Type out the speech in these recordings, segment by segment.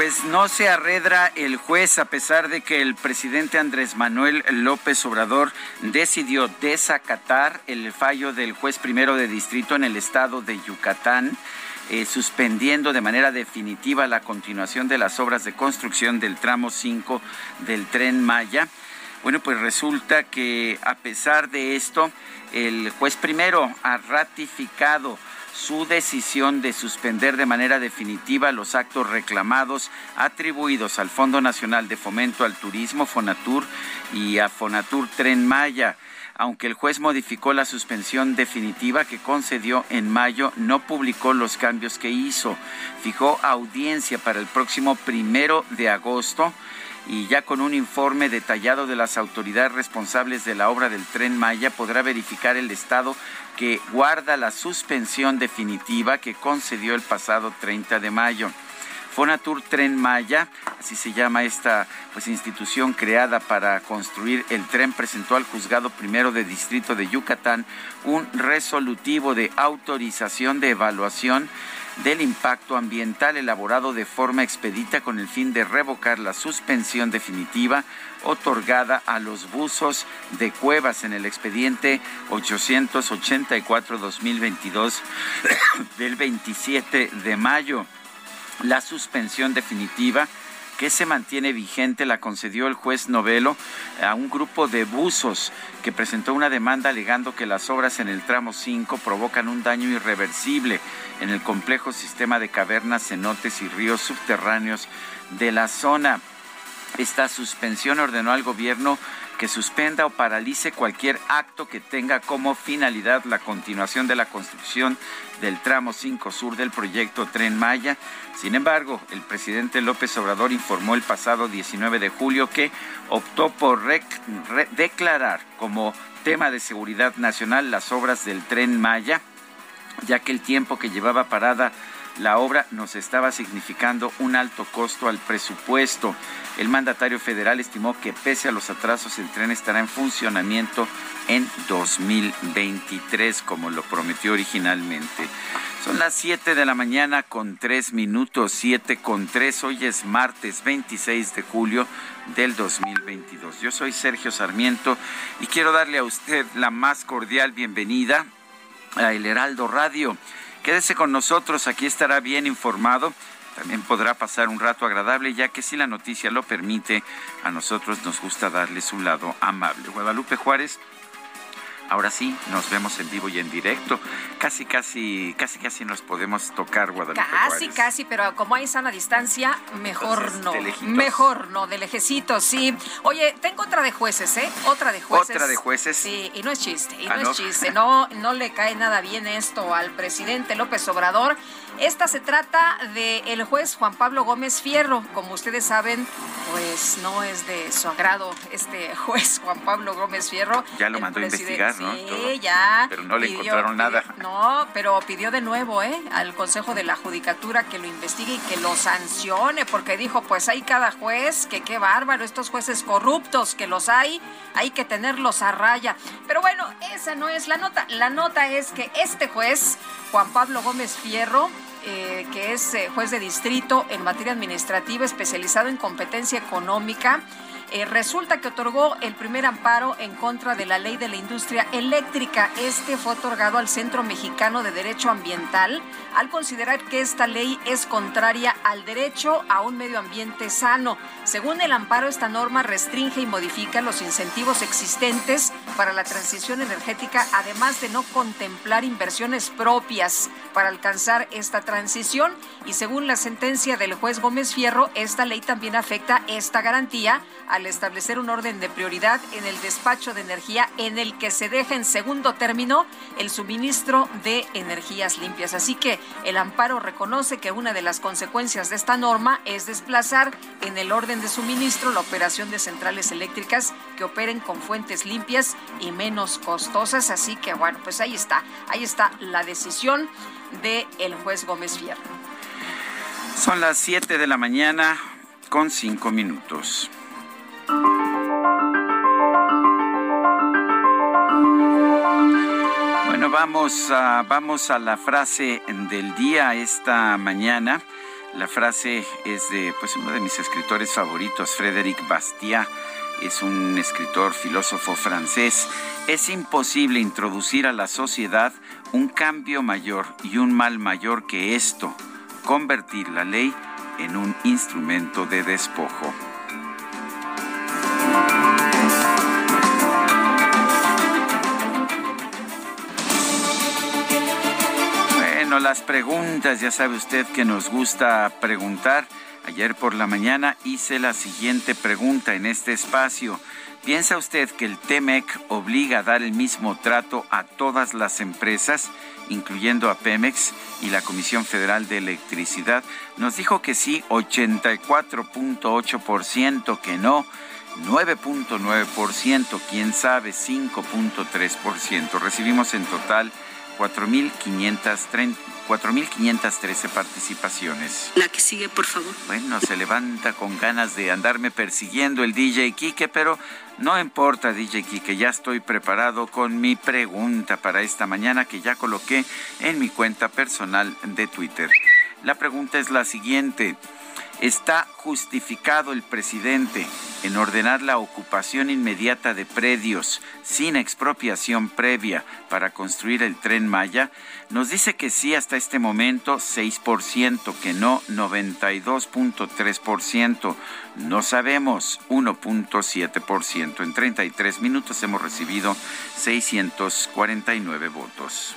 Pues no se arredra el juez a pesar de que el presidente Andrés Manuel López Obrador decidió desacatar el fallo del juez primero de distrito en el estado de Yucatán, eh, suspendiendo de manera definitiva la continuación de las obras de construcción del tramo 5 del tren Maya. Bueno, pues resulta que a pesar de esto, el juez primero ha ratificado su decisión de suspender de manera definitiva los actos reclamados atribuidos al Fondo Nacional de Fomento al Turismo, Fonatur, y a Fonatur Tren Maya. Aunque el juez modificó la suspensión definitiva que concedió en mayo, no publicó los cambios que hizo. Fijó audiencia para el próximo primero de agosto y ya con un informe detallado de las autoridades responsables de la obra del tren Maya podrá verificar el estado que guarda la suspensión definitiva que concedió el pasado 30 de mayo. Fonatur Tren Maya, así se llama esta pues, institución creada para construir el tren, presentó al juzgado primero de distrito de Yucatán un resolutivo de autorización de evaluación del impacto ambiental elaborado de forma expedita con el fin de revocar la suspensión definitiva otorgada a los buzos de cuevas en el expediente 884-2022 del 27 de mayo. La suspensión definitiva que se mantiene vigente la concedió el juez Novelo a un grupo de buzos que presentó una demanda alegando que las obras en el tramo 5 provocan un daño irreversible en el complejo sistema de cavernas, cenotes y ríos subterráneos de la zona. Esta suspensión ordenó al gobierno que suspenda o paralice cualquier acto que tenga como finalidad la continuación de la construcción del tramo 5 sur del proyecto Tren Maya. Sin embargo, el presidente López Obrador informó el pasado 19 de julio que optó por declarar como tema de seguridad nacional las obras del Tren Maya, ya que el tiempo que llevaba parada la obra nos estaba significando un alto costo al presupuesto. El mandatario federal estimó que pese a los atrasos el tren estará en funcionamiento en 2023 como lo prometió originalmente. Son las 7 de la mañana con 3 minutos, 7 con 3. Hoy es martes 26 de julio del 2022. Yo soy Sergio Sarmiento y quiero darle a usted la más cordial bienvenida a El Heraldo Radio. Quédese con nosotros, aquí estará bien informado. También podrá pasar un rato agradable, ya que si la noticia lo permite, a nosotros nos gusta darle su lado amable. Guadalupe Juárez, ahora sí, nos vemos en vivo y en directo. Casi, casi, casi, casi nos podemos tocar, Guadalupe Casi, Juárez. casi, pero como hay sana distancia, mejor Entonces, no. de lejitos. Mejor no, de lejecitos, sí. Oye, tengo otra de jueces, ¿eh? Otra de jueces. ¿Otra de jueces? Sí, y no es chiste, y Ah, no, ¿no? es chiste. No, no le cae nada bien esto al presidente López Obrador. Esta se trata del el juez Juan Pablo Gómez Fierro. Como ustedes saben, pues no es de su agrado este juez Juan Pablo Gómez Fierro. Ya lo mandó a investigar, ¿no? Sí, Todo. ya. Pero no le encontraron nada. No, pero pidió de nuevo, ¿eh? Al Consejo de la Judicatura que lo investigue y que lo sancione, porque dijo, pues hay cada juez, que qué bárbaro, estos jueces corruptos que los hay, hay que tenerlos a raya. Pero bueno, esa no es la nota. La nota es que este juez, Juan Pablo Gómez Fierro, eh, que es eh, juez de distrito en materia administrativa especializado en competencia económica, eh, resulta que otorgó el primer amparo en contra de la ley de la industria eléctrica. Este fue otorgado al Centro Mexicano de Derecho Ambiental al considerar que esta ley es contraria al derecho a un medio ambiente sano. Según el amparo, esta norma restringe y modifica los incentivos existentes para la transición energética, además de no contemplar inversiones propias para alcanzar esta transición. Y según la sentencia del juez Gómez Fierro, esta ley también afecta esta garantía al establecer un orden de prioridad en el despacho de energía en el que se deja en segundo término el suministro de energías limpias. Así que el amparo reconoce que una de las consecuencias de esta norma es desplazar en el orden de suministro la operación de centrales eléctricas que operen con fuentes limpias y menos costosas. Así que bueno, pues ahí está, ahí está la decisión del el juez Gómez Fierro. Son las 7 de la mañana con 5 minutos. Bueno, vamos a, vamos a la frase del día esta mañana. La frase es de pues, uno de mis escritores favoritos, Frédéric Bastiat. Es un escritor, filósofo francés. Es imposible introducir a la sociedad un cambio mayor y un mal mayor que esto, convertir la ley en un instrumento de despojo. Bueno, las preguntas, ya sabe usted que nos gusta preguntar. Ayer por la mañana hice la siguiente pregunta en este espacio. ¿Piensa usted que el TEMEC obliga a dar el mismo trato a todas las empresas, incluyendo a Pemex y la Comisión Federal de Electricidad? Nos dijo que sí, 84.8%, que no, 9.9%, quién sabe, 5.3%. Recibimos en total 4.513 participaciones. La que sigue, por favor. Bueno, se levanta con ganas de andarme persiguiendo el DJ Kike, pero no importa, DJ Kike, ya estoy preparado con mi pregunta para esta mañana que ya coloqué en mi cuenta personal de Twitter. La pregunta es la siguiente. ¿Está justificado el presidente en ordenar la ocupación inmediata de predios sin expropiación previa para construir el tren Maya? Nos dice que sí hasta este momento 6%, que no 92.3%, no sabemos 1.7%. En 33 minutos hemos recibido 649 votos.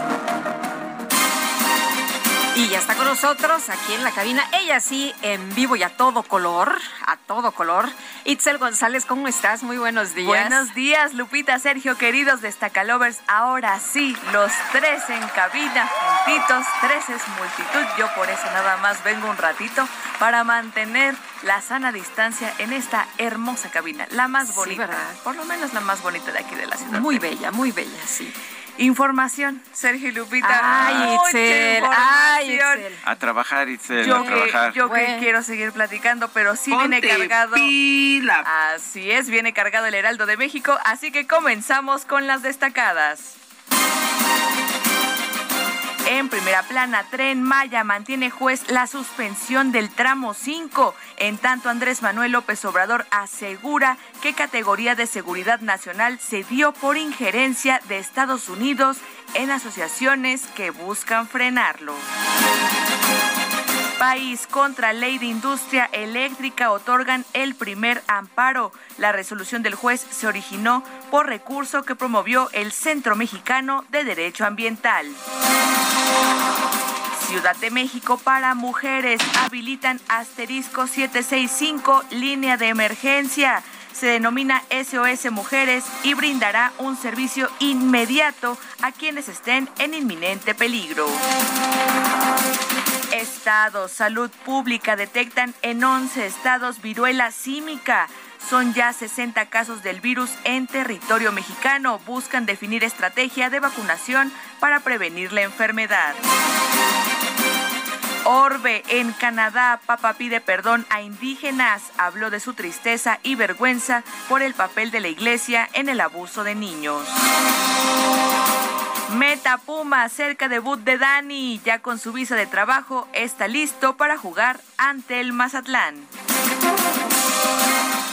Y ya está con nosotros aquí en la cabina, ella sí, en vivo y a todo color, a todo color. Itzel González, ¿cómo estás? Muy buenos días. Buenos días, Lupita, Sergio, queridos destacalovers. Ahora sí, los tres en cabina, juntitos, tres es multitud. Yo por eso nada más vengo un ratito para mantener la sana distancia en esta hermosa cabina, la más bonita, por lo menos la más bonita de aquí de la ciudad. Muy bella, muy bella, sí. Información, Sergio y Lupita. Ay, Itzel, ay, Itzel. A trabajar, Itzel, Yo a que, trabajar. yo que quiero seguir platicando, pero sí Ponte viene cargado. pila. Así es, viene cargado el Heraldo de México, así que comenzamos con las destacadas. En primera plana, Tren Maya mantiene juez la suspensión del tramo 5. En tanto, Andrés Manuel López Obrador asegura que categoría de seguridad nacional se dio por injerencia de Estados Unidos en asociaciones que buscan frenarlo. País contra Ley de Industria Eléctrica otorgan el primer amparo. La resolución del juez se originó por recurso que promovió el Centro Mexicano de Derecho Ambiental. Ciudad de México para mujeres habilitan asterisco 765 línea de emergencia. Se denomina SOS Mujeres y brindará un servicio inmediato a quienes estén en inminente peligro. Estados, salud pública detectan en 11 estados viruela símica. Son ya 60 casos del virus en territorio mexicano. Buscan definir estrategia de vacunación para prevenir la enfermedad. Orbe, en Canadá, Papa pide perdón a indígenas. Habló de su tristeza y vergüenza por el papel de la iglesia en el abuso de niños. Meta Puma, cerca debut de Dani, ya con su visa de trabajo, está listo para jugar ante el Mazatlán.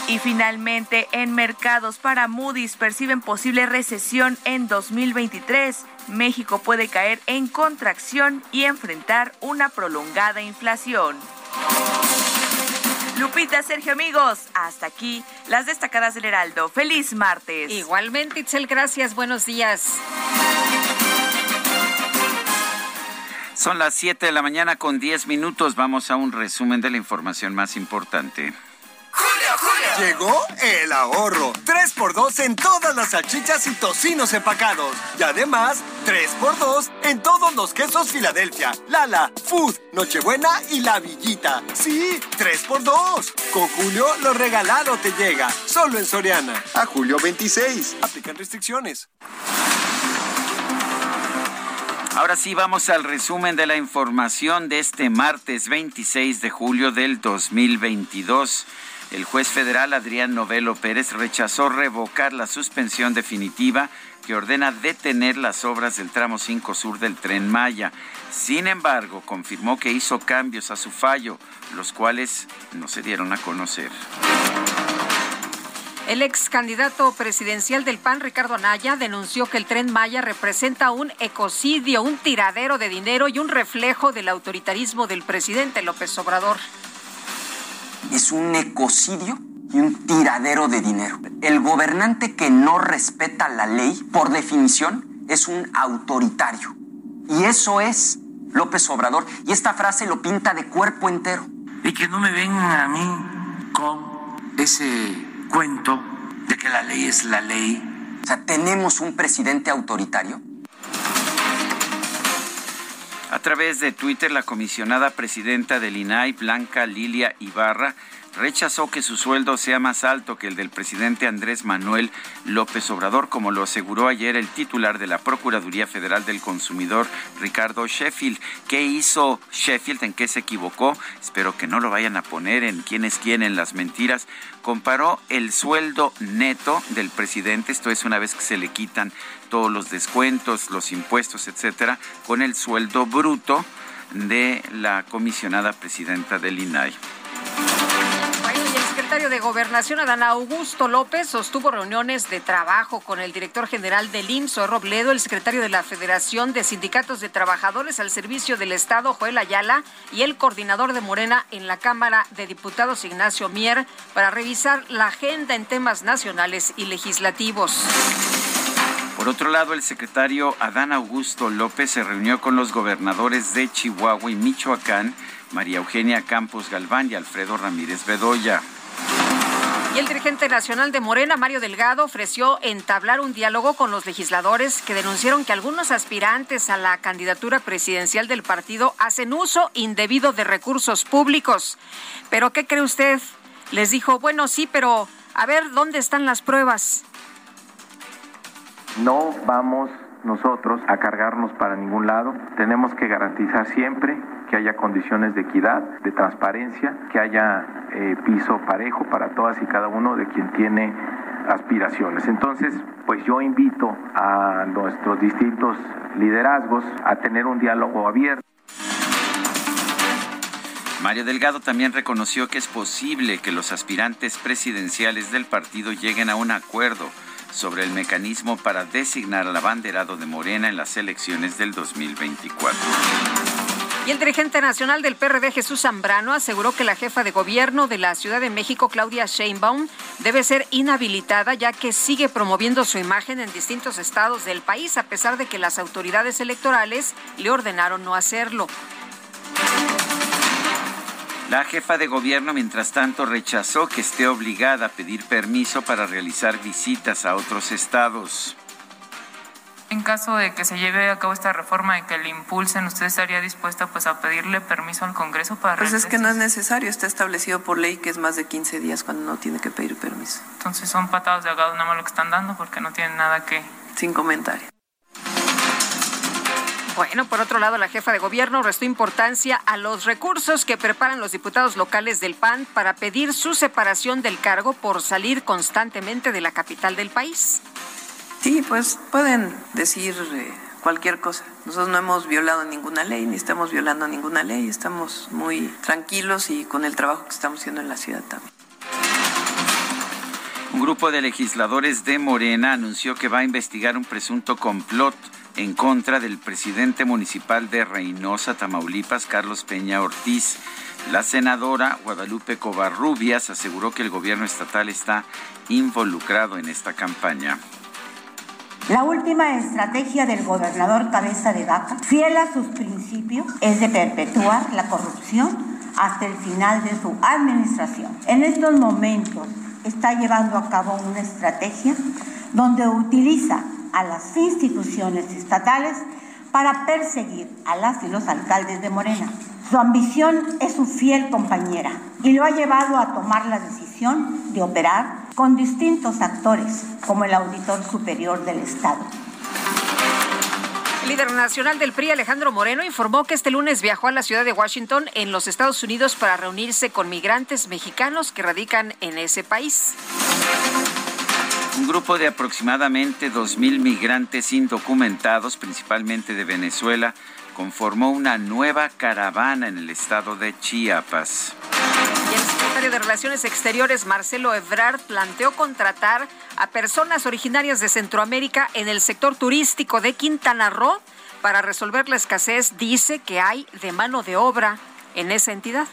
Y finalmente, en mercados para Moody's perciben posible recesión en 2023. México puede caer en contracción y enfrentar una prolongada inflación. Lupita, Sergio, amigos, hasta aquí las destacadas del Heraldo. Feliz martes. Igualmente, Itzel, gracias. Buenos días. Son las 7 de la mañana con 10 minutos. Vamos a un resumen de la información más importante. Llegó el ahorro. 3x2 en todas las salchichas y tocinos empacados. Y además, 3x2 en todos los quesos Filadelfia, Lala, Food, Nochebuena y La Villita. Sí, 3x2. Con Julio, lo regalado te llega. Solo en Soriana. A julio 26. Aplican restricciones. Ahora sí, vamos al resumen de la información de este martes 26 de julio del 2022. El juez federal Adrián Novelo Pérez rechazó revocar la suspensión definitiva que ordena detener las obras del tramo 5 sur del tren Maya. Sin embargo, confirmó que hizo cambios a su fallo, los cuales no se dieron a conocer. El ex candidato presidencial del PAN, Ricardo Anaya, denunció que el tren Maya representa un ecocidio, un tiradero de dinero y un reflejo del autoritarismo del presidente López Obrador es un ecocidio y un tiradero de dinero. El gobernante que no respeta la ley, por definición, es un autoritario. Y eso es López Obrador. Y esta frase lo pinta de cuerpo entero. Y que no me vengan a mí con ese cuento de que la ley es la ley. O sea, tenemos un presidente autoritario. A través de Twitter, la comisionada presidenta del INAI, Blanca Lilia Ibarra, rechazó que su sueldo sea más alto que el del presidente Andrés Manuel López Obrador, como lo aseguró ayer el titular de la Procuraduría Federal del Consumidor, Ricardo Sheffield. ¿Qué hizo Sheffield? ¿En qué se equivocó? Espero que no lo vayan a poner en quiénes quieren las mentiras. Comparó el sueldo neto del presidente, esto es una vez que se le quitan todos los descuentos, los impuestos, etcétera, con el sueldo bruto de la comisionada presidenta del INAI. el secretario de Gobernación, Adán Augusto López, sostuvo reuniones de trabajo con el director general del IMSO, Robledo, el secretario de la Federación de Sindicatos de Trabajadores al Servicio del Estado, Joel Ayala, y el coordinador de Morena en la Cámara de Diputados, Ignacio Mier, para revisar la agenda en temas nacionales y legislativos. Por otro lado, el secretario Adán Augusto López se reunió con los gobernadores de Chihuahua y Michoacán, María Eugenia Campos Galván y Alfredo Ramírez Bedoya. Y el dirigente nacional de Morena, Mario Delgado, ofreció entablar un diálogo con los legisladores que denunciaron que algunos aspirantes a la candidatura presidencial del partido hacen uso indebido de recursos públicos. ¿Pero qué cree usted? Les dijo, bueno, sí, pero a ver, ¿dónde están las pruebas? No vamos nosotros a cargarnos para ningún lado. Tenemos que garantizar siempre que haya condiciones de equidad, de transparencia, que haya eh, piso parejo para todas y cada uno de quien tiene aspiraciones. Entonces, pues yo invito a nuestros distintos liderazgos a tener un diálogo abierto. Mario Delgado también reconoció que es posible que los aspirantes presidenciales del partido lleguen a un acuerdo sobre el mecanismo para designar al abanderado de Morena en las elecciones del 2024. Y el dirigente nacional del PRD, Jesús Zambrano, aseguró que la jefa de gobierno de la Ciudad de México, Claudia Sheinbaum, debe ser inhabilitada ya que sigue promoviendo su imagen en distintos estados del país, a pesar de que las autoridades electorales le ordenaron no hacerlo. La jefa de gobierno, mientras tanto, rechazó que esté obligada a pedir permiso para realizar visitas a otros estados. En caso de que se lleve a cabo esta reforma y que le impulsen, ¿usted estaría dispuesta pues a pedirle permiso al Congreso para Pues es que no es necesario, está establecido por ley que es más de 15 días cuando no tiene que pedir permiso. Entonces son patadas de ahogado nada más lo que están dando porque no tienen nada que... Sin comentario. Bueno, por otro lado, la jefa de gobierno restó importancia a los recursos que preparan los diputados locales del PAN para pedir su separación del cargo por salir constantemente de la capital del país. Sí, pues pueden decir eh, cualquier cosa. Nosotros no hemos violado ninguna ley, ni estamos violando ninguna ley, estamos muy tranquilos y con el trabajo que estamos haciendo en la ciudad también. Un grupo de legisladores de Morena anunció que va a investigar un presunto complot en contra del presidente municipal de Reynosa, Tamaulipas, Carlos Peña Ortiz. La senadora Guadalupe Covarrubias aseguró que el gobierno estatal está involucrado en esta campaña. La última estrategia del gobernador Cabeza de Vaca, fiel a sus principios, es de perpetuar la corrupción hasta el final de su administración. En estos momentos está llevando a cabo una estrategia donde utiliza a las instituciones estatales para perseguir a las y los alcaldes de Morena. Su ambición es su fiel compañera y lo ha llevado a tomar la decisión de operar con distintos actores, como el Auditor Superior del Estado. El líder nacional del PRI, Alejandro Moreno, informó que este lunes viajó a la ciudad de Washington, en los Estados Unidos, para reunirse con migrantes mexicanos que radican en ese país. Un grupo de aproximadamente 2.000 migrantes indocumentados, principalmente de Venezuela, conformó una nueva caravana en el estado de Chiapas. Y el secretario de Relaciones Exteriores, Marcelo Ebrard, planteó contratar a personas originarias de Centroamérica en el sector turístico de Quintana Roo para resolver la escasez, dice, que hay de mano de obra en esa entidad.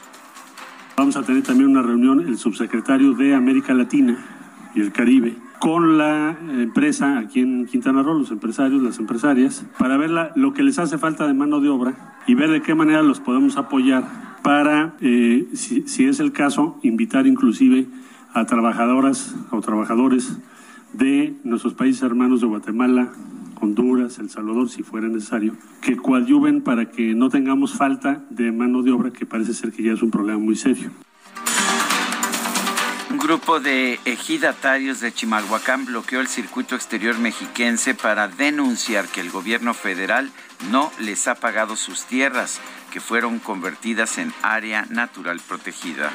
Vamos a tener también una reunión el subsecretario de América Latina y el Caribe con la empresa aquí en Quintana Roo, los empresarios, las empresarias, para ver lo que les hace falta de mano de obra y ver de qué manera los podemos apoyar para, eh, si, si es el caso, invitar inclusive a trabajadoras o trabajadores de nuestros países hermanos de Guatemala, Honduras, El Salvador, si fuera necesario, que coadyuven para que no tengamos falta de mano de obra, que parece ser que ya es un problema muy serio. Grupo de ejidatarios de Chimalhuacán bloqueó el circuito exterior mexiquense para denunciar que el gobierno federal no les ha pagado sus tierras, que fueron convertidas en área natural protegida.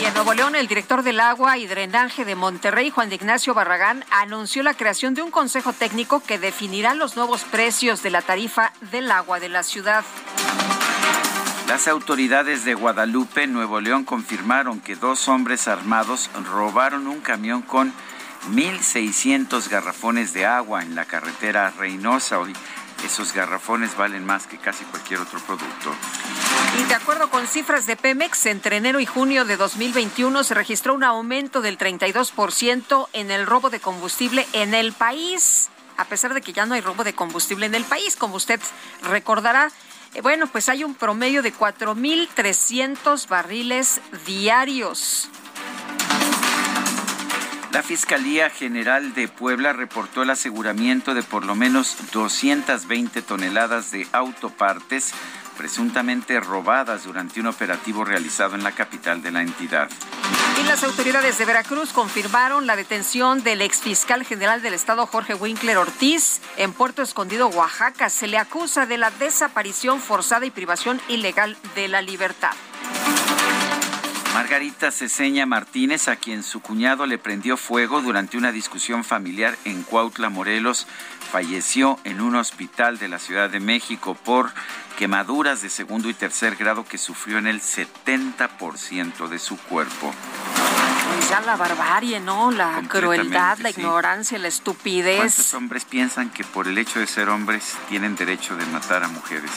Y en Nuevo León, el director del agua y drenaje de Monterrey, Juan Ignacio Barragán, anunció la creación de un consejo técnico que definirá los nuevos precios de la tarifa del agua de la ciudad. Las autoridades de Guadalupe, Nuevo León, confirmaron que dos hombres armados robaron un camión con 1.600 garrafones de agua en la carretera Reynosa. Hoy esos garrafones valen más que casi cualquier otro producto. Y de acuerdo con cifras de Pemex, entre enero y junio de 2021 se registró un aumento del 32% en el robo de combustible en el país. A pesar de que ya no hay robo de combustible en el país, como usted recordará, bueno, pues hay un promedio de 4.300 barriles diarios. La Fiscalía General de Puebla reportó el aseguramiento de por lo menos 220 toneladas de autopartes presuntamente robadas durante un operativo realizado en la capital de la entidad. Y las autoridades de Veracruz confirmaron la detención del exfiscal general del estado Jorge Winkler Ortiz en Puerto Escondido, Oaxaca. Se le acusa de la desaparición forzada y privación ilegal de la libertad. Margarita Ceseña Martínez, a quien su cuñado le prendió fuego durante una discusión familiar en Cuautla, Morelos, falleció en un hospital de la Ciudad de México por quemaduras de segundo y tercer grado que sufrió en el 70% de su cuerpo. Pues ya la barbarie, ¿no? La crueldad, la ignorancia, la estupidez. ¿Cuántos hombres piensan que por el hecho de ser hombres tienen derecho de matar a mujeres?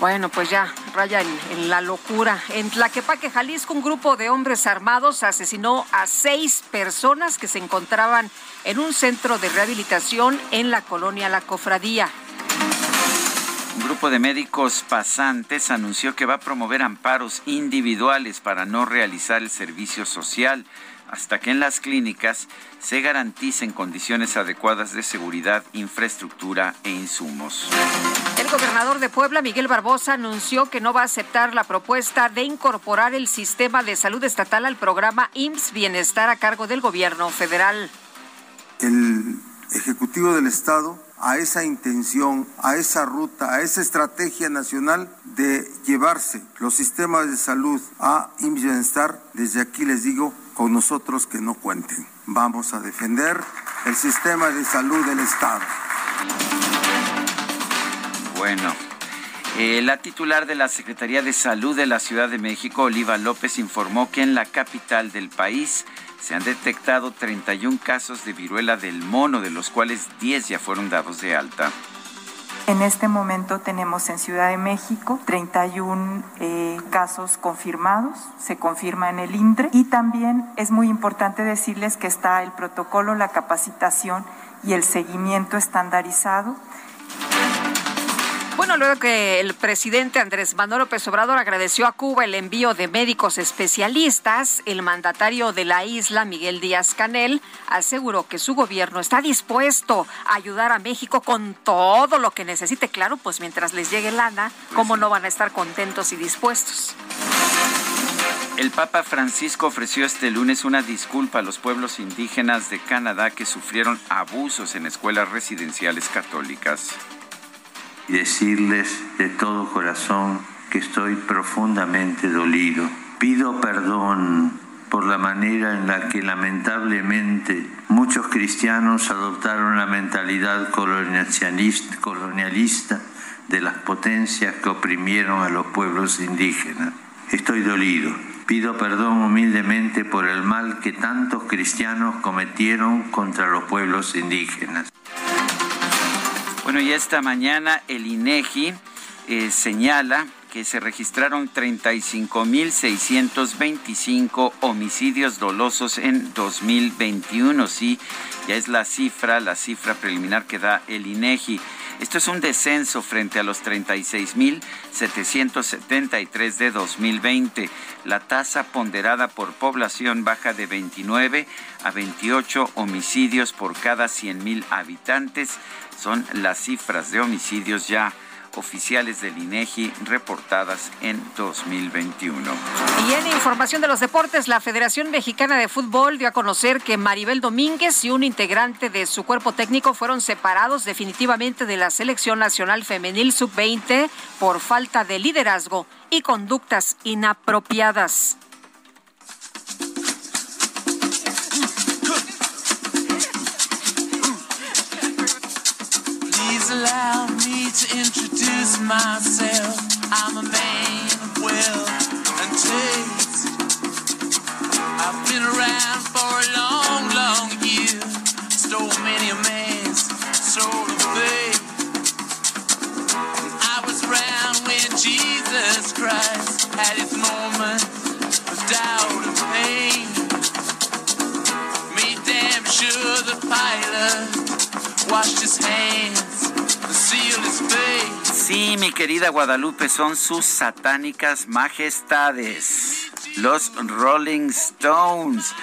Bueno, pues ya, raya en, la locura. En Tlaquepaque, Jalisco, un grupo de hombres armados asesinó a seis personas que se encontraban en un centro de rehabilitación en la colonia La Cofradía. Un grupo de médicos pasantes anunció que va a promover amparos individuales para no realizar el servicio social hasta que en las clínicas se garanticen condiciones adecuadas de seguridad, infraestructura e insumos. El gobernador de Puebla, Miguel Barbosa, anunció que no va a aceptar la propuesta de incorporar el sistema de salud estatal al programa IMSS Bienestar a cargo del gobierno federal. El Ejecutivo del Estado a esa intención, a esa ruta, a esa estrategia nacional de llevarse los sistemas de salud a Bienestar, desde aquí les digo, con nosotros que no cuenten. Vamos a defender el sistema de salud del Estado. Bueno, eh, la titular de la Secretaría de Salud de la Ciudad de México, Oliva López, informó que en la capital del país se han detectado 31 casos de viruela del mono, de los cuales 10 ya fueron dados de alta. En este momento tenemos en Ciudad de México 31 eh, casos confirmados, se confirma en el INDRE. Y también es muy importante decirles que está el protocolo, la capacitación y el seguimiento estandarizado bueno, luego que el presidente Andrés Manuel López Obrador agradeció a Cuba el envío de médicos especialistas, el mandatario de la isla, Miguel Díaz Canel, aseguró que su gobierno está dispuesto a ayudar a México con todo lo que necesite. Claro, pues mientras les llegue lana, ¿cómo no van a estar contentos y dispuestos? El Papa Francisco ofreció este lunes una disculpa a los pueblos indígenas de Canadá que sufrieron abusos en escuelas residenciales católicas y decirles de todo corazón que estoy profundamente dolido. Pido perdón por la manera en la que lamentablemente muchos cristianos adoptaron la mentalidad colonialista de las potencias que oprimieron a los pueblos indígenas. Estoy dolido. Pido perdón humildemente por el mal que tantos cristianos cometieron contra los pueblos indígenas. Bueno, y esta mañana el INEGI eh, señala que se registraron 35.625 homicidios dolosos en 2021. Sí, ya es la cifra, la cifra preliminar que da el INEGI. Esto es un descenso frente a los 36.773 de 2020. La tasa ponderada por población baja de 29 a 28 homicidios por cada 100.000 habitantes son las cifras de homicidios ya oficiales del INEGI reportadas en 2021. Y en información de los deportes, la Federación Mexicana de Fútbol dio a conocer que Maribel Domínguez y un integrante de su cuerpo técnico fueron separados definitivamente de la Selección Nacional Femenil Sub-20 por falta de liderazgo y conductas inapropiadas. Allow me to introduce myself. I'm a man of wealth and taste. I've been around for a long, long year. Stole many a man's soul of faith. I was around when Jesus Christ had his moment of doubt and pain. Made damn sure the pilot washed his hands. Sí, mi querida Guadalupe, son sus satánicas majestades, los Rolling Stones.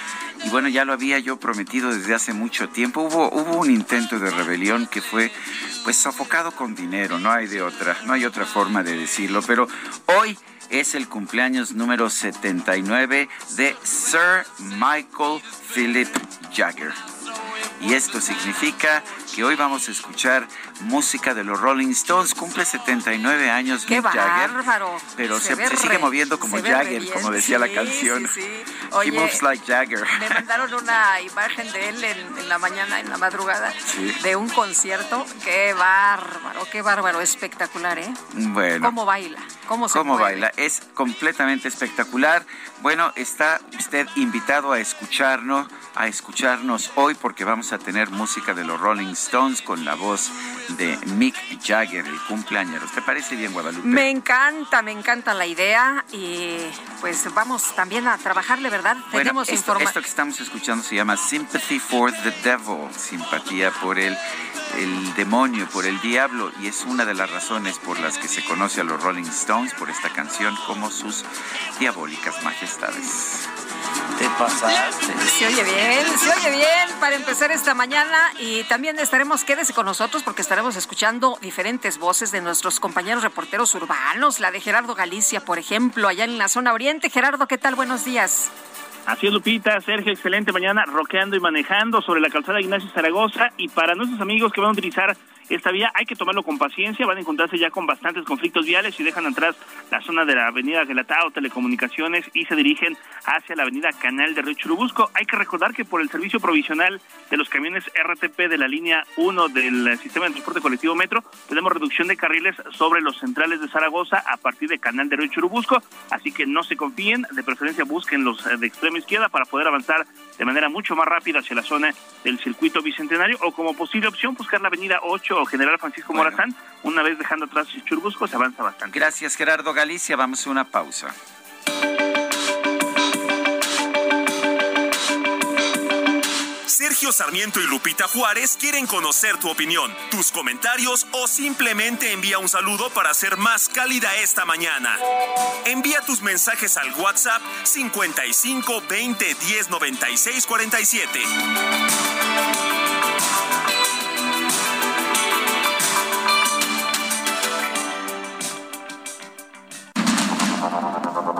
Y bueno, ya lo había yo prometido desde hace mucho tiempo. Hubo, hubo un intento de rebelión que fue pues sofocado con dinero, no hay de otra, no hay otra forma de decirlo, pero hoy es el cumpleaños número 79 de Sir Michael Philip Jagger. Y esto significa que hoy vamos a escuchar música de los Rolling Stones. Cumple 79 años ¡Qué bárbaro! Pero se, sigue moviendo como Jagger, como decía la canción. Sí, He moves like Jagger. Me mandaron una imagen de él en, la mañana, en la madrugada, de un concierto. ¡Qué bárbaro! ¡Qué bárbaro! Espectacular, ¿eh? Bueno. ¿Cómo baila? ¿Cómo se ¿Cómo baila? Es completamente espectacular. Bueno, está usted invitado a escucharnos, a escucharnos hoy porque vamos a tener música de los Rolling Stones con la voz de Mick Jagger, el cumpleaños. ¿Te parece bien, Guadalupe? Me encanta, me encanta la idea y pues vamos también a trabajarle, ¿verdad? Tenemos esto, esto que estamos escuchando se llama Sympathy for the Devil, simpatía por el el demonio, por el diablo, y es una de las razones por las que se conoce a los Rolling Stones por esta canción como sus diabólicas majestades. Te pasaste. Se oye bien, se oye bien para empezar esta mañana y también estaremos, quédese con nosotros porque estaremos escuchando diferentes voces de nuestros compañeros reporteros urbanos, la de Gerardo Galicia, por ejemplo, allá en la zona oriente. Gerardo, ¿qué tal? Buenos días. Así es, Lupita, Sergio, excelente mañana, roqueando y manejando sobre la calzada Ignacio Zaragoza. Y para nuestros amigos que van a utilizar esta vía. Hay que tomarlo con paciencia, van a encontrarse ya con bastantes conflictos viales y dejan atrás la zona de la avenida Gelatao, Telecomunicaciones y se dirigen hacia la avenida Canal de Río Churubusco. Hay que recordar que por el servicio provisional de los camiones RTP de la línea 1 del sistema de transporte colectivo Metro, tenemos reducción de carriles sobre los centrales de Zaragoza a partir de Canal de Río Churubusco, así que no se confíen, de preferencia busquen los eh, de extrema izquierda para poder avanzar de manera mucho más rápida hacia la zona del circuito bicentenario o como posible opción buscar la avenida 8 General Francisco Morazán, una vez dejando atrás Churubusco se avanza bastante. Gracias Gerardo Galicia, vamos a una pausa. Sergio Sarmiento y Lupita Juárez quieren conocer tu opinión, tus comentarios o simplemente envía un saludo para ser más cálida esta mañana. Envía tus mensajes al WhatsApp 55 20 10 96 47.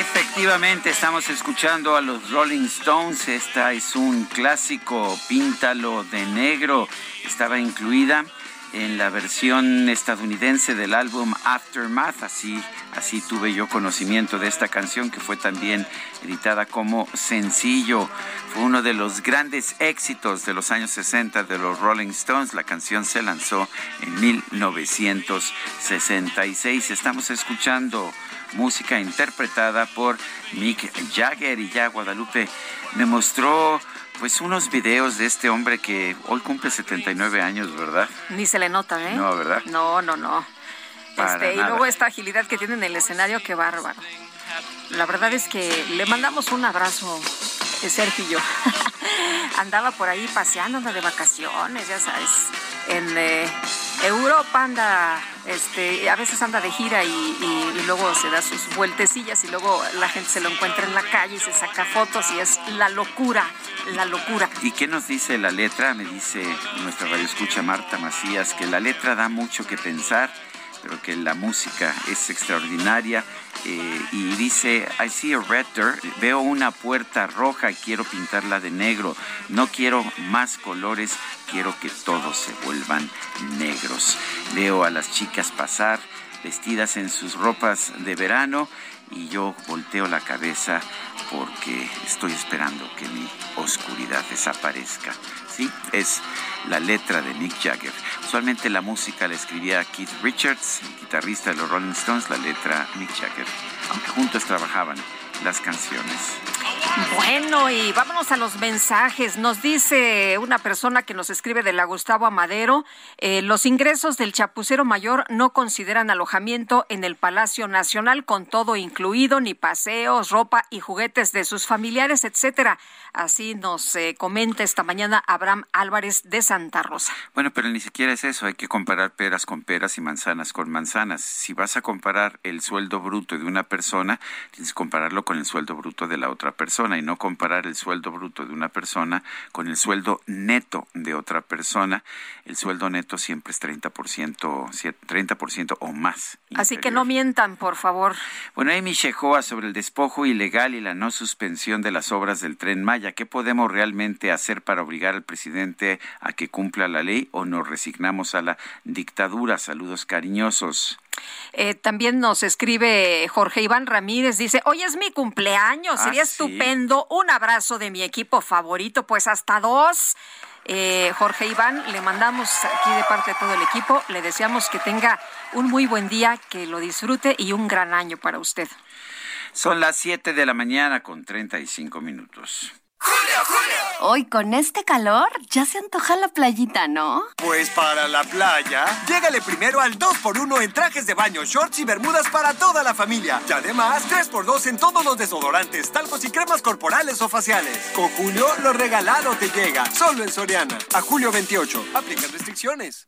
Efectivamente, estamos escuchando a los Rolling Stones. Esta es un clásico, Píntalo de Negro. Estaba incluida en la versión estadounidense del álbum Aftermath. Así, así tuve yo conocimiento de esta canción que fue también editada como sencillo. Fue uno de los grandes éxitos de los años 60 de los Rolling Stones. La canción se lanzó en 1966. Estamos escuchando música interpretada por Mick Jagger y ya Guadalupe me mostró pues unos videos de este hombre que hoy cumple 79 años, ¿verdad? Ni se le nota, ¿eh? No, ¿verdad? No, no, no. este, y luego esta agilidad que tiene en el escenario, qué bárbaro. La verdad es que le mandamos un abrazo, eh, Sergio. Andaba por ahí paseando, de vacaciones, ya sabes. En eh, Europa anda, este, a veces anda de gira y, y, luego se da sus vueltecillas y luego la gente se lo encuentra en la calle y se saca fotos y es la locura, la locura. ¿Y qué nos dice la letra? Me dice nuestra radioescucha Marta Macías que la letra da mucho que pensar pero que la música es extraordinaria. Eh, y dice, I see a red door, veo una puerta roja y quiero pintarla de negro. No quiero más colores, quiero que todos se vuelvan negros. Veo a las chicas pasar vestidas en sus ropas de verano y yo volteo la cabeza porque estoy esperando que mi oscuridad desaparezca. Sí, es la letra de Mick Jagger. Usualmente la música la escribía Keith Richards, guitarrista de los Rolling Stones, la letra Mick Jagger, aunque juntos trabajaban las canciones. Bueno, y vámonos a los mensajes. Nos dice una persona que nos escribe de la Gustavo Amadero, eh, los ingresos del chapucero mayor no consideran alojamiento en el Palacio Nacional con todo incluido, ni paseos, ropa y juguetes de sus familiares, etcétera. Así nos eh, comenta esta mañana Abraham Álvarez de Santa Rosa. Bueno, pero ni siquiera es eso, hay que comparar peras con peras y manzanas con manzanas. Si vas a comparar el sueldo bruto de una persona, tienes que compararlo con el sueldo bruto de la otra persona y no comparar el sueldo bruto de una persona con el sueldo neto de otra persona. El sueldo neto siempre es 30%, 30% o más. Así que no mientan, por favor. Bueno, Amy Shehoa sobre el despojo ilegal y la no suspensión de las obras del tren Maya. ¿Qué podemos realmente hacer para obligar al presidente a que cumpla la ley o nos resignamos a la dictadura? Saludos cariñosos. Eh, también nos escribe Jorge Iván Ramírez, dice, hoy es mi cumpleaños, ah, sería estupendo, un abrazo de mi equipo favorito, pues hasta dos. Eh, Jorge Iván, le mandamos aquí de parte de todo el equipo, le deseamos que tenga un muy buen día, que lo disfrute y un gran año para usted. Son las 7 de la mañana con 35 minutos. Julio, Julio. Hoy con este calor ya se antoja la playita, ¿no? Pues para la playa, llégale primero al 2x1 en trajes de baño, shorts y bermudas para toda la familia. Y además, 3x2 en todos los desodorantes, talcos y cremas corporales o faciales. Con Julio, lo regalado te llega. Solo en Soriana. A julio 28. Aplican restricciones.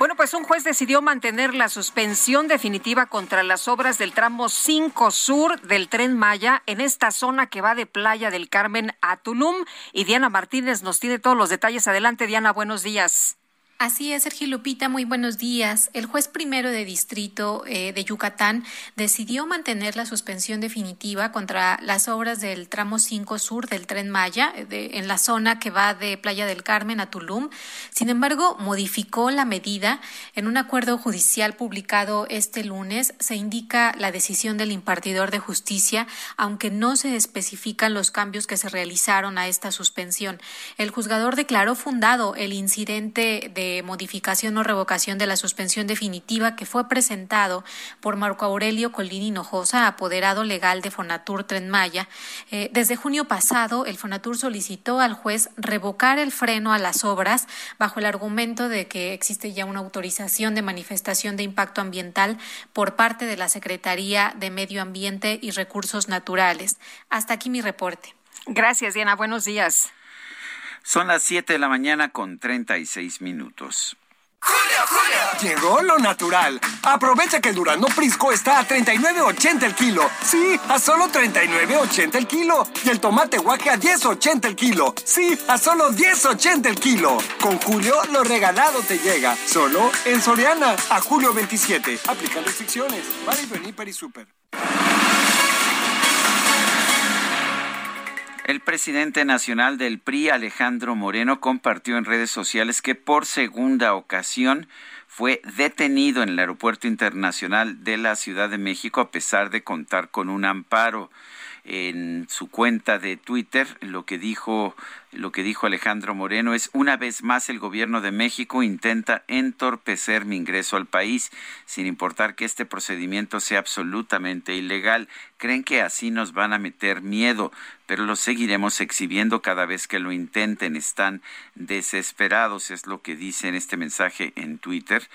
Bueno, pues un juez decidió mantener la suspensión definitiva contra las obras del tramo 5 sur del tren Maya en esta zona que va de Playa del Carmen a Tulum. Y Diana Martínez nos tiene todos los detalles. Adelante, Diana, buenos días. Así es, Sergio Lupita, muy buenos días. El juez primero de distrito eh, de Yucatán decidió mantener la suspensión definitiva contra las obras del tramo 5 sur del tren Maya, eh, en la zona que va de Playa del Carmen a Tulum. Sin embargo, modificó la medida. En un acuerdo judicial publicado este lunes se indica la decisión del impartidor de justicia, aunque no se especifican los cambios que se realizaron a esta suspensión. El juzgador declaró fundado el incidente de modificación o revocación de la suspensión definitiva que fue presentado por Marco Aurelio Colini Hinojosa, apoderado legal de Fonatur Tren Maya. Eh, desde junio pasado, el Fonatur solicitó al juez revocar el freno a las obras bajo el argumento de que existe ya una autorización de manifestación de impacto ambiental por parte de la Secretaría de Medio Ambiente y Recursos Naturales. Hasta aquí mi reporte. Gracias, Diana. Buenos días. Son las 7 de la mañana con 36 minutos. Julio, Julio. Llegó lo natural. Aprovecha que el Durano Prisco está a 39.80 el kilo. Sí, a solo 39.80 el kilo. Y el tomate guaje a 10.80 el kilo. Sí, a solo 10.80 el kilo. Con Julio, lo regalado te llega. Solo en Soriana. A julio 27. Aplican restricciones. Vale, venir, Super. El presidente nacional del PRI, Alejandro Moreno, compartió en redes sociales que por segunda ocasión fue detenido en el Aeropuerto Internacional de la Ciudad de México a pesar de contar con un amparo en su cuenta de Twitter lo que dijo lo que dijo Alejandro Moreno es una vez más el gobierno de México intenta entorpecer mi ingreso al país sin importar que este procedimiento sea absolutamente ilegal. Creen que así nos van a meter miedo, pero lo seguiremos exhibiendo cada vez que lo intenten. Están desesperados, es lo que dice en este mensaje en Twitter.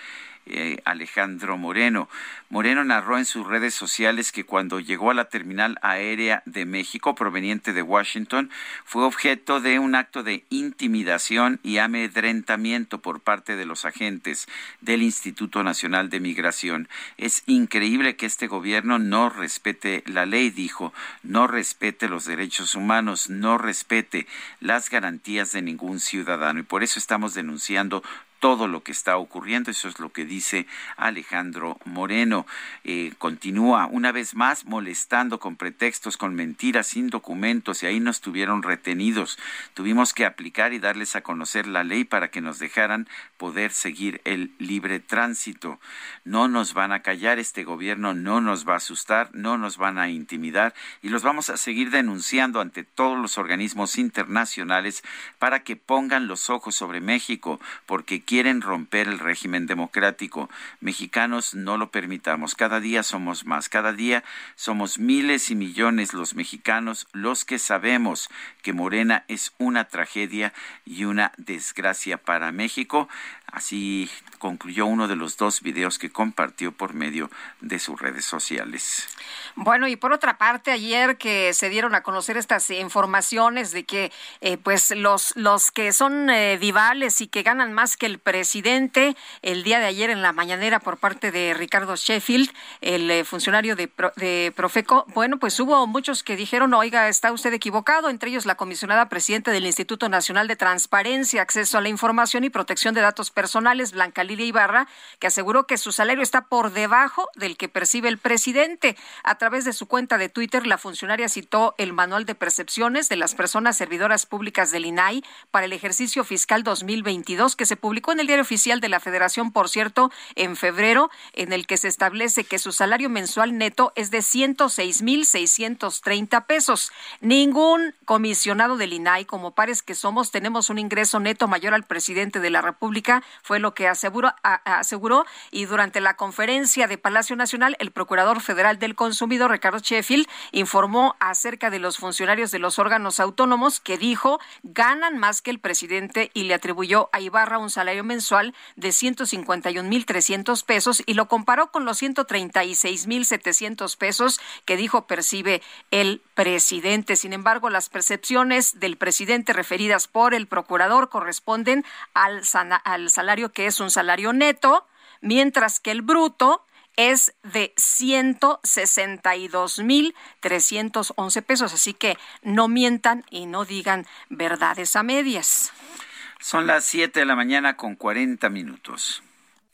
Eh, Alejandro Moreno. Moreno narró en sus redes sociales que cuando llegó a la terminal aérea de México proveniente de Washington fue objeto de un acto de intimidación y amedrentamiento por parte de los agentes del Instituto Nacional de Migración. Es increíble que este gobierno no respete la ley, dijo, no respete los derechos humanos, no respete las garantías de ningún ciudadano y por eso estamos denunciando todo lo que está ocurriendo. Eso es lo que dice Alejandro Moreno. Eh, continúa una vez más molestando con pretextos, con mentiras, sin documentos, y ahí nos tuvieron retenidos. Tuvimos que aplicar y darles a conocer la ley para que nos dejaran poder seguir el libre tránsito. No nos van a callar, este gobierno no nos va a asustar, no nos van a intimidar y los vamos a seguir denunciando ante todos los organismos internacionales para que pongan los ojos sobre México, porque romper el régimen democrático. Mexicanos no lo permitamos. Cada día somos más. Cada día somos miles y millones los mexicanos los que sabemos que Morena es una tragedia y una desgracia para México. Así concluyó uno de los dos videos que compartió por medio de sus redes sociales. Bueno, y por otra parte, ayer que se dieron a conocer estas informaciones de que eh, pues los, los que son eh, vivales y que ganan más que el presidente, el día de ayer en la mañanera por parte de Ricardo Sheffield, el eh, funcionario de, de Profeco, bueno, pues hubo muchos que dijeron, oiga, está usted equivocado, entre ellos la comisionada presidenta del Instituto Nacional de Transparencia, Acceso a la Información y Protección de Datos Personales, Blanca Lilia Ibarra, que aseguró que su salario está por debajo del que percibe el presidente. A través de su cuenta de Twitter, la funcionaria citó el manual de percepciones de las personas servidoras públicas del INAI para el ejercicio fiscal 2022, que se publicó en el Diario Oficial de la Federación, por cierto, en febrero, en el que se establece que su salario mensual neto es de 106.630 pesos. Ningún comisionado del INAI, como pares que somos, tenemos un ingreso neto mayor al presidente de la República, fue lo que aseguró, aseguró y durante la conferencia de Palacio Nacional, el Procurador Federal del Consumidor, Ricardo Sheffield, informó acerca de los funcionarios de los órganos autónomos que dijo ganan más que el presidente y le atribuyó a Ibarra un salario mensual de 151.300 pesos y lo comparó con los 136.700 pesos que dijo percibe el presidente. Sin embargo, las percepciones del presidente referidas por el procurador corresponden al, al salario que es un salario neto, mientras que el bruto es de 162.311 pesos. Así que no mientan y no digan verdades a medias. Son las 7 de la mañana con 40 minutos.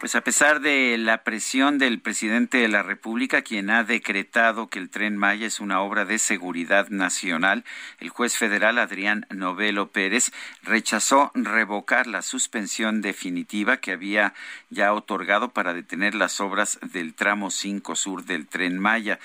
Pues a pesar de la presión del presidente de la República, quien ha decretado que el tren Maya es una obra de seguridad nacional, el juez federal Adrián Novelo Pérez rechazó revocar la suspensión definitiva que había ya otorgado para detener las obras del tramo 5 sur del tren Maya.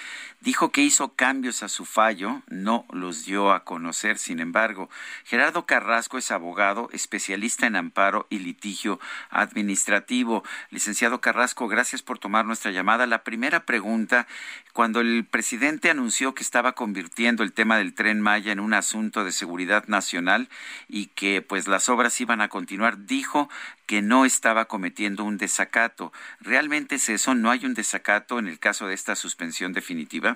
Dijo que hizo cambios a su fallo, no los dio a conocer, sin embargo. Gerardo Carrasco es abogado, especialista en amparo y litigio administrativo. Licenciado Carrasco, gracias por tomar nuestra llamada. La primera pregunta, cuando el presidente anunció que estaba convirtiendo el tema del tren Maya en un asunto de seguridad nacional y que pues las obras iban a continuar, dijo que no estaba cometiendo un desacato. ¿Realmente es eso? ¿No hay un desacato en el caso de esta suspensión definitiva?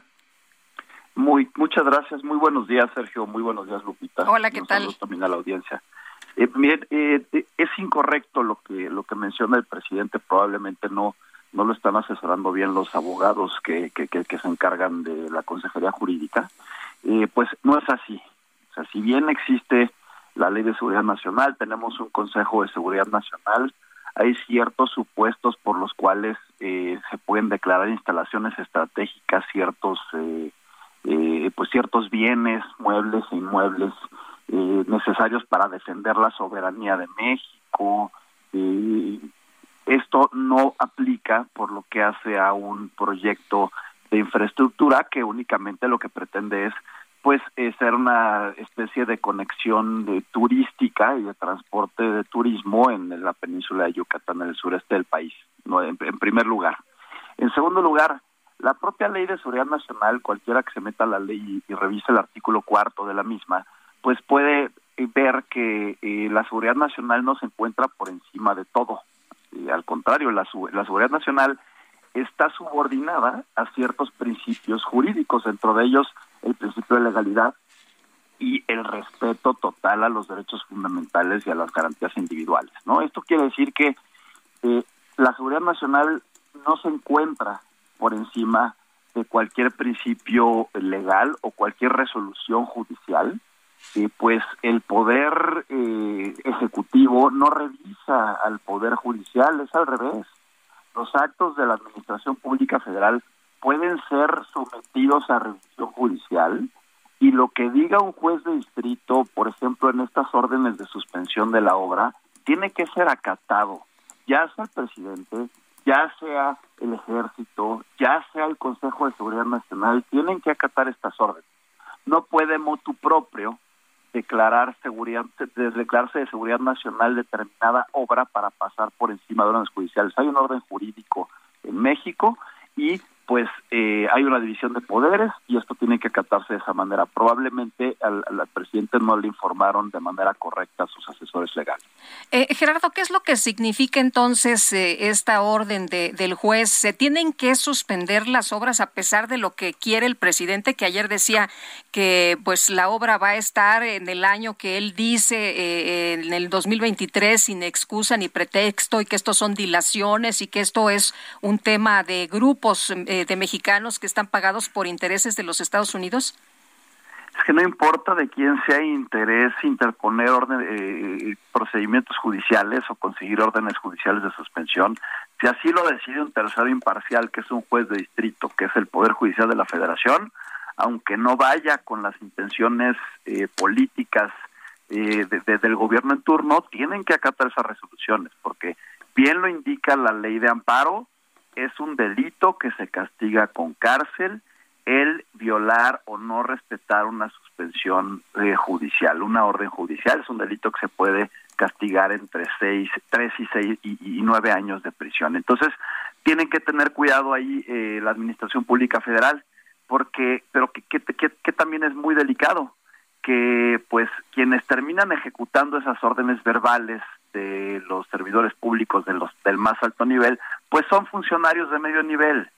Muy, muchas gracias. Muy buenos días, Sergio. Muy buenos días, Lupita. Hola, ¿qué tal? también a la audiencia. Eh, eh, es incorrecto lo que lo que menciona el presidente. Probablemente no no lo están asesorando bien los abogados que, que, que, se encargan de la consejería jurídica. Eh, pues no es así. O sea, si bien existe la Ley de Seguridad Nacional, tenemos un Consejo de Seguridad Nacional, hay ciertos supuestos por los cuales eh, se pueden declarar instalaciones estratégicas, ciertos eh, eh, pues ciertos bienes, muebles e inmuebles eh, necesarios para defender la soberanía de México. Eh, esto no aplica por lo que hace a un proyecto de infraestructura que únicamente lo que pretende es pues ser una especie de conexión de turística y de transporte de turismo en la península de Yucatán, en el sureste del país, no en primer lugar. En segundo lugar, la propia ley de seguridad nacional, cualquiera que se meta a la ley y, revise el artículo cuarto de la misma, pues puede eh, ver que eh, la seguridad nacional no se encuentra por encima de todo. Eh, al contrario, la, la seguridad nacional está subordinada a ciertos principios jurídicos, dentro de ellos el principio de legalidad y el respeto total a los derechos fundamentales y a las garantías individuales. ¿no? Esto quiere decir que la seguridad nacional no se encuentra por encima de cualquier principio legal o cualquier resolución judicial, eh, pues el poder eh, ejecutivo no revisa al poder judicial, es al revés. Los actos de la Administración Pública Federal pueden ser sometidos a revisión judicial y lo que diga un juez de distrito, por ejemplo, en estas órdenes de suspensión de la obra, tiene que ser acatado, ya sea el presidente, ya sea el ejército, ya sea el Consejo de Seguridad Nacional, tienen que acatar estas órdenes. No puede motu propio declarar seguridad, declararse de seguridad nacional determinada obra para pasar por encima de órdenes judiciales. Hay un orden jurídico en México y pues eh, hay una división de poderes y esto tiene que acatarse de esa manera. Probablemente al, presidente no le informaron de manera correcta a sus asesores legales. Eh, Gerardo, ¿qué es lo que significa entonces eh, esta orden de, del juez? ¿Se tienen que suspender las obras a pesar de lo que quiere el presidente, que ayer decía que pues la obra va a estar en el año que él dice, en el 2023, sin excusa ni pretexto, y que estos son dilaciones y que esto es un tema de grupos? Eh, de mexicanos que están pagados por intereses de los Estados Unidos? Es que no importa de quién sea interés interponer orden, eh, procedimientos judiciales o conseguir órdenes judiciales de suspensión, si así lo decide un tercero imparcial, que es un juez de distrito, que es el Poder Judicial de la Federación, aunque no vaya con las intenciones eh, políticas del gobierno en turno, tienen que acatar esas resoluciones, porque bien lo indica la ley de amparo, es un delito que se castiga con cárcel el violar o no respetar una suspensión eh, judicial, una orden judicial es un delito que se puede castigar entre seis, tres y seis y, nueve años de prisión. Entonces tienen que tener cuidado ahí eh, la Administración Pública Federal, porque, pero que, que, que también es muy delicado, que pues quienes terminan ejecutando esas órdenes verbales de los servidores públicos de los del más alto nivel, pues son funcionarios de medio nivel.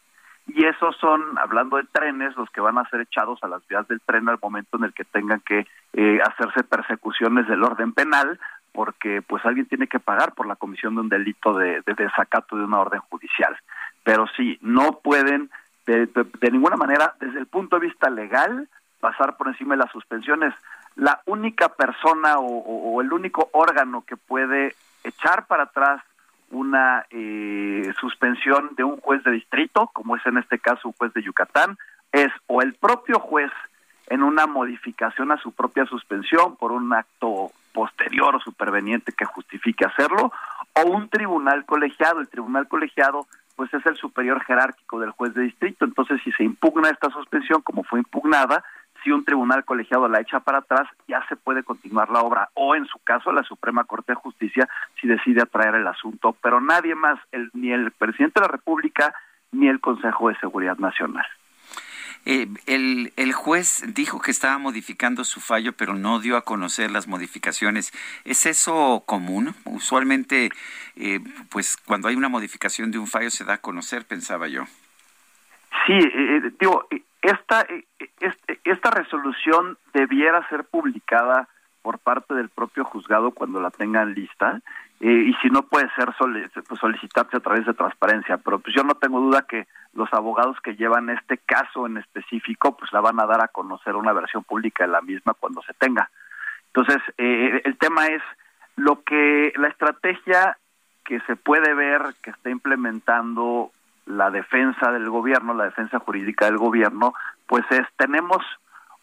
Y esos son, hablando de trenes, los que van a ser echados a las vías del tren al momento en el que tengan que eh, hacerse persecuciones del orden penal, porque pues alguien tiene que pagar por la comisión de un delito de, desacato de una orden judicial. Pero sí, no pueden de, ninguna manera, desde el punto de vista legal, pasar por encima de las suspensiones la única persona o, el único órgano que puede echar para atrás una eh, suspensión de un juez de distrito, como es en este caso un juez de Yucatán, es o el propio juez en una modificación a su propia suspensión por un acto posterior o superveniente que justifique hacerlo, o un tribunal colegiado. El tribunal colegiado pues es el superior jerárquico del juez de distrito. Entonces, si se impugna esta suspensión como fue impugnada, si un tribunal colegiado la echa para atrás, ya se puede continuar la obra, o en su caso la Suprema Corte de Justicia si decide atraer el asunto, pero nadie más, ni el presidente de la República, ni el Consejo de Seguridad Nacional. Eh, el, el, juez dijo que estaba modificando su fallo, pero no dio a conocer las modificaciones. ¿Es eso común? Usualmente, eh, pues cuando hay una modificación de un fallo se da a conocer, pensaba yo. Sí, eh, digo, esta, eh, este, esta resolución debiera ser publicada por parte del propio juzgado cuando la tengan lista eh, y si no puede ser pues solicitarse a través de transparencia pero pues yo no tengo duda que los abogados que llevan este caso en específico pues la van a dar a conocer una versión pública de la misma cuando se tenga. Entonces eh, el tema es lo que la estrategia que se puede ver que está implementando la defensa del gobierno, la defensa jurídica del gobierno, pues es, tenemos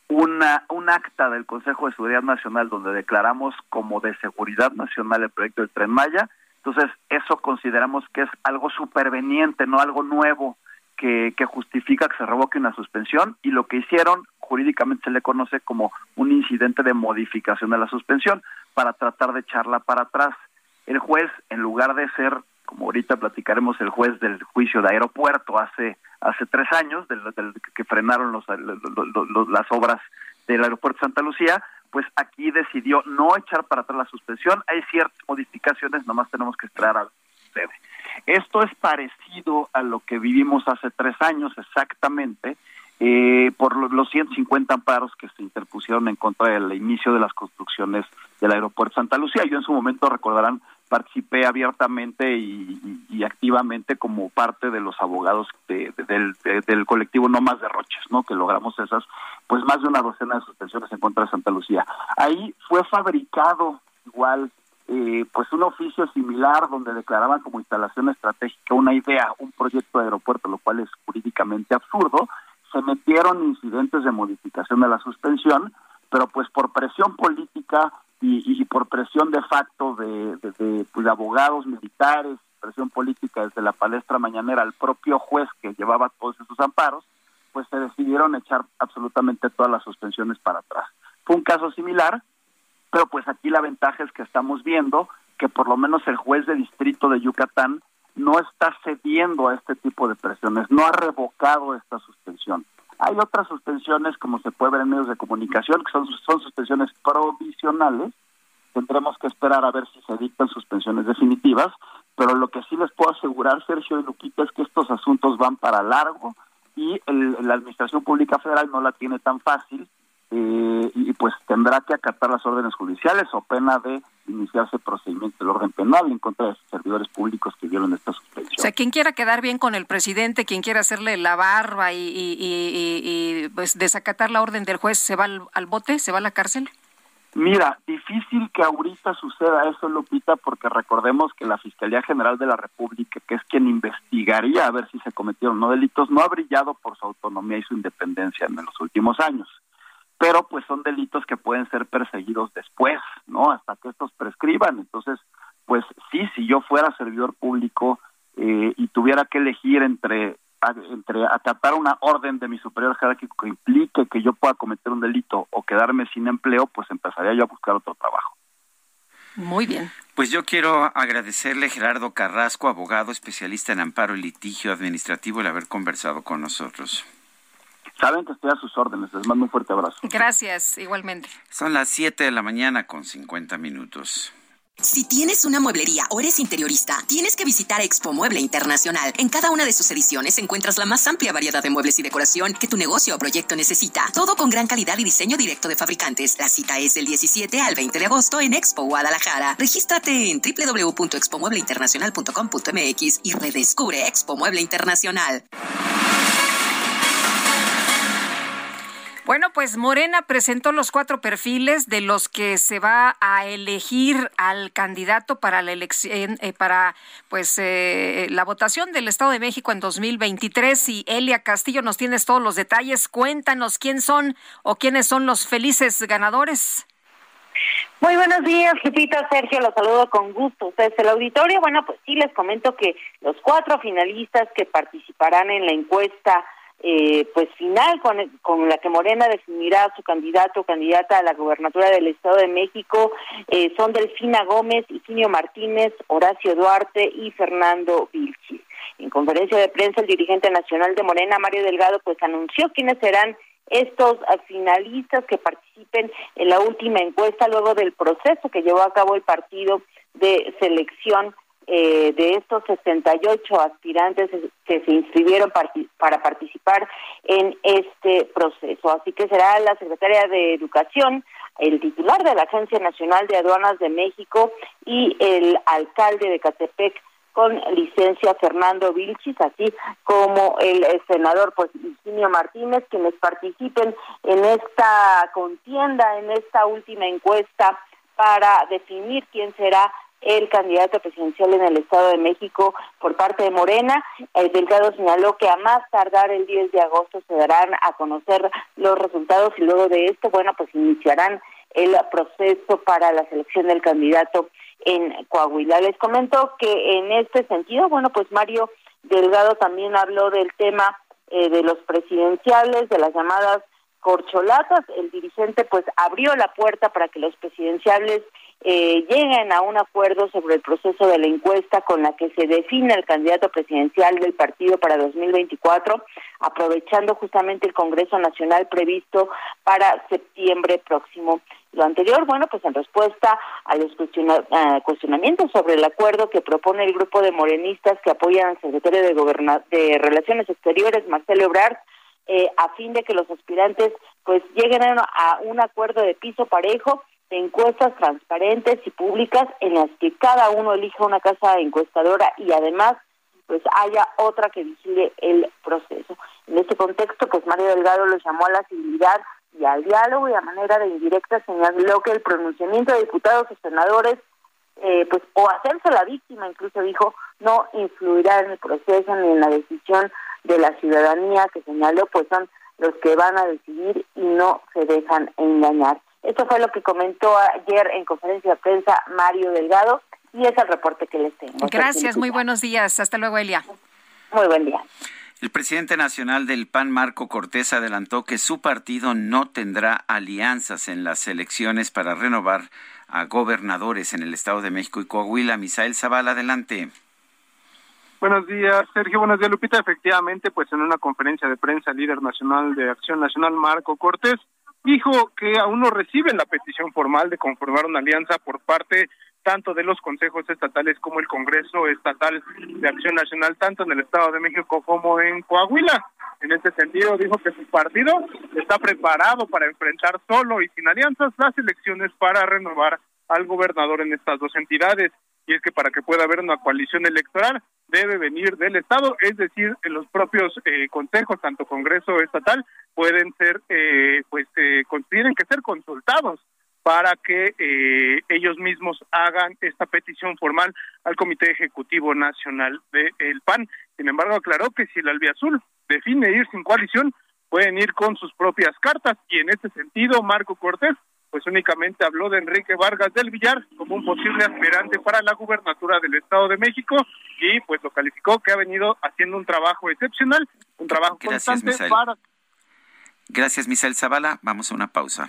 una, un acta del Consejo de Seguridad Nacional donde declaramos como de seguridad nacional el proyecto del Tren Maya, entonces eso consideramos que es algo superveniente, no algo nuevo que, que justifica que se revoque una suspensión y lo que hicieron jurídicamente se le conoce como un incidente de modificación de la suspensión para tratar de echarla para atrás. El juez, en lugar de ser como ahorita platicaremos el juez del juicio de aeropuerto hace hace tres años del, que frenaron los, las obras del aeropuerto Santa Lucía pues aquí decidió no echar para atrás la suspensión. Hay ciertas modificaciones nomás tenemos que esperar a ver. Esto es parecido a lo que vivimos hace tres años exactamente. Eh, por los 150 amparos que se interpusieron en contra del inicio de las construcciones del aeropuerto Santa Lucía. Yo en su momento recordarán participé abiertamente y, activamente como parte de los abogados del, colectivo No Más Derroches, ¿no? Que logramos esas, pues más de una docena de suspensiones en contra de Santa Lucía. Ahí fue fabricado igual, eh, pues un oficio similar donde declaraban como instalación estratégica una idea, un proyecto de aeropuerto, lo cual es jurídicamente absurdo. Se metieron incidentes de modificación de la suspensión, pero pues por presión política y, por presión de facto de, pues, de, abogados militares, presión política desde la palestra mañanera al propio juez que llevaba todos esos amparos, pues se decidieron echar absolutamente todas las suspensiones para atrás. Fue un caso similar, pero pues aquí la ventaja es que estamos viendo que por lo menos el juez de distrito de Yucatán no está cediendo a este tipo de presiones, no ha revocado esta suspensión. Hay otras suspensiones, como se puede ver en medios de comunicación, que son, son suspensiones provisionales. Tendremos que esperar a ver si se dictan suspensiones definitivas, pero lo que sí les puedo asegurar, Sergio y Lupita, es que estos asuntos van para largo y la Administración Pública Federal no la tiene tan fácil eh, y pues tendrá que acatar las órdenes judiciales o pena de iniciarse procedimiento del orden penal en contra de servidores públicos que dieron esta suspensión. O sea, quien quiera quedar bien con el presidente, quien quiera hacerle la barba y, pues desacatar la orden del juez, ¿se va al, bote? ¿Se va a la cárcel? Mira, difícil que ahorita suceda eso, Lupita, porque recordemos que la Fiscalía General de la República, que es quien investigaría a ver si se cometieron no delitos, no ha brillado por su autonomía y su independencia en los últimos años pero pues son delitos que pueden ser perseguidos después, ¿no? Hasta que estos prescriban. Entonces, pues sí, si yo fuera servidor público eh, y tuviera que elegir entre entre acatar una orden de mi superior jerárquico que implique que yo pueda cometer un delito o quedarme sin empleo, pues empezaría yo a buscar otro trabajo. Muy bien. Pues yo quiero agradecerle Gerardo Carrasco, abogado especialista en amparo y litigio administrativo, el haber conversado con nosotros. Saben que estoy a sus órdenes. Les mando un fuerte abrazo. Gracias, igualmente. Son las 7 de la mañana con 50 minutos. Si tienes una mueblería o eres interiorista, tienes que visitar Expo Mueble Internacional. En cada una de sus ediciones encuentras la más amplia variedad de muebles y decoración que tu negocio o proyecto necesita. Todo con gran calidad y diseño directo de fabricantes. La cita es del 17 al 20 de agosto en Expo Guadalajara. Regístrate en www.expomuebleinternacional.com.mx y redescubre Expo Mueble Internacional. Bueno, pues Morena presentó los cuatro perfiles de los que se va a elegir al candidato para la elección, eh, para pues eh, la votación del Estado de México en 2023. Y Elia Castillo nos tienes todos los detalles. Cuéntanos quién son o quiénes son los felices ganadores. Muy buenos días, Lupita, Sergio, los saludo con gusto. Ustedes el auditorio, bueno, pues sí les comento que los cuatro finalistas que participarán en la encuesta eh, pues final con, con la que Morena definirá su candidato o candidata a la gubernatura del Estado de México eh, son Delfina Gómez, Higinio Martínez, Horacio Duarte y Fernando Vilchis. En conferencia de prensa, el dirigente nacional de Morena, Mario Delgado, pues anunció quiénes serán estos finalistas que participen en la última encuesta luego del proceso que llevó a cabo el partido de selección eh, de estos 68 aspirantes que se inscribieron para participar en este proceso. Así que será la secretaria de Educación, el titular de la Agencia Nacional de Aduanas de México y el alcalde de Catepec con licencia Fernando Vilchis, así como el senador pues Virginia Martínez, quienes participen en esta contienda, en esta última encuesta para definir quién será el candidato presidencial en el Estado de México por parte de Morena. El Delgado señaló que a más tardar el 10 de agosto se darán a conocer los resultados y luego de esto, bueno, pues iniciarán el proceso para la selección del candidato en Coahuila. Les comento que en este sentido, bueno, pues Mario Delgado también habló del tema eh, de los presidenciales, de las llamadas corcholatas. El dirigente pues abrió la puerta para que los presidenciales eh, lleguen a un acuerdo sobre el proceso de la encuesta con la que se define el candidato presidencial del partido para 2024, aprovechando justamente el Congreso Nacional previsto para septiembre próximo. Lo anterior, bueno, pues en respuesta a los cuestionamientos sobre el acuerdo que propone el grupo de morenistas que apoyan al secretario de, Relaciones Exteriores, Marcelo Ebrard, eh, a fin de que los aspirantes pues lleguen a un acuerdo de piso parejo de encuestas transparentes y públicas en las que cada uno elija una casa encuestadora y además pues haya otra que vigile el proceso. En este contexto, pues Mario Delgado lo llamó a la civilidad y al diálogo y a manera de indirecta señaló que el pronunciamiento de diputados o senadores, eh, pues o hacerse la víctima, incluso dijo, no influirá en el proceso ni en la decisión de la ciudadanía que señaló, pues son los que van a decidir y no se dejan engañar. Esto fue lo que comentó ayer en conferencia de prensa Mario Delgado. y es el reporte que les tengo. Gracias, muy buenos días. Hasta luego, Elia. Muy buen día. El presidente nacional del PAN, Marco Cortés, adelantó que su partido no tendrá alianzas en las elecciones para renovar a gobernadores en el Estado de México y Coahuila. Misael Zavala, adelante. Buenos días, Sergio. Buenos días, Lupita. Efectivamente, pues en una conferencia de prensa, el líder nacional de Acción Nacional, Marco Cortés, dijo que aún no reciben la petición formal de conformar una alianza por parte tanto de los consejos estatales como el Congreso Estatal de Acción Nacional, tanto en el Estado de México como en Coahuila. En ese sentido, dijo que su partido está preparado para enfrentar solo y sin alianzas las elecciones para renovar al gobernador en estas dos entidades. Y es que para que pueda haber una coalición electoral debe venir del Estado, es decir, los propios eh, consejos, tanto Congreso estatal, pueden ser, eh, pues, eh, tienen que ser consultados para que eh, ellos mismos hagan esta petición formal al Comité Ejecutivo Nacional del PAN. Sin embargo, aclaró que si el albiazul define ir sin coalición, pueden ir con sus propias cartas y en este sentido Marco Cortés pues únicamente habló de Enrique Vargas del Villar como un posible aspirante para la gubernatura del Estado de México y pues lo calificó que ha venido haciendo un trabajo excepcional, un trabajo constante para... Gracias, Misael Zavala. Vamos a una pausa.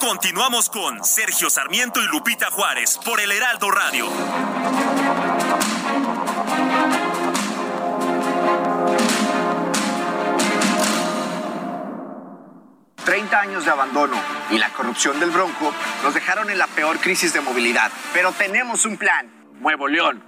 Continuamos con Sergio Sarmiento y Lupita Juárez por el Heraldo Radio. Treinta años de abandono y la corrupción del Bronco nos dejaron en la peor crisis de movilidad. Pero tenemos un plan. Nuevo León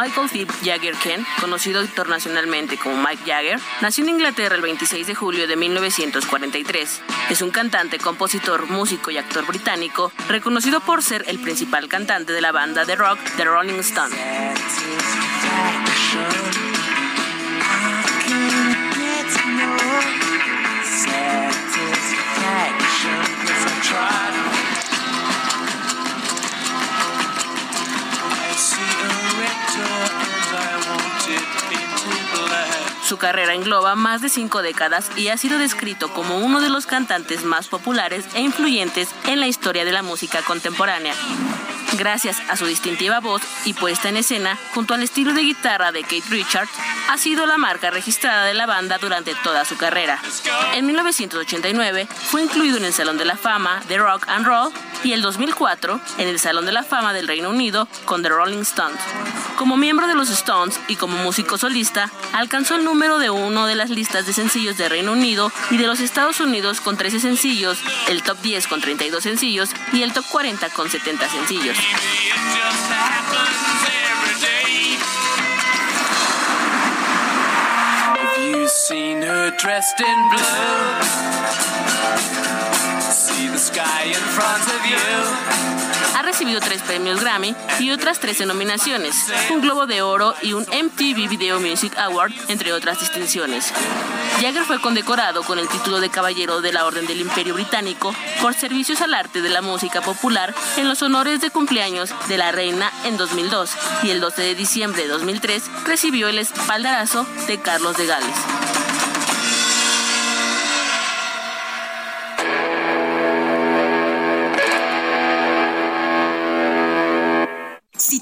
Michael Philip Jagger Kent, conocido internacionalmente como Mike Jagger, nació en Inglaterra el 26 de julio de 1943. Es un cantante, compositor, músico y actor británico, reconocido por ser el principal cantante de la banda de rock The Rolling Stones. Su carrera engloba más de cinco décadas y ha sido descrito como uno de los cantantes más populares e influyentes en la historia de la música contemporánea. Gracias a su distintiva voz y puesta en escena, junto al estilo de guitarra de Kate Richards, ha sido la marca registrada de la banda durante toda su carrera. En 1989 fue incluido en el Salón de la Fama de Rock and Roll y el 2004 en el Salón de la Fama del Reino Unido con The Rolling Stones. Como miembro de los Stones y como músico solista, alcanzó el número de uno de las listas de sencillos de Reino Unido y de los Estados Unidos con 13 sencillos, el top 10 con 32 sencillos y el top 40 con 70 sencillos. Ha recibido tres premios Grammy y otras 13 nominaciones, un Globo de Oro y un MTV Video Music Award, entre otras distinciones. Jagger fue condecorado con el título de Caballero de la Orden del Imperio Británico por servicios al arte de la música popular en los honores de cumpleaños de la reina en 2002 y el 12 de diciembre de 2003 recibió el espaldarazo de Carlos de Gales.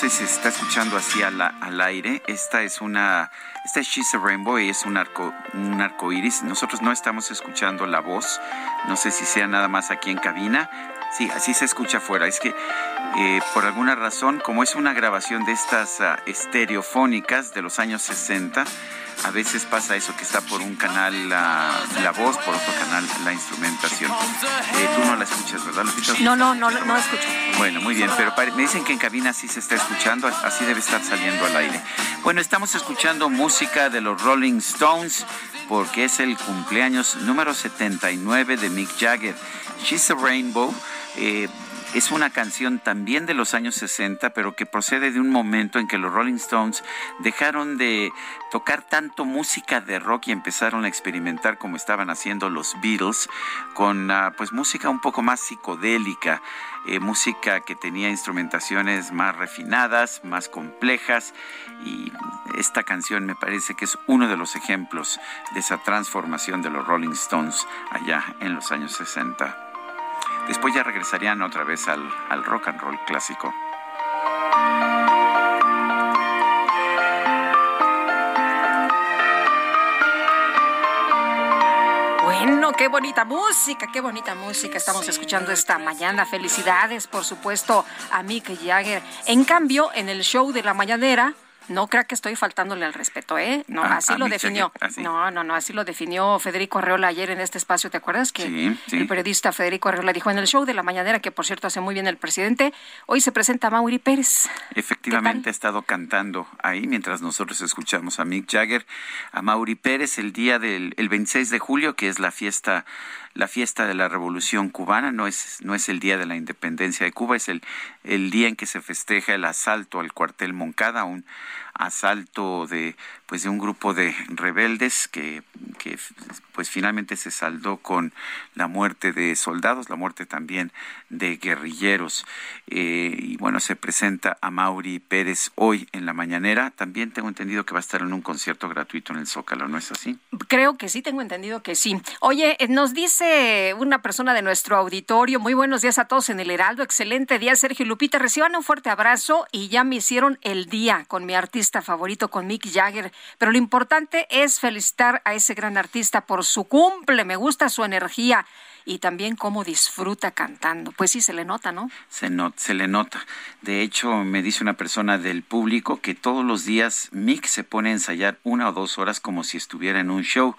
Sé si se está escuchando así al, al aire. Esta es una, esta es She's a Rainbow y es un arco, un arco iris. Nosotros no estamos escuchando la voz. No sé si sea nada más aquí en cabina. Sí, así se escucha afuera. Es que eh, por alguna razón, como es una grabación de estas ah, estereofónicas de los años 60, a veces pasa eso que está por un canal la, la voz, por otro canal la instrumentación. Eh, tú no la escuchas, ¿verdad, Lupita? No, no, no, no escucho. Bueno, muy bien, pero me dicen que en cabina sí se está escuchando, así debe estar saliendo al aire. Bueno, estamos escuchando música de los Rolling Stones porque es el cumpleaños número 79 de Mick Jagger. She's a Rainbow. Eh, es una canción también de los años 60, pero que procede de un momento en que los Rolling Stones dejaron de tocar tanto música de rock y empezaron a experimentar como estaban haciendo los Beatles con ah, pues música un poco más psicodélica, eh, música que tenía instrumentaciones más refinadas, más complejas y esta canción me parece que es uno de los ejemplos de esa transformación de los Rolling Stones allá en los años 60. Después ya regresarían otra vez al, al rock and roll clásico. Bueno, qué bonita música, qué bonita música estamos escuchando esta mañana. Felicidades, por supuesto, a Mick Jagger. En cambio, en el show de la mañanera, no crea que estoy faltándole al respeto, ¿eh? No, Ah, así a lo definió. Así. No, no, no, así lo definió Federico Arreola ayer en este espacio. ¿Te acuerdas que Sí, sí. el periodista Federico Arreola dijo en el show de la mañanera, que por cierto hace muy bien el presidente, hoy se presenta Mauri Pérez. Efectivamente ha estado cantando ahí mientras nosotros escuchamos a Mick Jagger, a Mauri Pérez el día del el 26 de julio, que es la fiesta la fiesta de la Revolución cubana, no es no es el día de la independencia de Cuba, es el el día en que se festeja el asalto al cuartel Moncada, un asalto de pues de un grupo de rebeldes que, que pues finalmente se saldó con la muerte de soldados, la muerte también de guerrilleros. Eh, y bueno, se presenta a Mauri Pérez hoy en la mañanera. También tengo entendido que va a estar en un concierto gratuito en el Zócalo, ¿no es así? Creo que sí, tengo entendido que sí. Oye, eh, nos dice una persona de nuestro auditorio, muy buenos días a todos en el Heraldo, excelente día, Sergio Lupita, reciban un fuerte abrazo y ya me hicieron el día con mi artista favorito, con Mick Jagger, pero lo importante es felicitar a ese gran artista por su cumple, me gusta su energía y también cómo disfruta cantando. Pues sí, se le nota, ¿no? Se, no- se le nota. De hecho, me dice una persona del público que todos los días Mick se pone a ensayar una o dos horas como si estuviera en un show.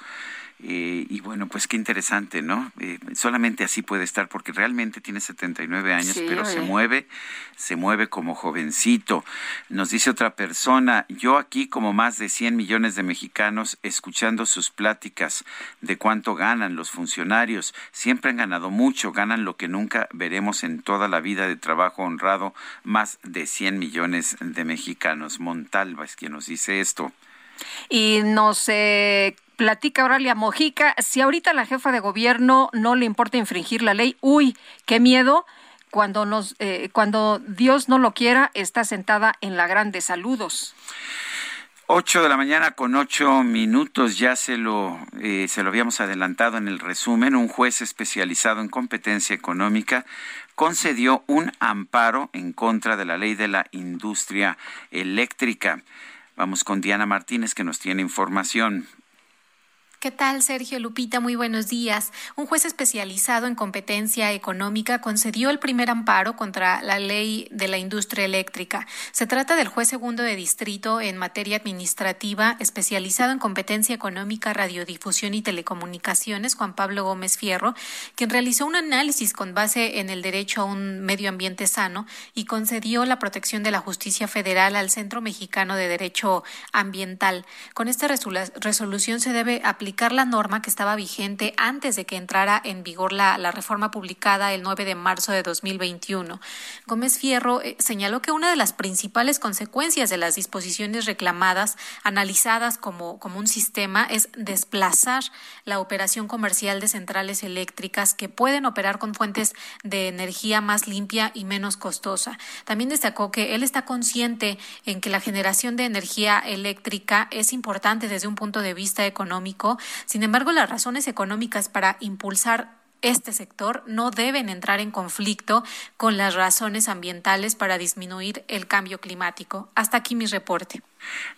Eh, y bueno, pues qué interesante, ¿no? Eh, solamente así puede estar porque realmente tiene 79 años, Sí, pero se mueve, se mueve como jovencito. Nos dice otra persona, yo aquí como más de 100 millones de mexicanos escuchando sus pláticas de cuánto ganan los funcionarios, siempre han ganado mucho, ganan lo que nunca veremos en toda la vida de trabajo honrado, más de 100 millones de mexicanos. Montalva es quien nos dice esto. Y nos eh, platica Auralia Mojica, si ahorita la jefa de gobierno no le importa infringir la ley, uy, qué miedo. Cuando, nos, eh, cuando Dios no lo quiera, está sentada en la grande. Saludos. 8 de la mañana con 8 minutos, ya se lo, eh, se lo habíamos adelantado en el resumen. Un juez especializado en competencia económica concedió un amparo en contra de la ley de la industria eléctrica. Vamos con Diana Martínez que nos tiene información. ¿Qué tal, Sergio Lupita? Muy buenos días. Un juez especializado en competencia económica concedió el primer amparo contra la ley de la industria eléctrica. Se trata del juez segundo de distrito en materia administrativa especializado en competencia económica, radiodifusión y telecomunicaciones, Juan Pablo Gómez Fierro, quien realizó un análisis con base en el derecho a un medio ambiente sano y concedió la protección de la justicia federal al Centro Mexicano de Derecho Ambiental. Con esta resolución se debe aplicar la norma que estaba vigente antes de que entrara en vigor la, reforma publicada el 9 de marzo de 2021. Gómez Fierro eh, señaló que una de las principales consecuencias de las disposiciones reclamadas, analizadas como, como un sistema, es desplazar la operación comercial de centrales eléctricas que pueden operar con fuentes de energía más limpia y menos costosa. También destacó que él está consciente en que la generación de energía eléctrica es importante desde un punto de vista económico sin embargo, las razones económicas para impulsar este sector no deben entrar en conflicto con las razones ambientales para disminuir el cambio climático. Hasta aquí mi reporte.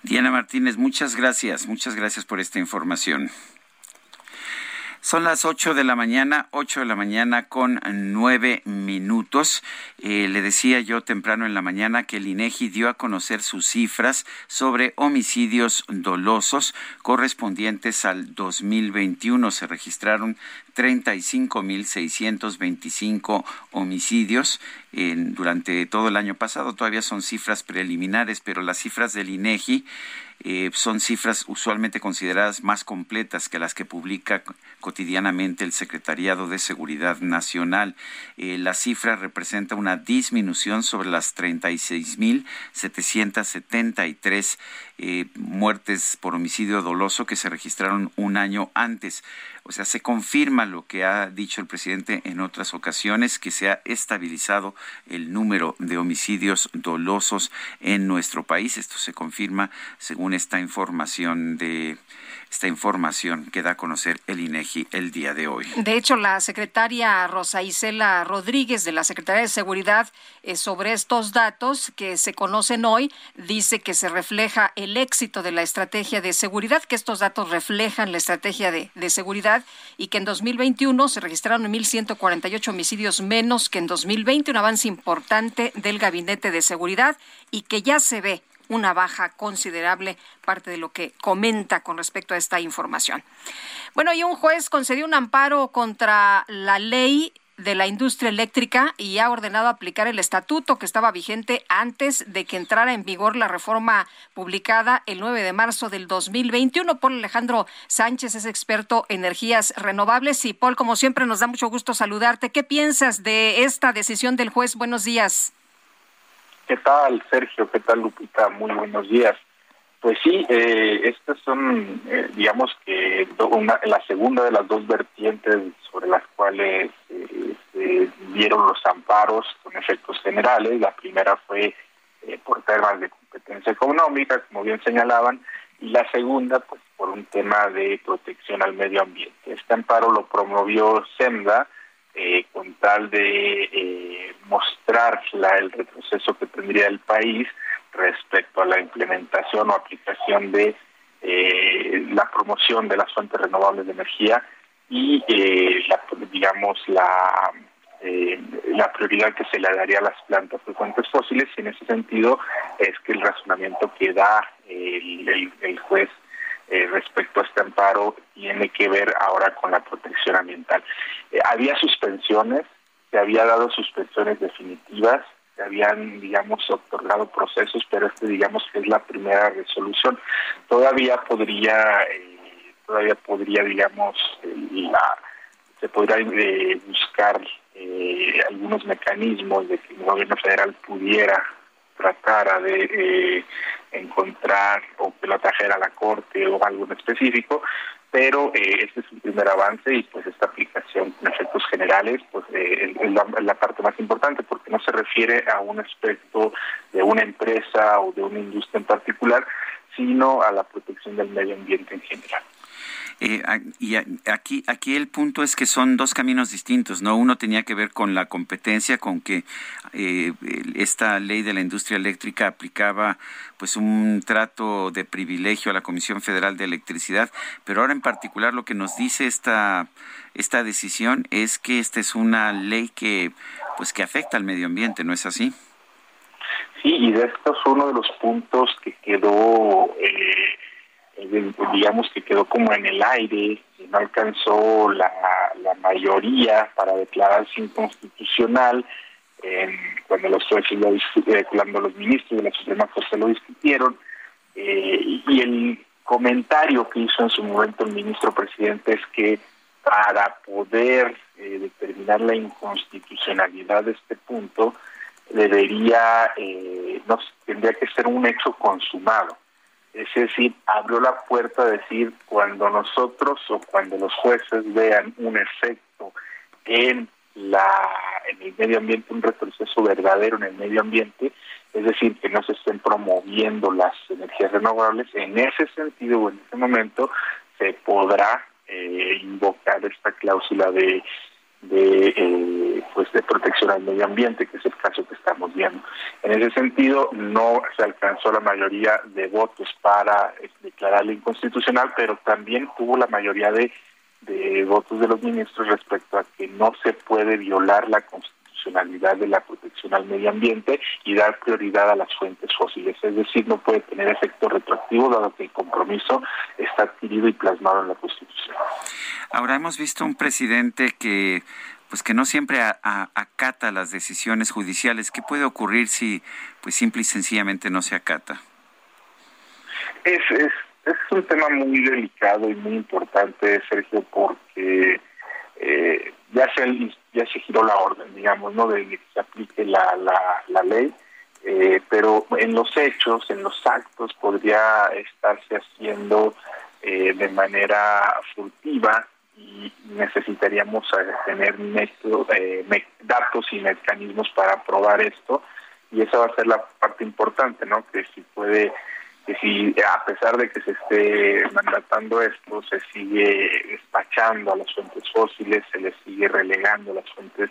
Diana Martínez, muchas gracias. Muchas gracias por esta información. Son las 8 de la mañana, 8 de la mañana con nueve minutos. Eh, le decía yo temprano en la mañana que el INEGI dio a conocer sus cifras sobre homicidios dolosos correspondientes al 2021. Se registraron 35.625 homicidios en, durante todo el año pasado. Todavía son cifras preliminares, pero las cifras del INEGI eh, son cifras usualmente consideradas más completas que las que publica cotidianamente el Secretariado de Seguridad Nacional. Eh, la cifra representa una disminución sobre las 36.773 eh, muertes por homicidio doloso que se registraron un año antes. O sea, se confirma lo que ha dicho el presidente en otras ocasiones, que se ha estabilizado el número de homicidios dolosos en nuestro país. Esto se confirma según esta información de esta información que da a conocer el INEGI el día de hoy. De hecho, la secretaria Rosa Isela Rodríguez de la Secretaría de Seguridad eh, sobre estos datos que se conocen hoy dice que se refleja el éxito de la estrategia de seguridad, que estos datos reflejan la estrategia de, de seguridad y que en 2021 se registraron 1.148 homicidios menos que en 2020, un avance importante del Gabinete de Seguridad y que ya se ve una baja considerable, parte de lo que comenta con respecto a esta información. Bueno, y un juez concedió un amparo contra la ley de la industria eléctrica y ha ordenado aplicar el estatuto que estaba vigente antes de que entrara en vigor la reforma publicada el 9 de marzo del 2021. Paul Alejandro Sánchez es experto en energías renovables y Paul, como siempre, nos da mucho gusto saludarte. ¿Qué piensas de esta decisión del juez? Buenos días. ¿Qué tal, Sergio? ¿Qué tal, Lupita? Muy buenos días. Pues sí, eh, estas son, eh, digamos que una, la segunda de las dos vertientes sobre las cuales eh, se dieron los amparos con efectos generales. La primera fue eh, por temas de competencia económica, como bien señalaban, y la segunda, pues por un tema de protección al medio ambiente. Este amparo lo promovió SEMDA, eh, con tal de eh, mostrar la, el retroceso que tendría el país respecto a la implementación o aplicación de eh, la promoción de las fuentes renovables de energía y la, digamos la la prioridad que se le daría a las plantas de fuentes fósiles. Y en ese sentido es que el razonamiento que da el, el juez eh, respecto a este amparo tiene que ver ahora con la protección ambiental. Eh, había suspensiones, se había dado suspensiones definitivas, se habían, digamos, otorgado procesos, pero este, digamos, que es la primera resolución. Todavía podría, eh, todavía podría, digamos, la, se podría buscar algunos mecanismos de que el gobierno federal pudiera tratara de encontrar o que lo trajera a la corte o algo en específico, pero eh, este es un primer avance y pues esta aplicación con efectos generales pues eh, es la, parte más importante porque no se refiere a un aspecto de una empresa o de una industria en particular, sino a la protección del medio ambiente en general. Eh, y aquí, aquí el punto es que son dos caminos distintos, ¿no? Uno tenía que ver con la competencia, con que eh, esta ley de la industria eléctrica aplicaba pues un trato de privilegio a la Comisión Federal de Electricidad, pero ahora en particular lo que nos dice esta, esta decisión es que esta es una ley que pues que afecta al medio ambiente, ¿no es así? Sí, y de esto es uno de los puntos que quedó eh, digamos que quedó como en el aire, no alcanzó la, mayoría para declararse inconstitucional cuando los jueces lo eh, cuando los ministros de la Suprema Corte lo discutieron eh, y el comentario que hizo en su momento el ministro presidente es que para poder eh, determinar la inconstitucionalidad de este punto debería no tendría que ser un hecho consumado es decir, abrió la puerta a decir cuando nosotros o cuando los jueces vean un efecto en la en el medio ambiente, un retroceso verdadero en el medio ambiente, es decir, que no se estén promoviendo las energías renovables, en ese sentido o en ese momento se podrá eh, invocar esta cláusula de de eh, pues de protección al medio ambiente que es el caso que estamos viendo en ese sentido no se alcanzó la mayoría de votos para eh, declararla inconstitucional pero también tuvo la mayoría de de votos de los ministros respecto a que no se puede violar la constitución de la protección al medio ambiente y dar prioridad a las fuentes fósiles. Es decir, no puede tener efecto retroactivo dado que el compromiso está adquirido y plasmado en la Constitución. Ahora hemos visto un presidente que pues que no siempre acata las decisiones judiciales. ¿Qué puede ocurrir si pues simple y sencillamente no se acata? Es, es, es un tema muy delicado y muy importante, Sergio, porque eh, ya se ya se giró la orden, digamos, no de que se aplique la, la, ley, eh, pero en los hechos, en los actos, podría estarse haciendo eh, de manera furtiva y necesitaríamos tener datos y mecanismos para probar esto y esa va a ser la parte importante, ¿no? Que si puede que si a pesar de que se esté mandatando esto, se sigue despachando a las fuentes fósiles, se les sigue relegando a las fuentes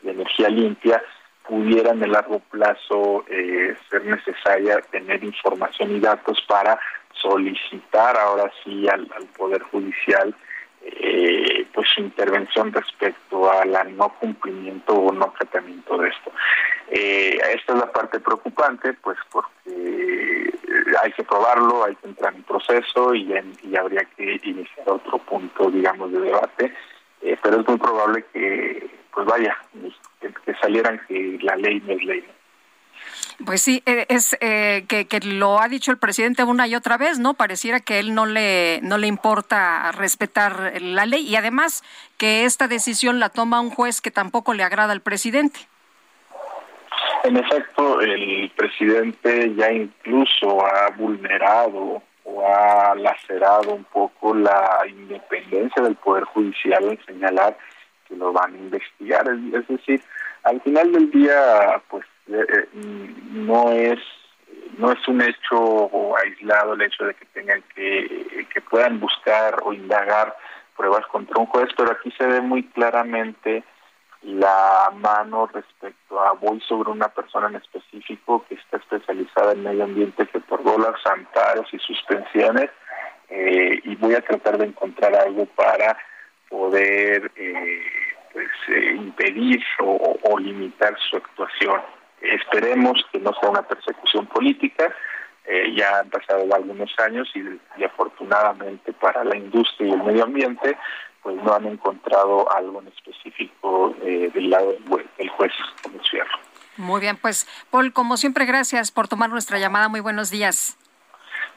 de energía limpia, pudiera en el largo plazo eh, ser necesaria tener información y datos para solicitar ahora sí al, Poder Judicial eh, pues intervención respecto al no cumplimiento o no tratamiento de esto. Eh, esta es la parte preocupante, pues porque hay que probarlo, hay que entrar en proceso y, habría que iniciar otro punto, digamos, de debate, eh, pero es muy probable que, pues vaya, que, salieran que la ley no es ley. Pues sí, eh, es eh, que, lo ha dicho el presidente una y otra vez, ¿no? Pareciera que él no le no le importa respetar la ley y además que esta decisión la toma un juez que tampoco le agrada al presidente. En efecto, el presidente ya incluso ha vulnerado o ha lacerado un poco la independencia del Poder Judicial en señalar que lo van a investigar. Es decir, al final del día, pues eh, eh, no es no es un hecho aislado el hecho de que tengan que que puedan buscar o indagar pruebas contra un juez, pero aquí se ve muy claramente la mano respecto a voy sobre una persona en específico que está especializada en medio ambiente que otorgó los amparos y suspensiones eh, y voy a tratar de encontrar algo para poder eh, pues eh, impedir o, limitar su actuación. Esperemos que no sea una persecución política, ya han pasado algunos años y, y, afortunadamente para la industria y el medio ambiente pues no han encontrado algo en específico eh, del lado del juez Fierro. Muy bien, pues Paul, como siempre, gracias por tomar nuestra llamada. Muy buenos días.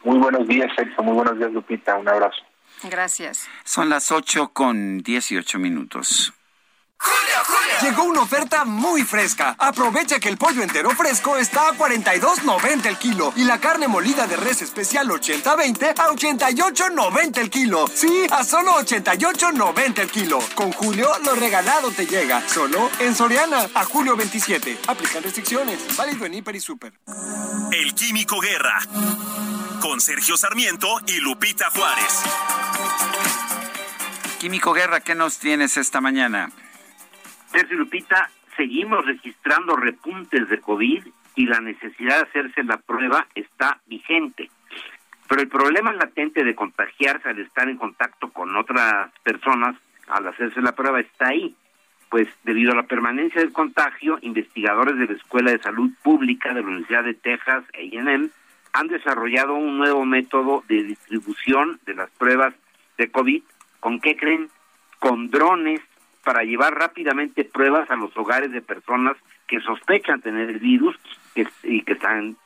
Muy buenos días, Sergio. Muy buenos días, Lupita. Un abrazo. Gracias. Son las 8 con 18 minutos. Llegó una oferta muy fresca. Aprovecha que el pollo entero fresco está a 42.90 el kilo y la carne molida de res especial 80-20 a 88.90 el kilo. Sí, a solo 88.90 el kilo. Con Julio, lo regalado te llega. Solo en Soriana. A julio 27. Aplican restricciones. Válido en Hiper y Super. El Químico Guerra. Con Sergio Sarmiento y Lupita Juárez. Químico Guerra, ¿qué nos tienes esta mañana? Sergio Lupita, seguimos registrando repuntes de COVID y la necesidad de hacerse la prueba está vigente. Pero el problema latente de contagiarse al estar en contacto con otras personas al hacerse la prueba está ahí. Pues debido a la permanencia del contagio, investigadores de la Escuela de Salud Pública de la Universidad de Texas, A&M, han desarrollado un nuevo método de distribución de las pruebas de COVID. ¿Con qué creen? Con drones para llevar rápidamente pruebas a los hogares de personas que sospechan tener el virus y que están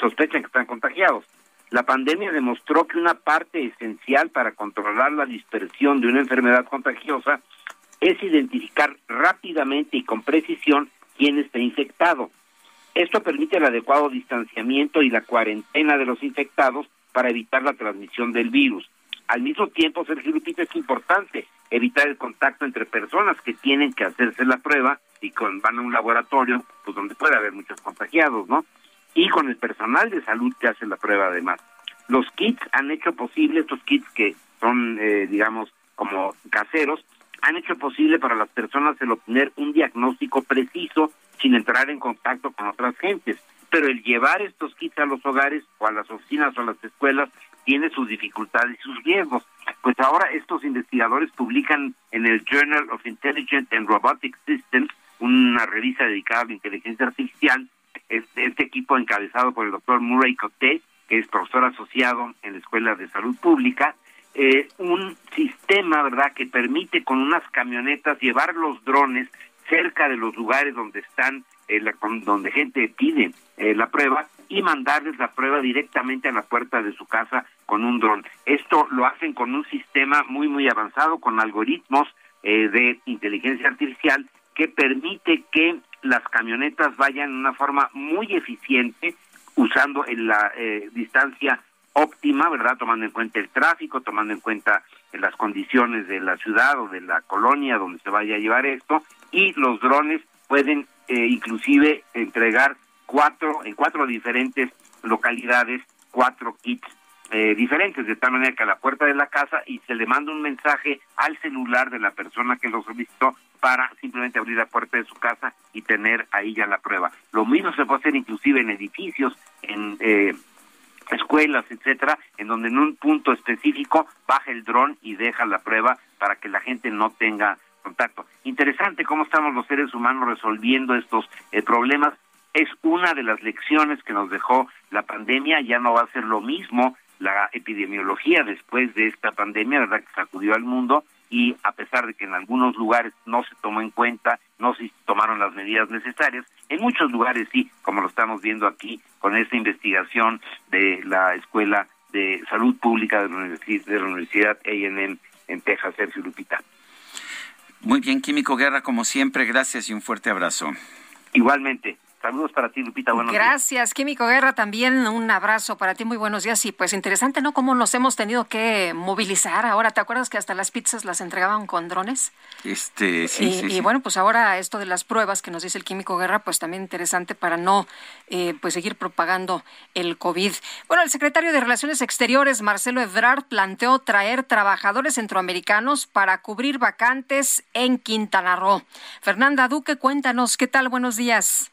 sospechan que están contagiados. La pandemia demostró que una parte esencial para controlar la dispersión de una enfermedad contagiosa es identificar rápidamente y con precisión quién está infectado. Esto permite el adecuado distanciamiento y la cuarentena de los infectados para evitar la transmisión del virus. Al mismo tiempo, Sergio Lupita, es importante evitar el contacto entre personas que tienen que hacerse la prueba y con, van a un laboratorio, pues donde puede haber muchos contagiados, ¿no? Y con el personal de salud que hace la prueba además. Los kits han hecho posible, estos kits que son, eh, digamos, como caseros, han hecho posible para las personas el obtener un diagnóstico preciso sin entrar en contacto con otras gentes. Pero el llevar estos kits a los hogares o a las oficinas o a las escuelas tiene sus dificultades y sus riesgos. Pues ahora estos investigadores publican en el Journal of Intelligent and Robotic Systems, una revista dedicada a la inteligencia artificial, este, este equipo encabezado por el doctor Murray Coté, que es profesor asociado en la Escuela de Salud Pública, eh, un sistema, ¿verdad?, que permite con unas camionetas llevar los drones cerca de los lugares donde están, eh, donde gente pide eh, la prueba y mandarles la prueba directamente a la puerta de su casa con un dron. Esto lo hacen con un sistema muy, muy avanzado, con algoritmos eh, de inteligencia artificial que permite que las camionetas vayan de una forma muy eficiente usando en la eh, distancia óptima, ¿verdad? Tomando en cuenta el tráfico, tomando en cuenta las condiciones de la ciudad o de la colonia donde se vaya a llevar esto y los drones pueden eh, inclusive entregar cuatro, en cuatro diferentes localidades, cuatro kits eh, diferentes, de tal manera que a la puerta de la casa y se le manda un mensaje al celular de la persona que lo solicitó para simplemente abrir la puerta de su casa y tener ahí ya la prueba. Lo mismo se puede hacer inclusive en edificios, en eh, escuelas, etcétera, en donde en un punto específico baja el dron y deja la prueba para que la gente no tenga contacto. Interesante cómo estamos los seres humanos resolviendo estos eh, problemas es una de las lecciones que nos dejó la pandemia, ya no va a ser lo mismo la epidemiología después de esta pandemia, ¿verdad? Que sacudió al mundo y a pesar de que en algunos lugares no se tomó en cuenta, no se tomaron las medidas necesarias, en muchos lugares sí, como lo estamos viendo aquí con esta investigación de la Escuela de Salud Pública de la Universidad, de la Universidad A&M en Texas, Sergio Lupita. Muy bien, Químico Guerra, como siempre, gracias y un fuerte abrazo. Igualmente. Saludos para ti, Lupita. Buenos Gracias, Químico Guerra. También un abrazo para ti. Muy buenos días. Y pues interesante, ¿no? Cómo nos hemos tenido que movilizar. Ahora, ¿te acuerdas que hasta las pizzas las entregaban con drones? Este, sí, y, sí, y bueno, pues ahora esto de las pruebas que nos dice el Químico Guerra, pues también interesante para no eh, pues seguir propagando el COVID. Bueno, el secretario de Relaciones Exteriores, Marcelo Ebrard, planteó traer trabajadores centroamericanos para cubrir vacantes en Quintana Roo. Fernanda Duque, cuéntanos, ¿qué tal? Buenos días.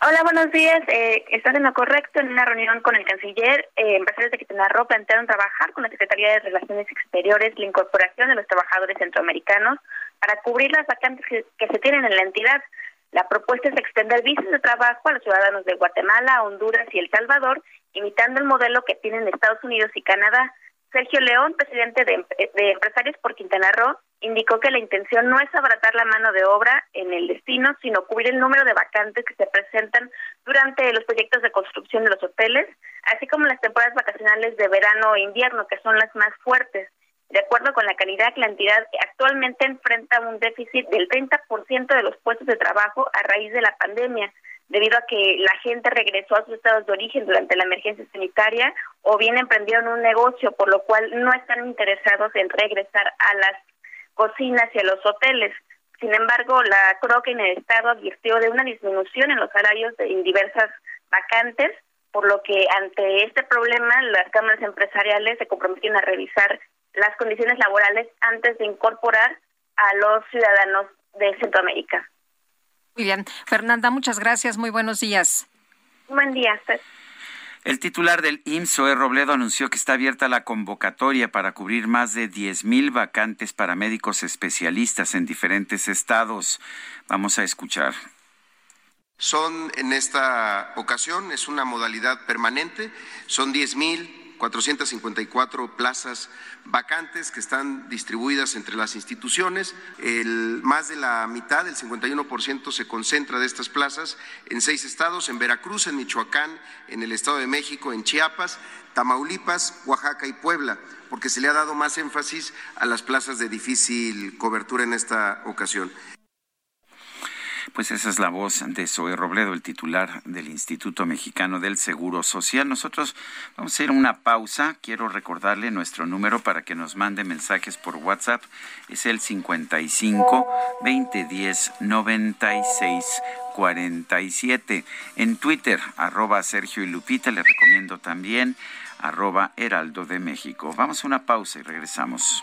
Hola, buenos días. Eh, estás en lo correcto. En una reunión con el canciller, eh, empresarios de Quintana Roo plantearon trabajar con la Secretaría de Relaciones Exteriores la incorporación de los trabajadores centroamericanos para cubrir las vacantes que, se tienen en la entidad. La propuesta es extender visas de trabajo a los ciudadanos de Guatemala, Honduras y El Salvador, imitando el modelo que tienen Estados Unidos y Canadá. Sergio León, presidente de, de Empresarios por Quintana Roo, indicó que la intención no es abaratar la mano de obra en el destino, sino cubrir el número de vacantes que se presentan durante los proyectos de construcción de los hoteles, así como las temporadas vacacionales de verano e invierno, que son las más fuertes. De acuerdo con la calidad, la entidad actualmente enfrenta un déficit del 30% de los puestos de trabajo a raíz de la pandemia, debido a que la gente regresó a sus estados de origen durante la emergencia sanitaria o bien emprendieron un negocio, por lo cual no están interesados en regresar a las cocinas y a los hoteles. Sin embargo, la CROC en el Estado advirtió de una disminución en los salarios de, en diversas vacantes, por lo que ante este problema las cámaras empresariales se comprometieron a revisar las condiciones laborales antes de incorporar a los ciudadanos de Centroamérica. Muy bien. Fernanda, muchas gracias. Muy buenos días. Buen día. El titular del IMSS, Robledo, anunció que está abierta la convocatoria para cubrir más de 10.000 vacantes para médicos especialistas en diferentes estados. Vamos a escuchar. Son en esta ocasión, es una modalidad permanente, son 10.454 plazas vacantes que están distribuidas entre las instituciones. El, más de la mitad, el 51%, se concentra de estas plazas en seis estados, en Veracruz, en Michoacán, en el Estado de México, en Chiapas, Tamaulipas, Oaxaca y Puebla, porque se le ha dado más énfasis a las plazas de difícil cobertura en esta ocasión. Pues esa es la voz de Zoe Robledo, el titular del Instituto Mexicano del Seguro Social. Nosotros vamos a hacer una pausa. Quiero recordarle nuestro número para que nos mande mensajes por WhatsApp. Es el 55 2010 96 47. En Twitter, arroba Sergio y Lupita, le recomiendo también arroba Heraldo de México. Vamos a una pausa y regresamos.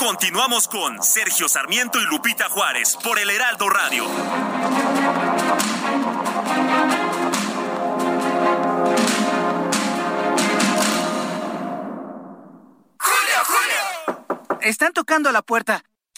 Continuamos con Sergio Sarmiento y Lupita Juárez por el Heraldo Radio. Están tocando la puerta.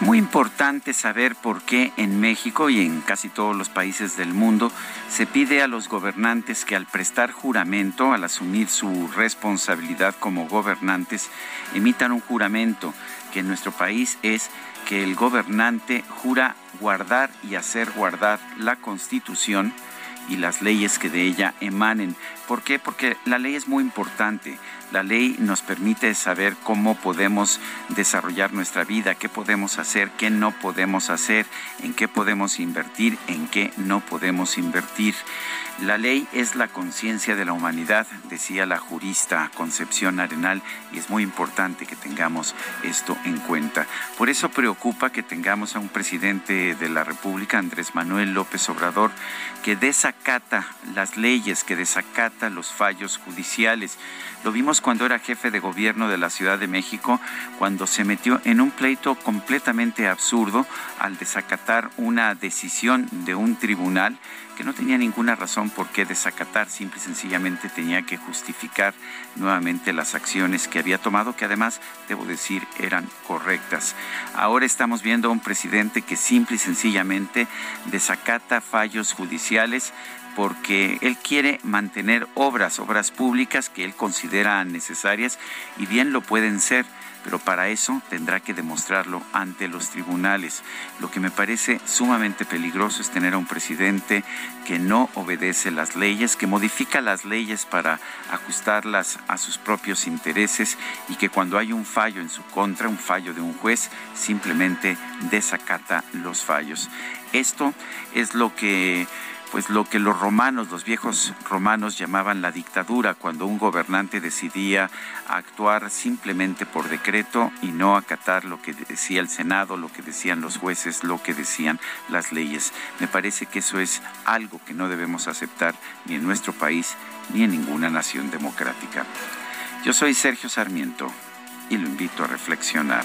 Muy importante saber por qué en México y en casi todos los países del mundo se pide a los gobernantes que al prestar juramento, al asumir su responsabilidad como gobernantes, emitan un juramento que en nuestro país es que el gobernante jura guardar y hacer guardar la Constitución y las leyes que de ella emanen. ¿Por qué? Porque la ley es muy importante. La ley nos permite saber cómo podemos desarrollar nuestra vida, qué podemos hacer, qué no podemos hacer, en qué podemos invertir, en qué no podemos invertir. La ley es la conciencia de la humanidad, decía la jurista Concepción Arenal, y es muy importante que tengamos esto en cuenta. Por eso preocupa que tengamos a un presidente de la República, Andrés Manuel López Obrador, que desacata las leyes, que desacata los fallos judiciales. Lo vimos cuando era jefe de gobierno de la Ciudad de México, cuando se metió en un pleito completamente absurdo al desacatar una decisión de un tribunal que no tenía ninguna razón por qué desacatar, simple y sencillamente tenía que justificar nuevamente las acciones que había tomado, que además, debo decir, eran correctas. Ahora estamos viendo a un presidente que simple y sencillamente desacata fallos judiciales, porque él quiere mantener obras, obras públicas que él considera necesarias y bien lo pueden ser pero para eso tendrá que demostrarlo ante los tribunales. Lo que me parece sumamente peligroso es tener a un presidente que no obedece las leyes, que modifica las leyes para ajustarlas a sus propios intereses y que cuando hay un fallo en su contra, un fallo de un juez, simplemente desacata los fallos. Esto es lo que pues lo que los romanos, los viejos romanos llamaban la dictadura, cuando un gobernante decidía actuar simplemente por decreto y no acatar lo que decía el Senado, lo que decían los jueces, lo que decían las leyes. Me parece que eso es algo que no debemos aceptar ni en nuestro país ni en ninguna nación democrática. Yo soy Sergio Sarmiento y lo invito a reflexionar.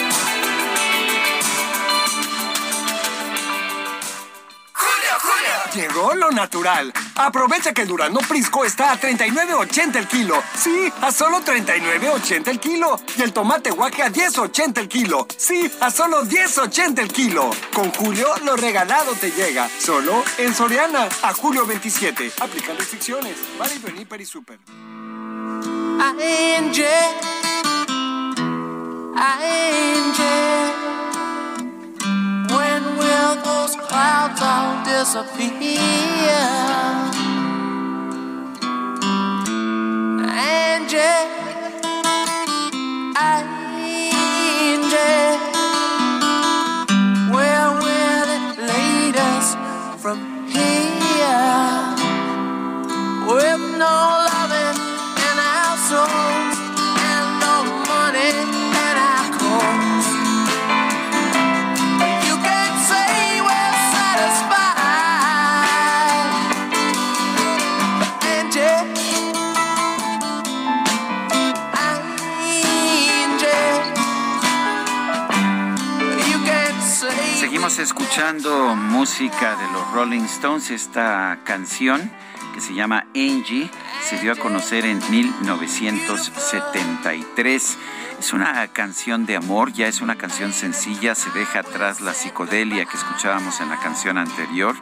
Llegó lo natural. Aprovecha que el Durano Prisco está a 39.80 el kilo. Sí, a solo 39.80 el kilo. Y el tomate guaje a 10.80 el kilo. Sí, a solo 10.80 el kilo. Con Julio, lo regalado te llega. Solo en Soriana. A julio 27. Aplica restricciones. Válido en Hiper y Super. Those clouds all disappear? Escuchando música de los Rolling Stones. Esta canción que se llama Angie se dio a conocer en 1973. Es una canción de amor, ya es una canción sencilla, se deja atrás la psicodelia que escuchábamos en la canción anterior,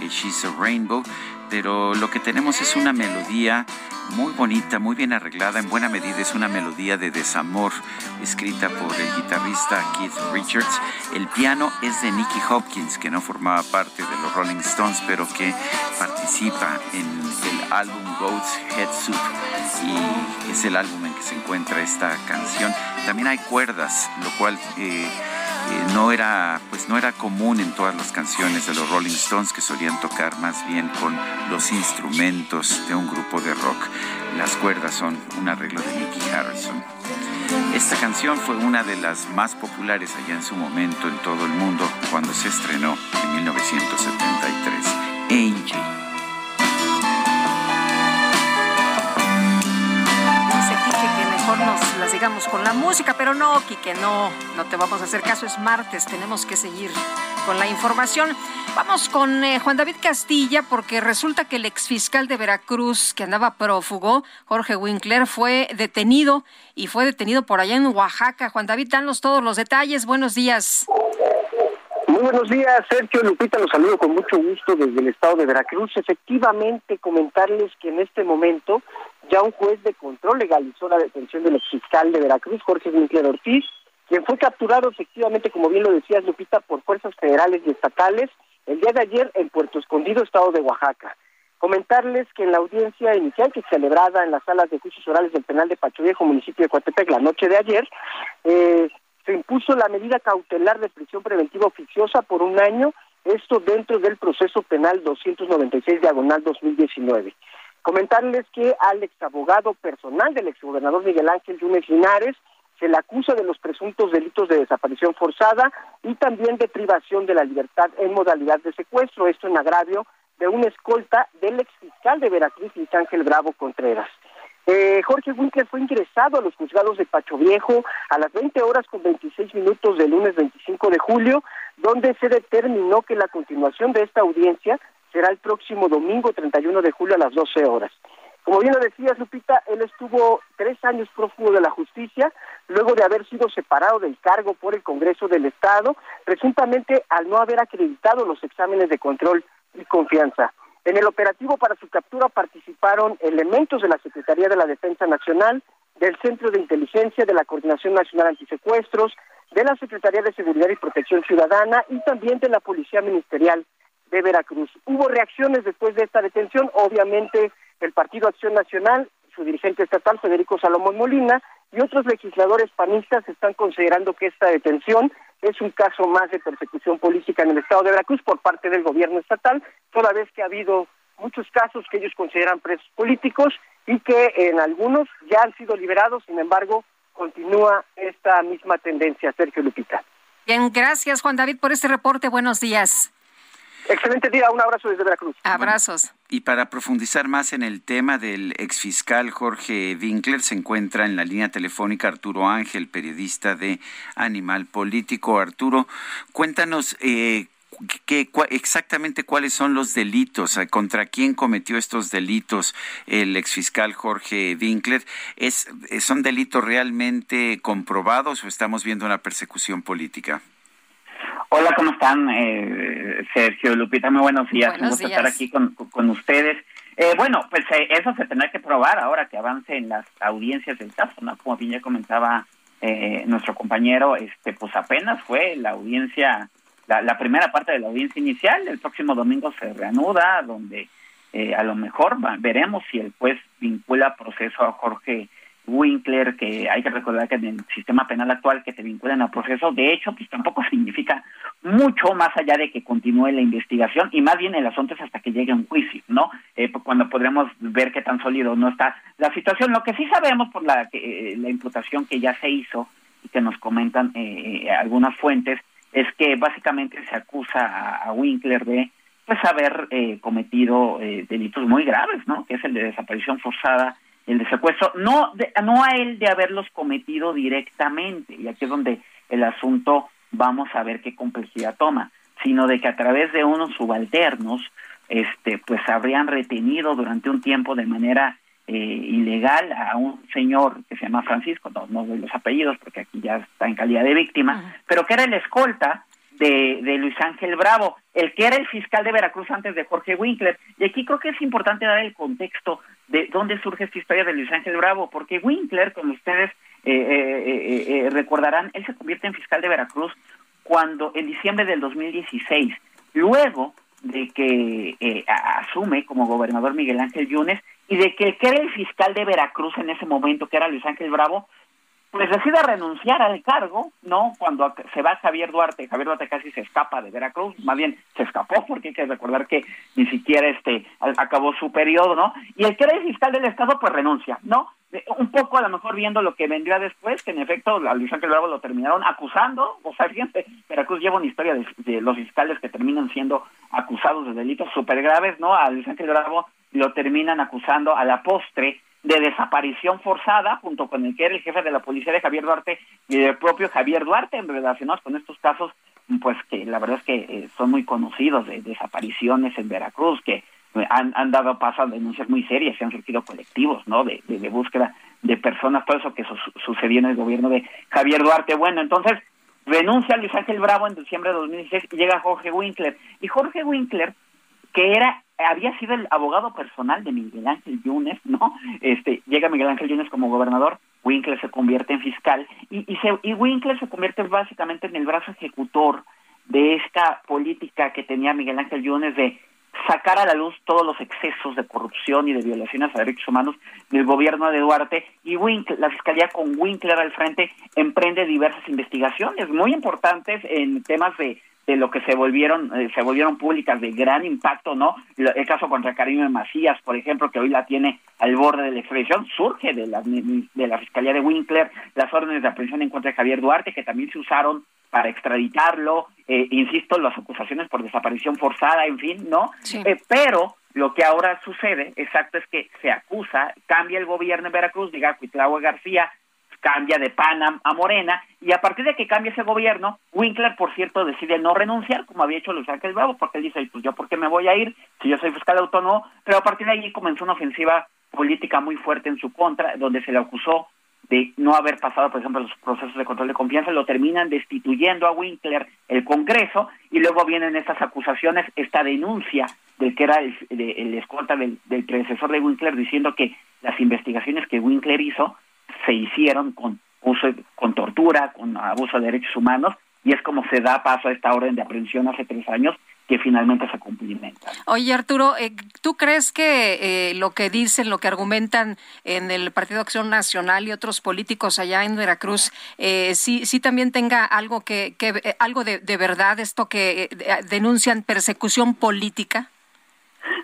She's a Rainbow, pero lo que tenemos es una melodía muy bonita, muy bien arreglada, en buena medida es una melodía de desamor escrita por el guitarrista Keith Richards. El piano es de Nicky Hopkins, que no formaba parte de los Rolling Stones, pero que participa en el álbum Goat's Head Soup y es el álbum en que se encuentra esta canción. También hay cuerdas, lo cual eh, eh, no era pues no era común en todas las canciones de los Rolling Stones que solían tocar más bien con los instrumentos de un grupo de rock. Las cuerdas son un arreglo de Nicky Harrison. Esta canción fue una de las más populares allá en su momento en todo el mundo cuando se estrenó en 1973. Angie. Nos las digamos con la música, pero no, Quique, no, no te vamos a hacer caso, es martes, tenemos que seguir con la información. Vamos con eh, Juan David Castilla, porque resulta que el exfiscal de Veracruz, que andaba prófugo, Jorge Winkler, fue detenido y fue detenido por allá en Oaxaca. Juan David, danos todos los detalles, buenos días. Muy buenos días, Sergio Lupita, los saludo con mucho gusto desde el estado de Veracruz. Efectivamente, comentarles que en este momento ya un juez de control legalizó la detención del exfiscal de Veracruz, Jorge Winkler Ortiz, quien fue capturado efectivamente, como bien lo decías, Lupita, por fuerzas federales y estatales el día de ayer en Puerto Escondido, estado de Oaxaca. Comentarles que en la audiencia inicial que celebrada en las salas de juicios orales del penal de Pacho Viejo, municipio de Coatepec, la noche de ayer, eh, se impuso la medida cautelar de prisión preventiva oficiosa por un año, esto dentro del proceso penal 296 diagonal 2019. Comentarles que al exabogado personal del exgobernador Miguel Ángel Yunes Linares se le acusa de los presuntos delitos de desaparición forzada y también de privación de la libertad en modalidad de secuestro, esto en agravio de una escolta del exfiscal de Veracruz, Luis Ángel Bravo Contreras. Eh, Jorge Winkler fue ingresado a los juzgados de Pacho Viejo a las 20 horas con 26 minutos del lunes 25 de julio, donde se determinó que la continuación de esta audiencia será el próximo domingo 31 de julio a las 12 horas. Como bien lo decía Lupita, él estuvo tres años prófugo de la justicia, luego de haber sido separado del cargo por el Congreso del Estado, presuntamente al no haber acreditado los exámenes de control y confianza. En el operativo para su captura participaron elementos de la Secretaría de la Defensa Nacional, del Centro de Inteligencia, de la Coordinación Nacional Antisecuestros, de la Secretaría de Seguridad y Protección Ciudadana y también de la Policía Ministerial de Veracruz. Hubo reacciones después de esta detención, obviamente el Partido Acción Nacional, su dirigente estatal, Federico Salomón Molina, y otros legisladores panistas están considerando que esta detención es un caso más de persecución política en el estado de Veracruz por parte del gobierno estatal, toda vez que ha habido muchos casos que ellos consideran presos políticos y que en algunos ya han sido liberados, sin embargo, continúa esta misma tendencia, Sergio Lupita. Bien, gracias Juan David por este reporte. Buenos días. Excelente día, un abrazo desde Veracruz. Abrazos. y para profundizar más en el tema del exfiscal Jorge Winkler, se encuentra en la línea telefónica Arturo Ángel, periodista de Animal Político. Arturo, cuéntanos eh, ¿Qué, exactamente cuáles son los delitos, contra quién cometió estos delitos el exfiscal Jorge Winkler. ¿Es, ¿Son delitos realmente comprobados o estamos viendo una persecución política? Hola, ¿cómo están? Eh, Sergio, Lupita, muy buenos días. Un gusto estar aquí con, con ustedes. Eh, bueno, pues eh, eso se tendrá que probar ahora que avance en las audiencias del caso, ¿no? Como bien ya comentaba eh, nuestro compañero, este, pues apenas fue la audiencia, la, la, primera parte de la audiencia inicial. El próximo domingo se reanuda, donde eh, a lo mejor veremos si el juez vincula proceso a Jorge Winkler, que hay que recordar que en el sistema penal actual que te vinculan al proceso, de hecho, pues tampoco significa mucho más allá de que continúe la investigación y más bien el asunto es hasta que llegue un juicio, ¿no? Eh, pues, cuando podremos ver qué tan sólido no está la situación. Lo que sí sabemos por la, eh, la imputación que ya se hizo y que nos comentan eh, algunas fuentes es que básicamente se acusa a, a Winkler de pues haber eh, cometido delitos muy graves, ¿no? Que es el de desaparición forzada el de secuestro, no, no a él de haberlos cometido directamente, y aquí es donde el asunto vamos a ver qué complejidad toma, sino de que a través de unos subalternos, este, pues habrían retenido durante un tiempo de manera eh, ilegal a un señor que se llama Francisco, no, no doy los apellidos porque aquí ya está en calidad de víctima, pero que era el escolta de, de Luis Ángel Bravo, el que era el fiscal de Veracruz antes de Jorge Winkler. Y aquí creo que es importante dar el contexto de dónde surge esta historia de Luis Ángel Bravo, porque Winkler, como ustedes eh, eh, eh, recordarán, él se convierte en fiscal de Veracruz cuando en diciembre del 2016, luego de que asume como gobernador Miguel Ángel Yunes y de que el que era el fiscal de Veracruz en ese momento, que era Luis Ángel Bravo, pues decide renunciar al cargo, ¿no? Cuando se va Javier Duarte, Javier Duarte casi se escapa de Veracruz, más bien se escapó porque hay que recordar que ni siquiera este acabó su periodo, ¿no? Y el que era el fiscal del Estado pues renuncia, ¿no? Un poco a lo mejor viendo lo que vendría después, que en efecto a Luis Ángel Bravo lo terminaron acusando, o sea, fíjense, Veracruz lleva una historia de, de los fiscales que terminan siendo acusados de delitos súper graves, ¿no? A Luis Ángel Bravo lo terminan acusando a la postre de desaparición forzada, junto con el que era el jefe de la policía de Javier Duarte y el propio Javier Duarte, relacionados con estos casos, pues que la verdad es que eh, son muy conocidos de desapariciones en Veracruz, que han, han dado paso a denuncias muy serias, se han surgido colectivos, ¿no? De, de, búsqueda de personas, todo eso que sucedió en el gobierno de Javier Duarte. Bueno, entonces renuncia Luis Ángel Bravo en diciembre de 2016 y llega Jorge Winkler. Y Jorge Winkler, que era había sido el abogado personal de Miguel Ángel Yunes, ¿no? Este, llega Miguel Ángel Yunes como gobernador, Winkler se convierte en fiscal y, y, se, y Winkler se convierte básicamente en el brazo ejecutor de esta política que tenía Miguel Ángel Yunes de sacar a la luz todos los excesos de corrupción y de violaciones a derechos humanos del gobierno de Duarte y Winkler, la fiscalía con Winkler al frente emprende diversas investigaciones muy importantes en temas de de lo que se volvieron eh, se volvieron públicas de gran impacto, ¿no? El caso contra Karim Macías, por ejemplo, que hoy la tiene al borde de la extradición, surge de la, de la Fiscalía de Winkler, las órdenes de aprehensión en contra de Javier Duarte, que también se usaron para extraditarlo, eh, insisto, las acusaciones por desaparición forzada, en fin, ¿no? Eh, pero lo que ahora sucede, exacto, es que se acusa, cambia el gobierno en Veracruz, diga Cuitlagua García, cambia de PAN a, Morena, y a partir de que cambia ese gobierno, Winkler, por cierto, decide no renunciar, como había hecho Luis Ángel Bravo, porque él dice, pues yo por qué me voy a ir si yo soy fiscal autónomo, pero a partir de allí comenzó una ofensiva política muy fuerte en su contra, donde se le acusó de no haber pasado, por ejemplo, los procesos de control de confianza, lo terminan destituyendo a Winkler el Congreso y luego vienen estas acusaciones, esta denuncia del que era el, el escolta del, del, predecesor de Winkler diciendo que las investigaciones que Winkler hizo se hicieron con uso, con tortura, con abuso de derechos humanos y es como se da paso a esta orden de aprehensión hace tres años que finalmente se cumplimenta. Oye, Arturo, eh, ¿tú crees que eh, lo que dicen, lo que argumentan en el Partido Acción Nacional y otros políticos allá en Veracruz, eh, sí, sí también tenga algo que, que algo de, de, verdad, esto que denuncian persecución política?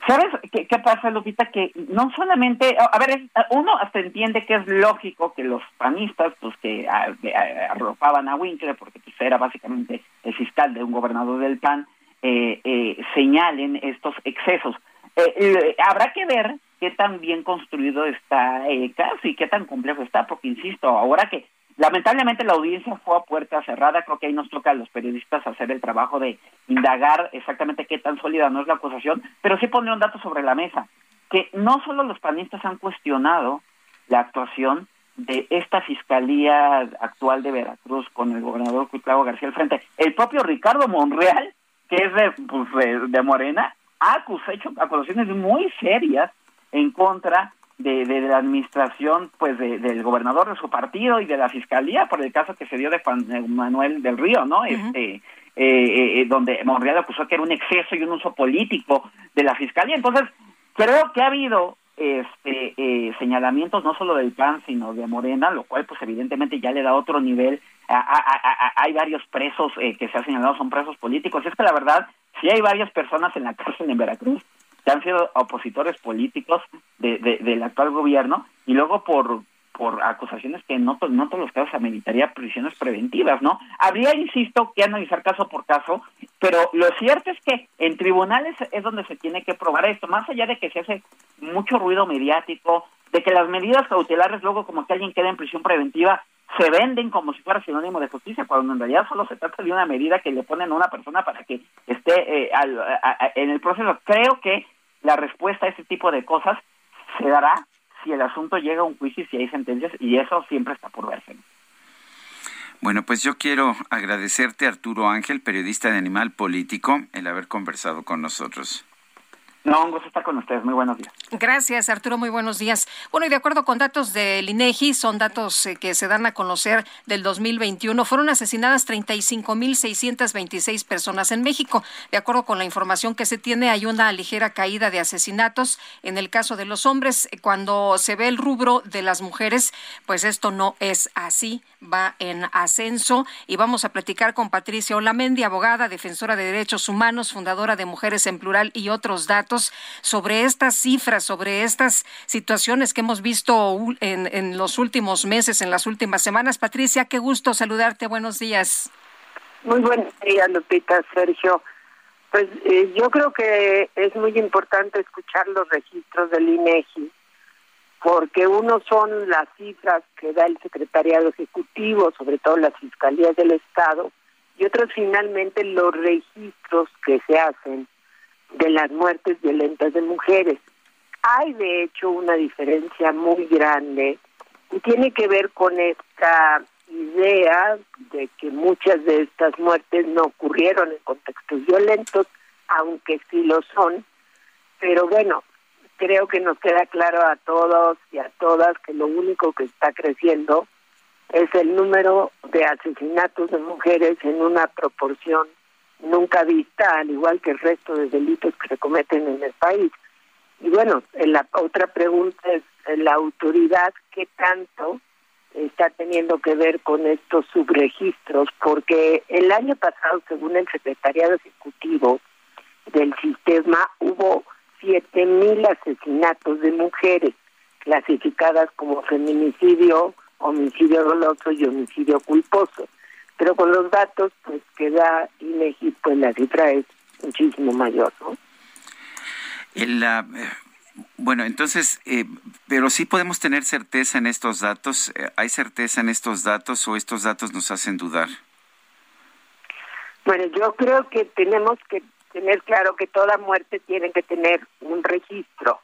¿Sabes qué, qué, pasa, Lupita? Que no solamente, a ver, uno hasta entiende que es lógico que los panistas, pues que arropaban a Winkler, porque pues, era básicamente el fiscal de un gobernador del PAN, eh, eh, señalen estos excesos. Eh, habrá que ver qué tan bien construido está el caso y qué tan complejo está, porque insisto, ahora que lamentablemente la audiencia fue a puerta cerrada, creo que ahí nos toca a los periodistas hacer el trabajo de indagar exactamente qué tan sólida no es la acusación, pero sí poner un dato sobre la mesa, que no solo los panistas han cuestionado la actuación de esta fiscalía actual de Veracruz con el gobernador Cuitlavo García al frente, el propio Ricardo Monreal que es de, pues, de, Morena, ha hecho acusaciones muy serias en contra de, de, la administración pues del gobernador de su partido y de la fiscalía por el caso que se dio de Juan Manuel del Río, ¿no? Este eh, eh, eh, donde Monreal acusó que era un exceso y un uso político de la fiscalía. Entonces, creo que ha habido este eh, señalamientos no solo del PAN sino de Morena, lo cual pues evidentemente ya le da otro nivel. hay varios presos eh, que se ha señalado son presos políticos. Es que la verdad, sí hay varias personas en la cárcel en Veracruz que han sido opositores políticos de, del actual gobierno y luego por por acusaciones que no, no todos los casos ameritaría prisiones preventivas, ¿no? Habría, insisto, que analizar caso por caso, pero lo cierto es que en tribunales es donde se tiene que probar esto, más allá de que se hace mucho ruido mediático, de que las medidas cautelares luego como que alguien queda en prisión preventiva se venden como si fuera sinónimo de justicia, cuando en realidad solo se trata de una medida que le ponen a una persona para que esté eh, en el proceso. Creo que la respuesta a ese tipo de cosas se dará si el asunto llega a un juicio y si hay sentencias, y eso siempre está por verse. Bueno, pues yo quiero agradecerte, Arturo Ángel, periodista de Animal Político, el haber conversado con nosotros. No, un gusto estar con ustedes. Muy buenos días. Gracias, Arturo. Muy buenos días. Bueno, y de acuerdo con datos del INEGI, son datos eh, que se dan a conocer del 2021, fueron asesinadas 35.626 personas en México. De acuerdo con la información que se tiene, hay una ligera caída de asesinatos. En el caso de los hombres, cuando se ve el rubro de las mujeres, pues esto no es así, va en ascenso. Y vamos a platicar con Patricia Olamendi, abogada, defensora de derechos humanos, fundadora de Mujeres en Plural y otros datos sobre estas cifras, sobre estas situaciones que hemos visto en, los últimos meses, en las últimas semanas. Patricia, qué gusto saludarte. Buenos días. Muy buenos días, Lupita, Sergio. Pues eh, yo creo que es muy importante escuchar los registros del INEGI, porque uno son las cifras que da el Secretariado Ejecutivo, sobre todo las fiscalías del Estado, y otros finalmente los registros que se hacen de las muertes violentas de mujeres. Hay de hecho una diferencia muy grande y tiene que ver con esta idea de que muchas de estas muertes no ocurrieron en contextos violentos, aunque sí lo son, pero bueno, creo que nos queda claro a todos y a todas que lo único que está creciendo es el número de asesinatos de mujeres en una proporción nunca vista, al igual que el resto de delitos que se cometen en el país. Y bueno, la otra pregunta es la autoridad, ¿qué tanto está teniendo que ver con estos subregistros? Porque el año pasado, según el Secretariado Ejecutivo del Sistema, hubo siete mil asesinatos de mujeres clasificadas como feminicidio, homicidio doloso y homicidio culposo pero con los datos pues que da INEGI pues la cifra es muchísimo mayor, ¿no? El, eh, bueno, entonces, eh, pero sí podemos tener certeza en estos datos. Eh, ¿Hay certeza en estos datos o estos datos nos hacen dudar? Bueno, yo creo que tenemos que tener claro que toda muerte tiene que tener un registro,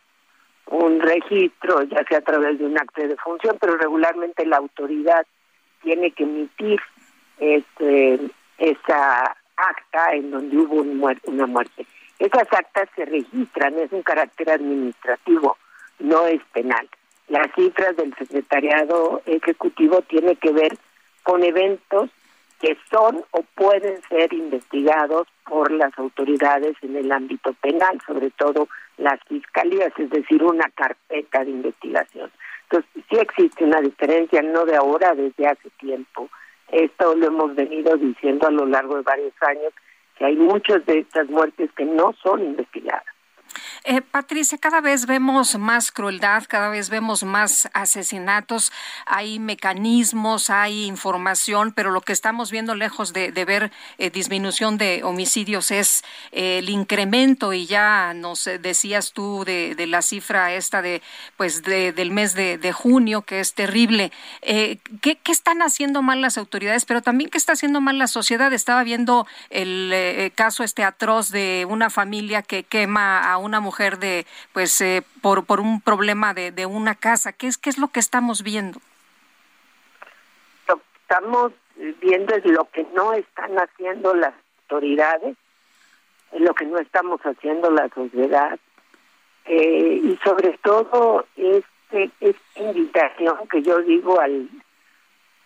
un registro, ya sea a través de un acto de defunción, pero regularmente la autoridad tiene que emitir este, esa acta en donde hubo una muerte. Esas actas se registran, es un carácter administrativo, no es penal. Las cifras del secretariado ejecutivo tienen que ver con eventos que son o pueden ser investigados por las autoridades en el ámbito penal, sobre todo las fiscalías, es decir, una carpeta de investigación. Entonces, sí existe una diferencia, no de ahora, desde hace tiempo. Esto lo hemos venido diciendo a lo largo de varios años, que hay muchas de estas muertes que no son investigadas. Eh, Patricia, cada vez vemos más crueldad, cada vez vemos más asesinatos, hay mecanismos, hay información, pero lo que estamos viendo lejos de, ver eh, disminución de homicidios es eh, el incremento y ya nos decías tú de, la cifra esta de pues del mes de, junio que es terrible. ¿qué, ¿qué, están haciendo mal las autoridades? Pero también qué está haciendo mal la sociedad. Estaba viendo el caso este atroz de una familia que quema a una mujer de, pues, eh, por, por un problema de, de una casa? ¿Qué es, ¿Qué es lo que estamos viendo? Lo que estamos viendo es lo que no están haciendo las autoridades, lo que no estamos haciendo la sociedad, eh, y sobre todo este, esta invitación que yo digo al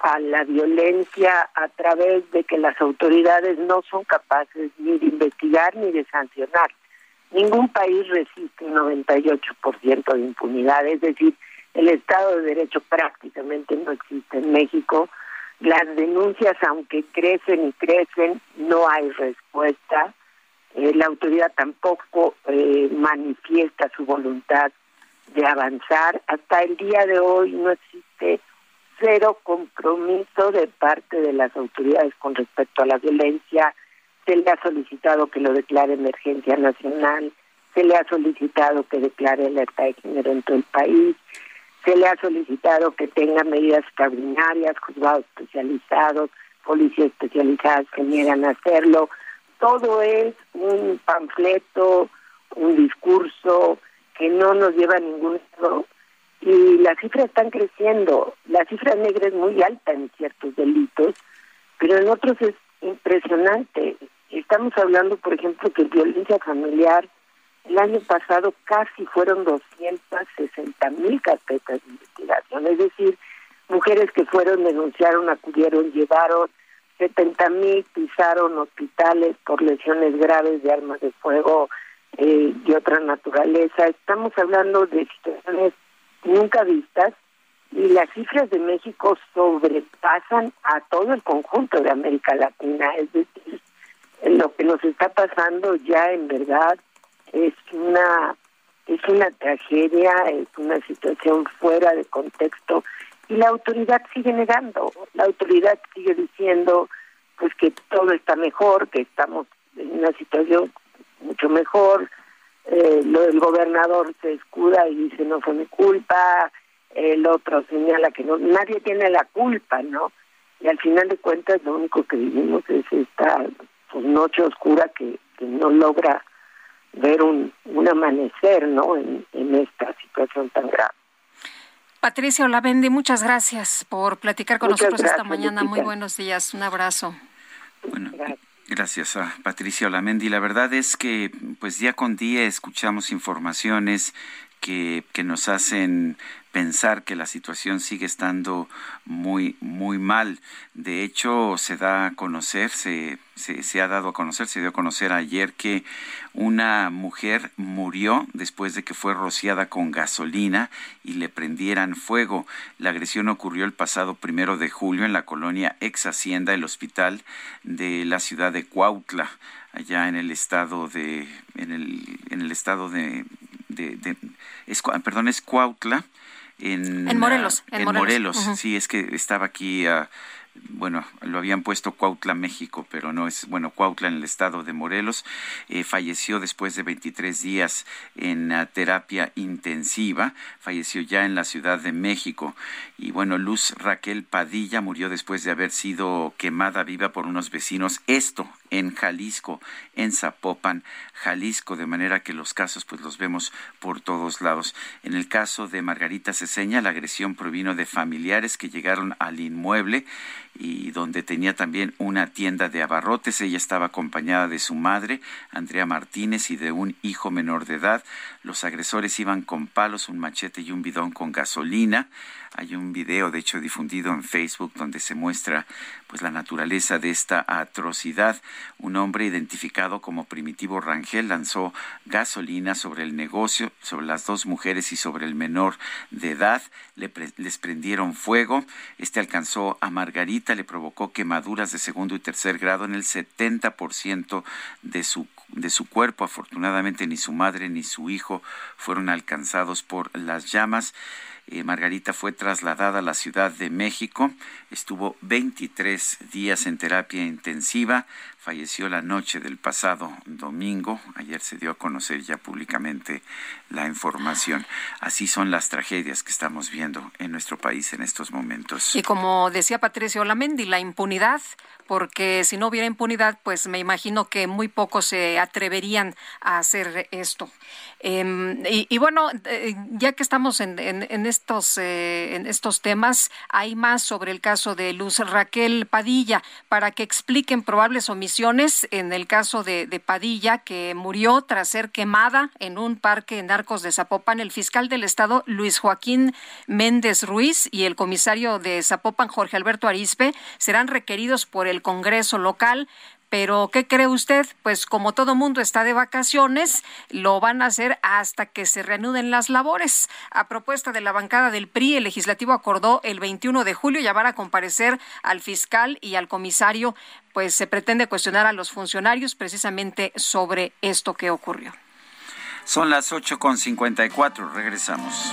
a la violencia a través de que las autoridades no son capaces ni de investigar ni de sancionar. Ningún país resiste un 98% de impunidad, es decir, el Estado de Derecho prácticamente no existe en México. Las denuncias, aunque crecen y crecen, no hay respuesta. Eh, la autoridad tampoco eh, manifiesta su voluntad de avanzar. Hasta el día de hoy no existe cero compromiso de parte de las autoridades con respecto a la violencia, se le ha solicitado que lo declare emergencia nacional, se le ha solicitado que declare alerta de género en todo el país, se le ha solicitado que tenga medidas extraordinarias, juzgados especializados, policías especializadas que niegan a hacerlo. Todo es un panfleto, un discurso que no nos lleva a ningún lado. Y las cifras están creciendo. La cifra negra es muy alta en ciertos delitos, pero en otros es impresionante. Estamos hablando, por ejemplo, que violencia familiar, el año pasado casi fueron 260 mil carpetas de investigación, es decir, mujeres que fueron, denunciaron, acudieron, llevaron 70 mil, pisaron hospitales por lesiones graves de armas de fuego eh, de otra naturaleza. Estamos hablando de situaciones nunca vistas y las cifras de México sobrepasan a todo el conjunto de América Latina, es decir, lo que nos está pasando ya en verdad es una es una tragedia, es una situación fuera de contexto y la autoridad sigue negando, la autoridad sigue diciendo pues que todo está mejor, que estamos en una situación mucho mejor, eh, lo del gobernador se escuda y dice no fue mi culpa, el otro señala que no nadie tiene la culpa, ¿no? Y al final de cuentas lo único que vivimos es esta pues, noche oscura que, no logra ver un, un amanecer, ¿no? En, esta situación tan grave. Patricia Olavendi, muchas gracias por platicar con nosotros esta mañana. Muy buenos días. Un abrazo. Bueno, gracias a Patricia Olamendi. La verdad es que, pues día con día escuchamos informaciones que, que nos hacen pensar que la situación sigue estando muy, muy mal. De hecho, se da a conocer, se, se, ha dado a conocer, se dio a conocer ayer que una mujer murió después de que fue rociada con gasolina y le prendieran fuego. La agresión ocurrió el pasado primero de julio en la colonia ex Hacienda, el hospital de la ciudad de Cuautla allá en el estado de en el, en el estado de, de, perdón es Cuautla en, Morelos. En, Morelos, sí, es que estaba aquí ah, bueno, lo habían puesto Cuautla, México, pero no es, bueno, Cuautla en el estado de Morelos, eh, falleció después de 23 días en terapia intensiva, falleció ya en la Ciudad de México. Y bueno, Luz Raquel Padilla murió después de haber sido quemada viva por unos vecinos, esto en Jalisco, en Zapopan, Jalisco, de manera que los casos pues los vemos por todos lados. En el caso de Margarita Ceseña, la agresión provino de familiares que llegaron al inmueble y donde tenía también una tienda de abarrotes. Ella estaba acompañada de su madre, Andrea Martínez, y de un hijo menor de edad. Los agresores iban con palos, un machete y un bidón con gasolina. Hay un video, de hecho, difundido en Facebook donde se muestra pues la naturaleza de esta atrocidad. Un hombre identificado como Primitivo Rangel lanzó gasolina sobre el negocio, sobre las dos mujeres y sobre el menor de edad. les prendieron fuego. Este alcanzó a Margarita, le provocó quemaduras de segundo y tercer grado en el 70% de su de su cuerpo. Afortunadamente ni su madre ni su hijo fueron alcanzados por las llamas. Eh, Margarita fue trasladada a la Ciudad de México, estuvo 23 días en terapia intensiva, falleció la noche del pasado domingo, ayer se dio a conocer ya públicamente la información. Así son las tragedias que estamos viendo en nuestro país en estos momentos. Y como decía Patricio Olamendi, la impunidad porque si no hubiera impunidad, pues me imagino que muy pocos se atreverían a hacer esto. Em, y, bueno, eh, ya que estamos en, estos, eh, en estos temas, hay más sobre el caso de Luz Raquel Padilla, para que expliquen probables omisiones en el caso de, de Padilla, que murió tras ser quemada en un parque en Arcos de Zapopan. El fiscal del Estado, Luis Joaquín Méndez Ruiz, y el comisario de Zapopan, Jorge Alberto Arispe, serán requeridos por el Congreso local pero, ¿qué cree usted? Pues como todo mundo está de vacaciones, lo van a hacer hasta que se reanuden las labores. A propuesta de la bancada del PRI, el legislativo acordó el 21 de julio llamar a comparecer al fiscal y al comisario, pues se pretende cuestionar a los funcionarios precisamente sobre esto que ocurrió. Son las 8.54, regresamos.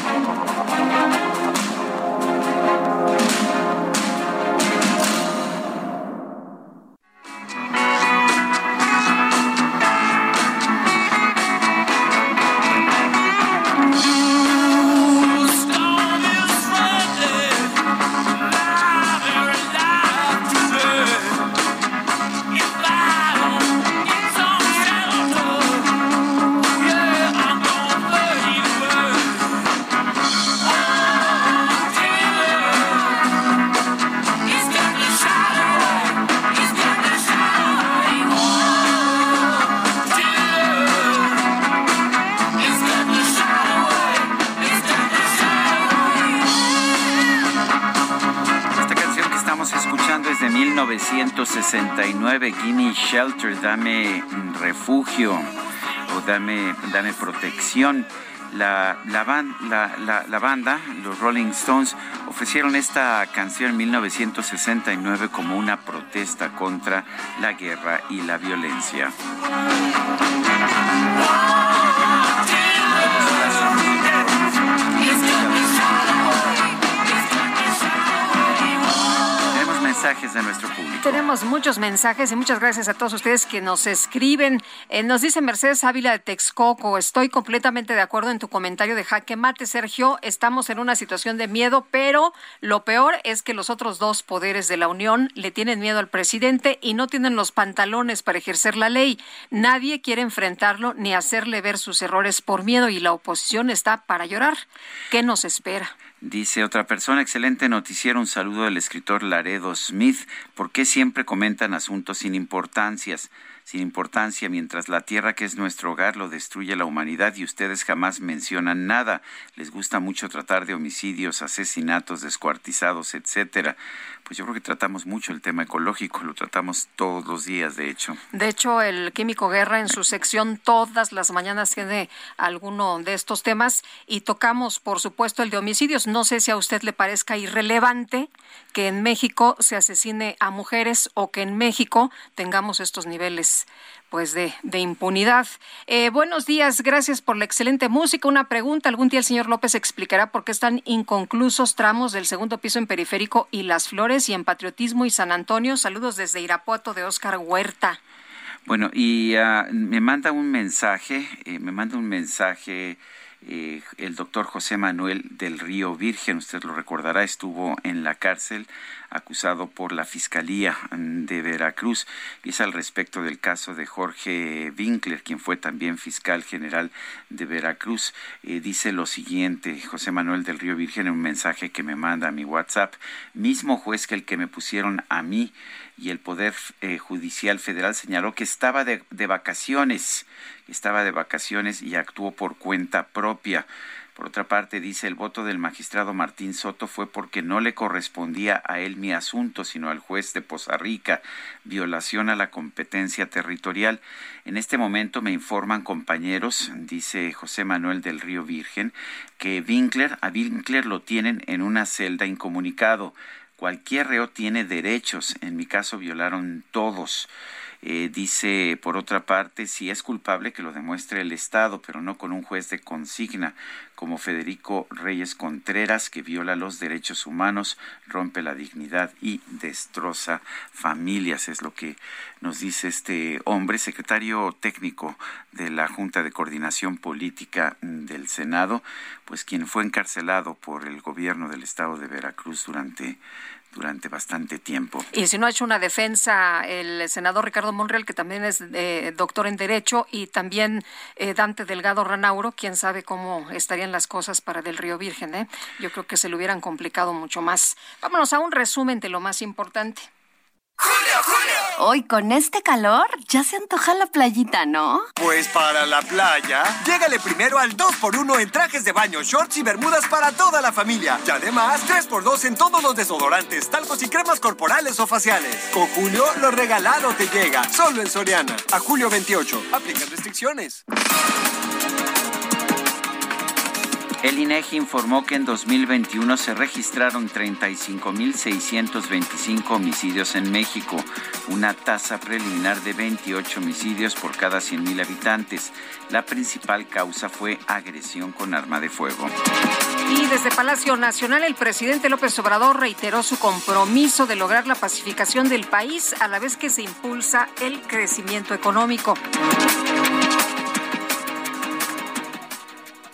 Gimme Shelter, dame refugio o dame, dame protección. La, la, la, banda, los Rolling Stones, ofrecieron esta canción en 1969 como una protesta contra la guerra y la violencia. Mensajes nuestro público. Tenemos muchos mensajes y muchas gracias a todos ustedes que nos escriben. Eh, nos dice Mercedes Ávila de Texcoco, estoy completamente de acuerdo en tu comentario de jaque mate, Sergio. Estamos en una situación de miedo, pero lo peor es que los otros dos poderes de la Unión le tienen miedo al presidente y no tienen los pantalones para ejercer la ley. Nadie quiere enfrentarlo ni hacerle ver sus errores por miedo y la oposición está para llorar. ¿Qué nos espera? Dice otra persona, excelente noticiero, un saludo del escritor Laredo Smith. ¿Por qué siempre comentan asuntos sin importancias? sin importancia, mientras la tierra que es nuestro hogar lo destruye la humanidad y ustedes jamás mencionan nada. Les gusta mucho tratar de homicidios, asesinatos, descuartizados, etcétera. Pues yo creo que tratamos mucho el tema ecológico, lo tratamos todos los días, de hecho. De hecho, el Químico Guerra en su sección todas las mañanas tiene alguno de estos temas y tocamos, por supuesto, el de homicidios. No sé si a usted le parezca irrelevante que en México se asesine a mujeres o que en México tengamos estos niveles pues de, de impunidad. Eh, buenos días, gracias por la excelente música. Una pregunta, algún día el señor López explicará por qué están inconclusos tramos del segundo piso en Periférico y Las Flores y en Patriotismo y San Antonio. Saludos desde Irapuato de Óscar Huerta. Bueno, y ah, me manda un mensaje, eh, me manda un mensaje eh, el doctor José Manuel del Río Virgen, usted lo recordará, estuvo en la cárcel acusado por la Fiscalía de Veracruz y es al respecto del caso de Jorge Winkler, quien fue también fiscal general de Veracruz. Eh, dice lo siguiente, José Manuel del Río Virgen, en un mensaje que me manda a mi WhatsApp, mismo juez que el que me pusieron a mí y el Poder eh, Judicial Federal señaló que estaba de, de vacaciones, estaba de vacaciones y actuó por cuenta propia. Por otra parte, dice el voto del magistrado Martín Soto fue porque no le correspondía a él mi asunto, sino al juez de Poza Rica, violación a la competencia territorial. En este momento me informan compañeros, dice José Manuel del Río Virgen, que Winkler, a Winkler lo tienen en una celda incomunicado. Cualquier reo tiene derechos, en mi caso violaron todos. Eh, dice, por otra parte, si es culpable que lo demuestre el Estado, pero no con un juez de consigna, como Federico Reyes Contreras, que viola los derechos humanos, rompe la dignidad y destroza familias. Es lo que nos dice este hombre, secretario técnico de la Junta de Coordinación Política del Senado, pues quien fue encarcelado por el gobierno del Estado de Veracruz durante durante bastante tiempo. Y si no ha hecho una defensa el senador Ricardo Monreal, que también es eh, doctor en Derecho, y también eh, Dante Delgado Ranauro, quién sabe cómo estarían las cosas para Del Río Virgen. ¿eh? Yo creo que se le hubieran complicado mucho más. Vámonos a un resumen de lo más importante. Julio, Julio. Hoy con este calor ya se antoja la playita, ¿no? Pues para la playa, llégale primero al 2x1 en trajes de baño, shorts y bermudas para toda la familia. Y además 3x2 en todos los desodorantes, talcos y cremas corporales o faciales. Con Julio, lo regalado te llega. Solo en Soriana. A julio 28. Aplican restricciones. El INEGI informó que en 2021 se registraron 35.625 homicidios en México, una tasa preliminar de 28 homicidios por cada 100.000 habitantes. La principal causa fue agresión con arma de fuego. Y desde Palacio Nacional, el presidente López Obrador reiteró su compromiso de lograr la pacificación del país a la vez que se impulsa el crecimiento económico.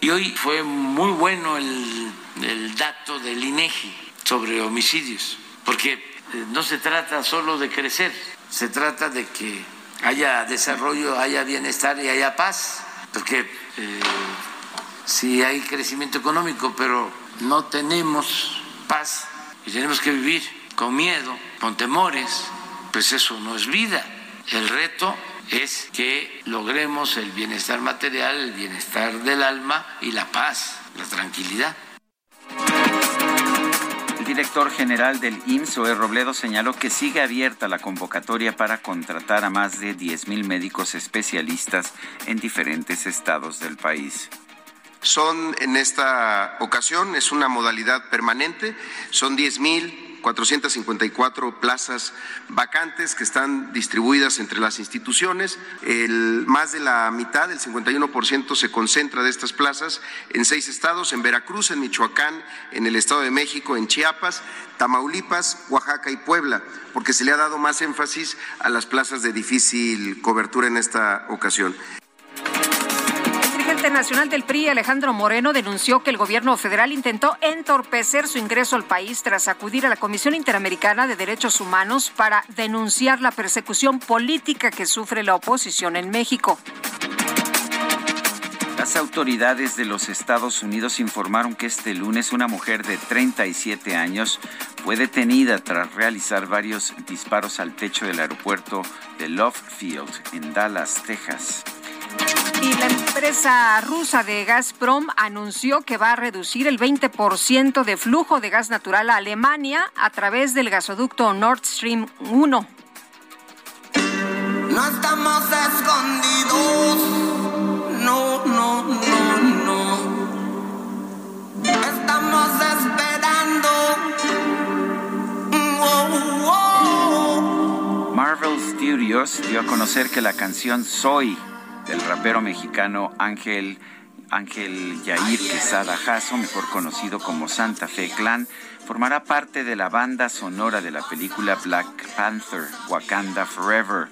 Y hoy fue muy bueno el, dato del INEGI sobre homicidios, porque eh, no se trata solo de crecer, se trata de que haya desarrollo, haya bienestar y haya paz, porque eh, si hay crecimiento económico, pero no tenemos paz y tenemos que vivir con miedo, con temores, pues eso no es vida. El reto es que logremos el bienestar material, el bienestar del alma y la paz, la tranquilidad. El director general del IMSS, Oe Robledo, señaló que sigue abierta la convocatoria para contratar a más de 10.000 médicos especialistas en diferentes estados del país son en esta ocasión, es una modalidad permanente, son 10 mil 454 plazas vacantes que están distribuidas entre las instituciones. El, más de la mitad, el 51%, se concentra de estas plazas en seis estados, en Veracruz, en Michoacán, en el Estado de México, en Chiapas, Tamaulipas, Oaxaca y Puebla, porque se le ha dado más énfasis a las plazas de difícil cobertura en esta ocasión presidente nacional del PRI, Alejandro Moreno, denunció que el gobierno federal intentó entorpecer su ingreso al país tras acudir a la Comisión Interamericana de Derechos Humanos para denunciar la persecución política que sufre la oposición en México. Las autoridades de los Estados Unidos informaron que este lunes una mujer de 37 años fue detenida tras realizar varios disparos al techo del aeropuerto de Love Field en Dallas, Texas. Y la empresa rusa de Gazprom anunció que va a reducir el 20% de flujo de gas natural a Alemania a través del gasoducto Nord Stream 1. No estamos escondidos no, no, no, no. Estamos esperando. Marvel Studios dio a conocer que la canción Soy del rapero mexicano Ángel Ángel Yair Quesada Jasso, mejor conocido como Santa Fe Clan, formará parte de la banda sonora de la película Black Panther, Wakanda Forever.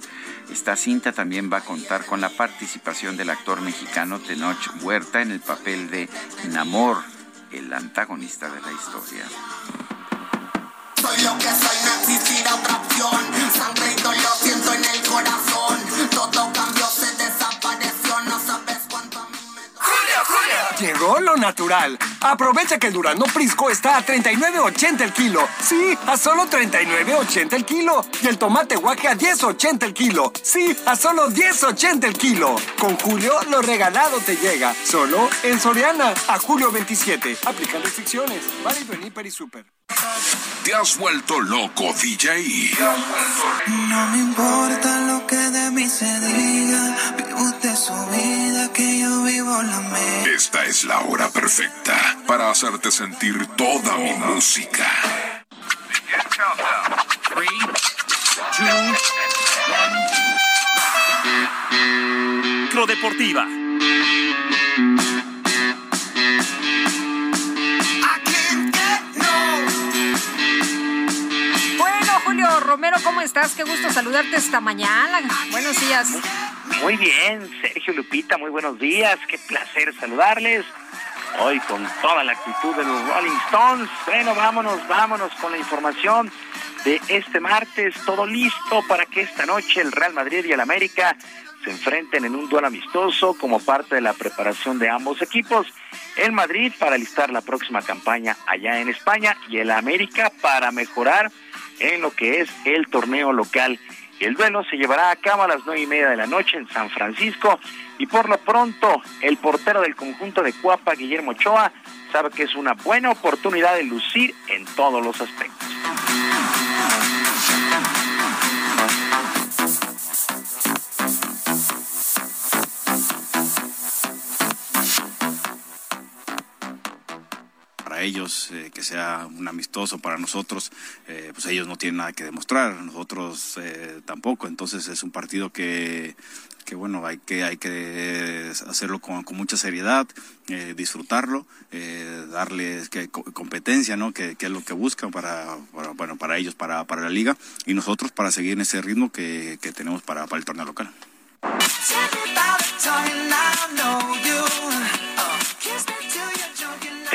Esta cinta también va a contar con la participación del actor mexicano Tenoch Huerta en el papel de Namor, el antagonista de la historia. Soy lo que soy, no otra opción. Sangre dolor siento en el corazón. Todo cambió, Llegó lo natural. Aprovecha que el Durano Prisco está a 39.80 el kilo. Sí, a solo 39.80 el kilo. Y el tomate guaje a 10.80 el kilo. Sí, a solo 10.80 el kilo. Con Julio, lo regalado te llega. Solo en Soriana. A julio 27. Aplican restricciones. Válido en y Super. ¿Te has vuelto loco, DJ? No me importa lo que de mí se diga. Vive usted su vida, que yo vivo la mía. Esta es la hora perfecta para hacerte sentir toda mi música. Deportiva. Romero, ¿cómo estás? Qué gusto saludarte esta mañana. Buenos días. Muy bien, Sergio Lupita, muy buenos días. Qué placer saludarles. Hoy con toda la actitud de los Rolling Stones. Bueno, vámonos, vámonos con la información de este martes. Todo listo para que esta noche el Real Madrid y el América se enfrenten en un duelo amistoso como parte de la preparación de ambos equipos. El Madrid para listar la próxima campaña allá en España y el América para mejorar en lo que es el torneo local. El duelo se llevará a cabo a las nueve y media de la noche en San Francisco y por lo pronto el portero del conjunto de Cuapa, Guillermo Ochoa, sabe que es una buena oportunidad de lucir en todos los aspectos. Ellos eh, que sea un amistoso para nosotros, eh, pues ellos no tienen nada que demostrar, nosotros eh, tampoco, entonces es un partido que, que bueno, hay que, hay que hacerlo con, con mucha seriedad, disfrutarlo, darles que, competencia, ¿no? Que, que, es lo que buscan para, para, bueno, para ellos, para, para la liga, y nosotros para seguir en ese ritmo que, que tenemos para, para el torneo local.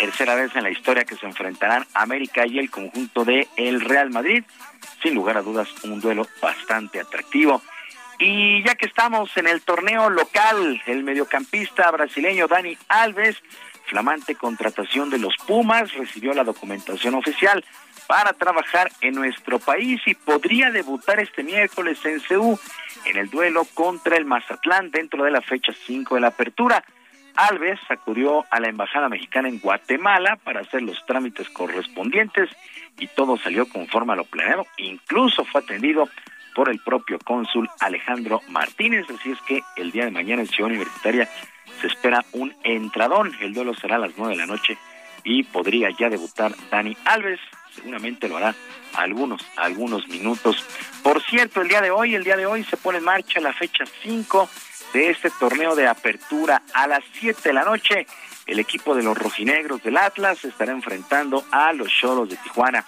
Tercera vez en la historia que se enfrentarán América y el conjunto de el Real Madrid. Sin lugar a dudas, un duelo bastante atractivo. Y ya que estamos en el torneo local, el mediocampista brasileño Dani Alves, flamante contratación de los Pumas, recibió la documentación oficial para trabajar en nuestro país y podría debutar este miércoles en CEU en el duelo contra el Mazatlán dentro de la fecha 5 de la apertura. Alves acudió a la Embajada Mexicana en Guatemala para hacer los trámites correspondientes y todo salió conforme a lo planeado. Incluso fue atendido por el propio cónsul Alejandro Martínez. Así es que el día de mañana en Ciudad Universitaria se espera un entradón. El duelo será a las nueve de la noche y podría ya debutar Dani Alves. Seguramente lo hará algunos, algunos minutos. Por cierto, el día de hoy, el día de hoy se pone en marcha la fecha 5 de este torneo de apertura a las 7 de la noche. El equipo de los rojinegros del Atlas estará enfrentando a los Choros de Tijuana.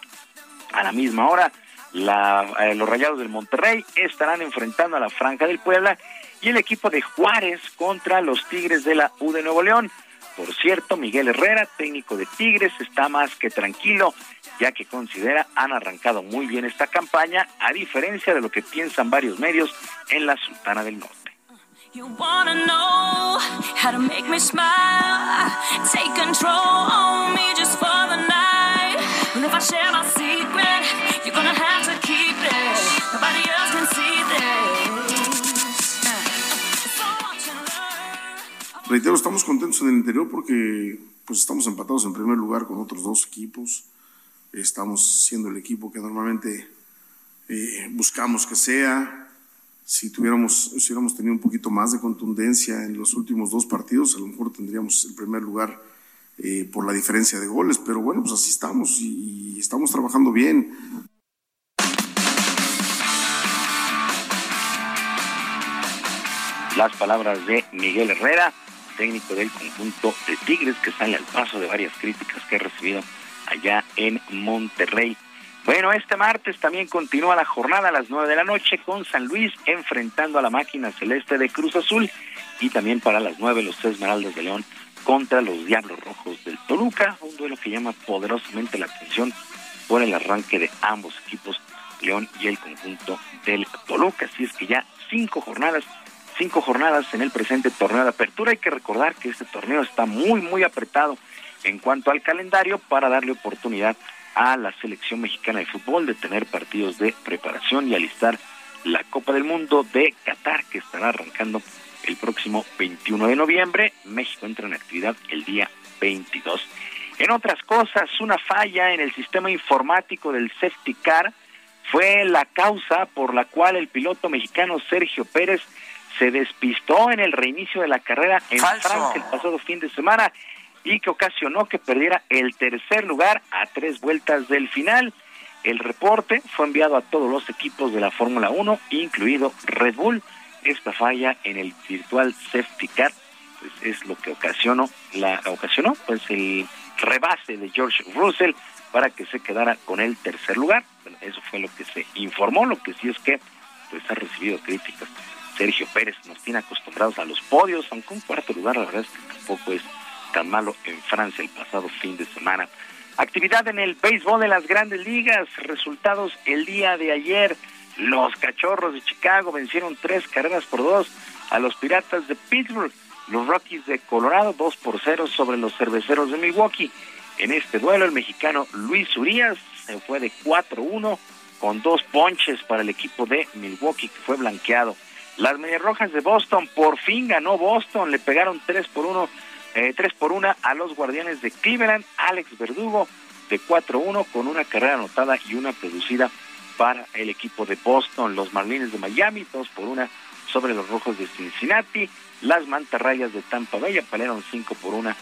A la misma hora, eh, los Rayados del Monterrey estarán enfrentando a la Franja del Puebla y el equipo de Juárez contra los Tigres de la U de Nuevo León. Por cierto, Miguel Herrera, técnico de Tigres, está más que tranquilo, ya que considera han arrancado muy bien esta campaña, a diferencia de lo que piensan varios medios en la Sultana del Norte. You wanna know how to make me smile. Take control on me just for the night. And if I share my secret, you're gonna have to keep it. Nobody else can see this. Reitero, estamos contentos en el interior porque pues estamos empatados en primer lugar con otros dos equipos. Estamos siendo el equipo que normalmente eh, buscamos que sea. Si tuviéramos, si hubiéramos tenido un poquito más de contundencia en los últimos dos partidos, a lo mejor tendríamos el primer lugar eh, por la diferencia de goles. Pero bueno, pues así estamos y, y estamos trabajando bien. Las palabras de Miguel Herrera, técnico del conjunto de Tigres, que sale al paso de varias críticas que ha recibido allá en Monterrey. Bueno, este martes también continúa la jornada a las nueve de la noche con San Luis enfrentando a la máquina celeste de Cruz Azul y también para las nueve los Esmeraldas de León contra los Diablos Rojos del Toluca, un duelo que llama poderosamente la atención por el arranque de ambos equipos, León y el conjunto del Toluca. Así es que ya cinco jornadas, cinco jornadas en el presente torneo de apertura. Hay que recordar que este torneo está muy, muy apretado en cuanto al calendario para darle oportunidad a la selección mexicana de fútbol de tener partidos de preparación y alistar la Copa del Mundo de Qatar que estará arrancando el próximo 21 de noviembre. México entra en actividad el día 22. En otras cosas, una falla en el sistema informático del Safety Car fue la causa por la cual el piloto mexicano Sergio Pérez se despistó en el reinicio de la carrera en Francia el pasado fin de semana y que ocasionó que perdiera el tercer lugar a tres vueltas del final. El reporte fue enviado a todos los equipos de la Fórmula 1, incluido Red Bull. Esta falla en el virtual safety car pues, es lo que ocasionó, la ocasionó pues el rebase de George Russell para que se quedara con el tercer lugar. Bueno, eso fue lo que se informó, lo que sí es que pues ha recibido críticas. Sergio Pérez nos tiene acostumbrados a los podios, aunque un cuarto lugar la verdad es que tampoco es tan malo en Francia el pasado fin de semana. Actividad en el béisbol de las grandes ligas, resultados el día de ayer. Los Cachorros de Chicago vencieron tres carreras por dos a los Piratas de Pittsburgh. Los Rockies de Colorado dos por cero sobre los Cerveceros de Milwaukee. En este duelo el mexicano Luis Urias se fue de 4-1 con dos ponches para el equipo de Milwaukee que fue blanqueado. Las Medias Rojas de Boston por fin ganó Boston, le pegaron 3 por 1 eh, 3 por 1 a los Guardianes de Cleveland. Alex Verdugo de 4-1 con una carrera anotada y una producida para el equipo de Boston. Los Marlins de Miami, 2 por 1 sobre los Rojos de Cincinnati. Las Mantarrayas de Tampa Bay pelearon 5 por 1.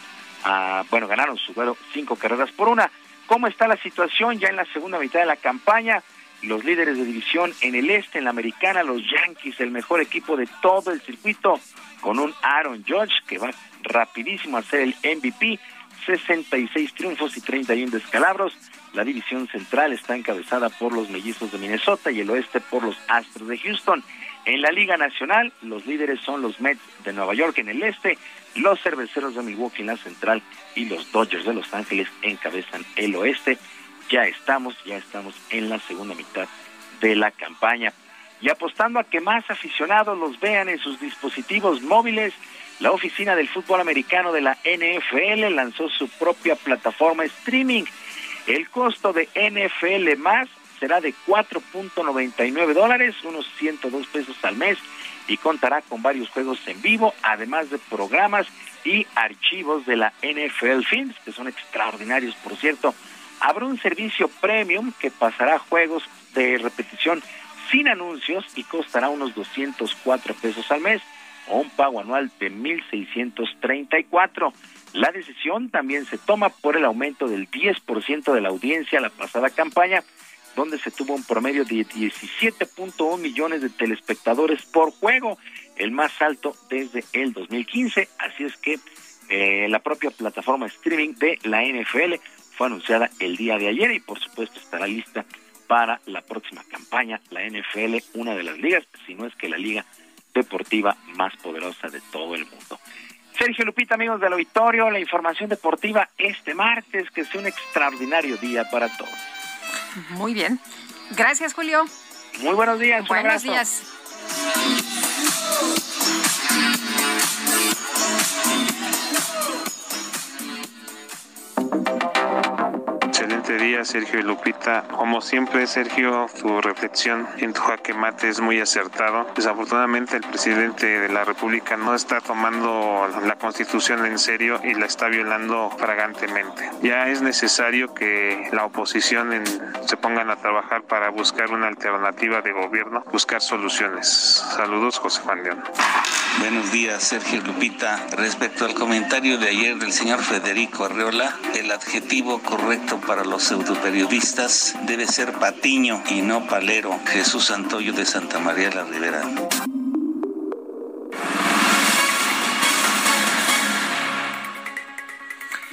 Ah, bueno, ganaron su duelo 5 carreras por una. ¿Cómo está la situación ya en la segunda mitad de la campaña? Los líderes de división en el este, en la americana, los Yankees, el mejor equipo de todo el circuito, con un Aaron Judge que va rapidísimo a ser el MVP, 66 triunfos y 31 descalabros. La división central está encabezada por los Mellizos de Minnesota y el oeste por los Astros de Houston. En la Liga Nacional, los líderes son los Mets de Nueva York en el este, los Cerveceros de Milwaukee en la central y los Dodgers de Los Ángeles encabezan el oeste. Ya estamos, ya estamos en la segunda mitad de la campaña. Y apostando a que más aficionados los vean en sus dispositivos móviles, la oficina del fútbol americano de la NFL lanzó su propia plataforma streaming. El costo de NFL más será de 4.99 dólares, unos 102 pesos al mes, y contará con varios juegos en vivo, además de programas y archivos de la NFL Films, que son extraordinarios, por cierto. Habrá un servicio premium que pasará juegos de repetición sin anuncios y costará unos 204 pesos al mes o un pago anual de 1.634. La decisión también se toma por el aumento del 10% de la audiencia la pasada campaña, donde se tuvo un promedio de 17.1 millones de telespectadores por juego, el más alto desde el 2015. Así es que eh, la propia plataforma streaming de la NFL fue anunciada el día de ayer y por supuesto estará lista para la próxima campaña. La NFL, una de las ligas, si no es que la liga deportiva más poderosa de todo el mundo. Sergio Lupita, amigos del auditorio, la información deportiva este martes, que sea un extraordinario día para todos. Muy bien. Gracias, Julio. Muy buenos días. Buenos días. Días, Sergio y Lupita. Como siempre, Sergio, tu reflexión en tu jaque mate es muy acertado. Desafortunadamente, el presidente de la República no está tomando la Constitución en serio y la está violando fragantemente. Ya es necesario que la oposición se pongan a trabajar para buscar una alternativa de gobierno, buscar soluciones. Saludos, José Juan León. Buenos días, Sergio Lupita. Respecto al comentario de ayer del señor Federico Arreola, el adjetivo correcto para los pseudoperiodistas debe ser patiño y no palero. Jesús Santoyo de Santa María la Ribera.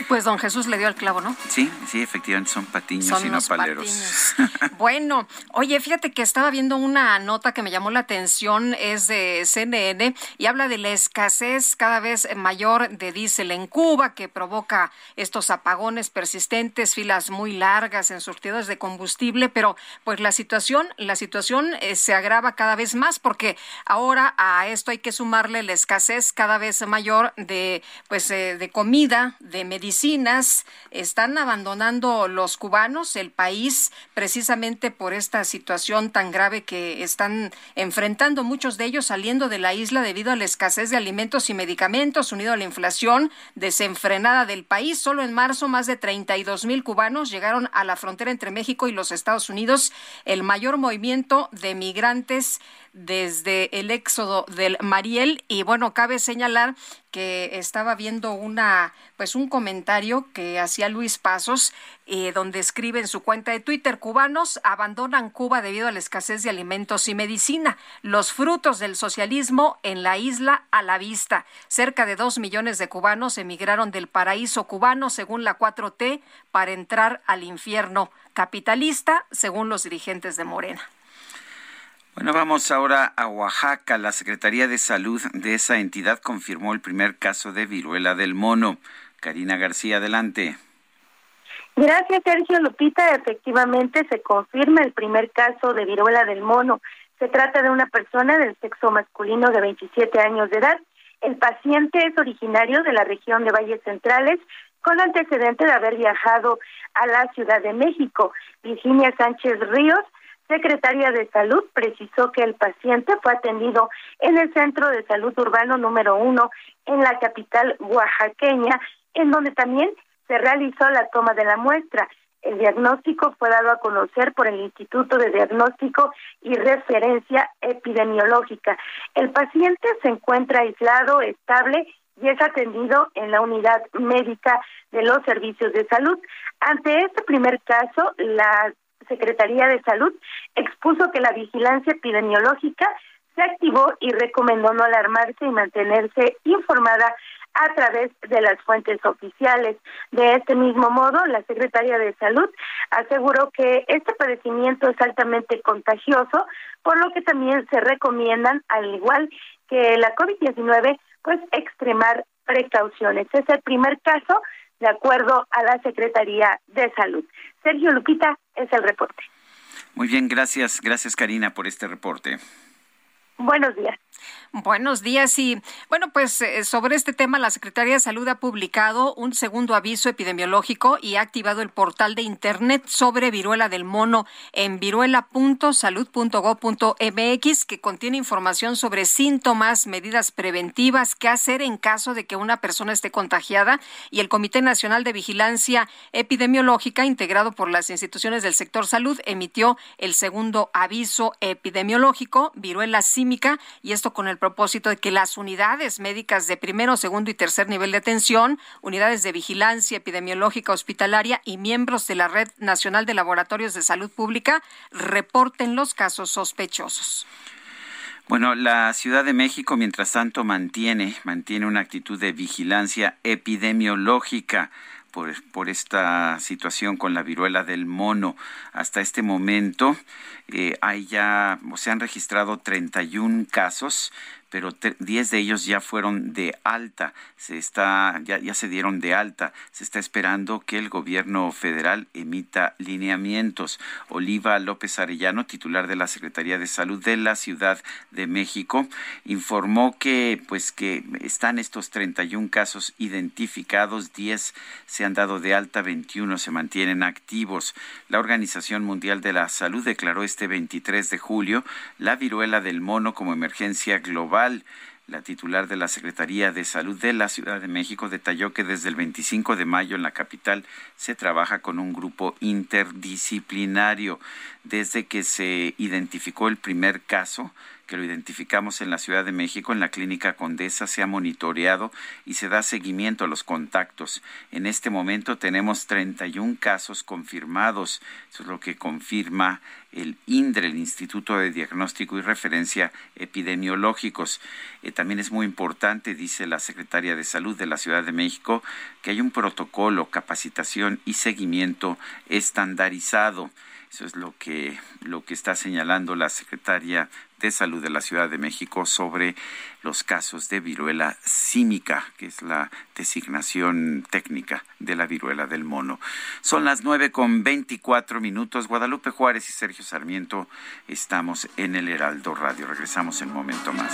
Pues don Jesús le dio al clavo, ¿no? Sí, sí, efectivamente son patiños y no paleros. bueno, oye, fíjate que estaba viendo una nota que me llamó la atención, es de CNN y habla de la escasez cada vez mayor de diésel en Cuba que provoca estos apagones persistentes, filas muy largas en surtidores de combustible, pero pues la situación, la situación eh, se agrava cada vez más porque ahora a esto hay que sumarle la escasez cada vez mayor de pues eh, de comida, de medicinas están abandonando los cubanos el país precisamente por esta situación tan grave que están enfrentando muchos de ellos saliendo de la isla debido a la escasez de alimentos y medicamentos unido a la inflación desenfrenada del país. Solo en marzo más de 32 mil cubanos llegaron a la frontera entre México y los Estados Unidos, el mayor movimiento de migrantes desde el éxodo del Mariel. Y bueno, cabe señalar que estaba viendo una pues un comentario que hacía Luis Pasos eh, donde escribe en su cuenta de Twitter cubanos abandonan Cuba debido a la escasez de alimentos y medicina. Los frutos del socialismo en la isla a la vista. Cerca de dos millones de cubanos emigraron del paraíso cubano según la 4T para entrar al infierno capitalista según los dirigentes de Morena bueno, vamos ahora a Oaxaca. La Secretaría de Salud de esa entidad confirmó el primer caso de viruela del mono. Karina García, adelante. Gracias, Sergio Lupita. Efectivamente, se confirma el primer caso de viruela del mono. Se trata de una persona del sexo masculino de 27 años de edad. El paciente es originario de la región de Valles Centrales, con antecedente de haber viajado a la Ciudad de México. Virginia Sánchez Ríos secretaria de Salud precisó que el paciente fue atendido en el Centro de Salud Urbano número uno en la capital oaxaqueña, en donde también se realizó la toma de la muestra. El diagnóstico fue dado a conocer por el Instituto de Diagnóstico y Referencia Epidemiológica. El paciente se encuentra aislado, estable y es atendido en la unidad médica de los servicios de salud. Ante este primer caso, la Secretaría de Salud expuso que la vigilancia epidemiológica se activó y recomendó no alarmarse y mantenerse informada a través de las fuentes oficiales. De este mismo modo, la Secretaría de Salud aseguró que este padecimiento es altamente contagioso, por lo que también se recomiendan, al igual que la COVID-19, pues extremar precauciones. Es el primer caso de acuerdo a la Secretaría de Salud. Sergio Lupita es el reporte. Muy bien, gracias, gracias Karina por este reporte. Buenos días. Buenos días y bueno, pues eh, sobre este tema la Secretaría de Salud ha publicado un segundo aviso epidemiológico y ha activado el portal de internet sobre viruela del mono en viruela.salud.gov.mx que contiene información sobre síntomas, medidas preventivas, qué hacer en caso de que una persona esté contagiada y el Comité Nacional de Vigilancia Epidemiológica integrado por las instituciones del sector salud emitió el segundo aviso epidemiológico viruela símica y esto con el propósito de que las unidades médicas de primero, segundo y tercer nivel de atención, unidades de vigilancia epidemiológica hospitalaria y miembros de la Red Nacional de Laboratorios de Salud Pública reporten los casos sospechosos. Bueno, la Ciudad de México, mientras tanto, mantiene, mantiene una actitud de vigilancia epidemiológica por, esta situación con la viruela del mono. Hasta este momento eh, hay ya, se han registrado 31 casos, pero 10 de ellos ya fueron de alta, se está, ya, ya se dieron de alta, se está esperando que el gobierno federal emita lineamientos. Oliva López Arellano, titular de la Secretaría de Salud de la Ciudad de México, informó que pues que están estos 31 casos identificados, 10 se han dado de alta, 21 se mantienen activos. La Organización Mundial de la Salud declaró este 23 de julio la viruela del mono como emergencia global. La titular de la Secretaría de Salud de la Ciudad de México detalló que desde el 25 de mayo en la capital se trabaja con un grupo interdisciplinario. Desde que se identificó el primer caso, que lo identificamos en la Ciudad de México, en la Clínica Condesa, se ha monitoreado y se da seguimiento a los contactos. En este momento tenemos 31 casos confirmados. Eso es lo que confirma el INDRE, el Instituto de Diagnóstico y Referencia Epidemiológicos. Eh, también es muy importante, dice la Secretaria de Salud de la Ciudad de México, que hay un protocolo, capacitación y seguimiento estandarizado. Eso es lo que, lo que está señalando la secretaria de Salud de la Ciudad de México sobre los casos de viruela símica, que es la designación técnica de la viruela del mono. Son las nueve con veinticuatro minutos. Guadalupe Juárez y Sergio Sarmiento estamos en el Heraldo Radio. Regresamos en un momento más.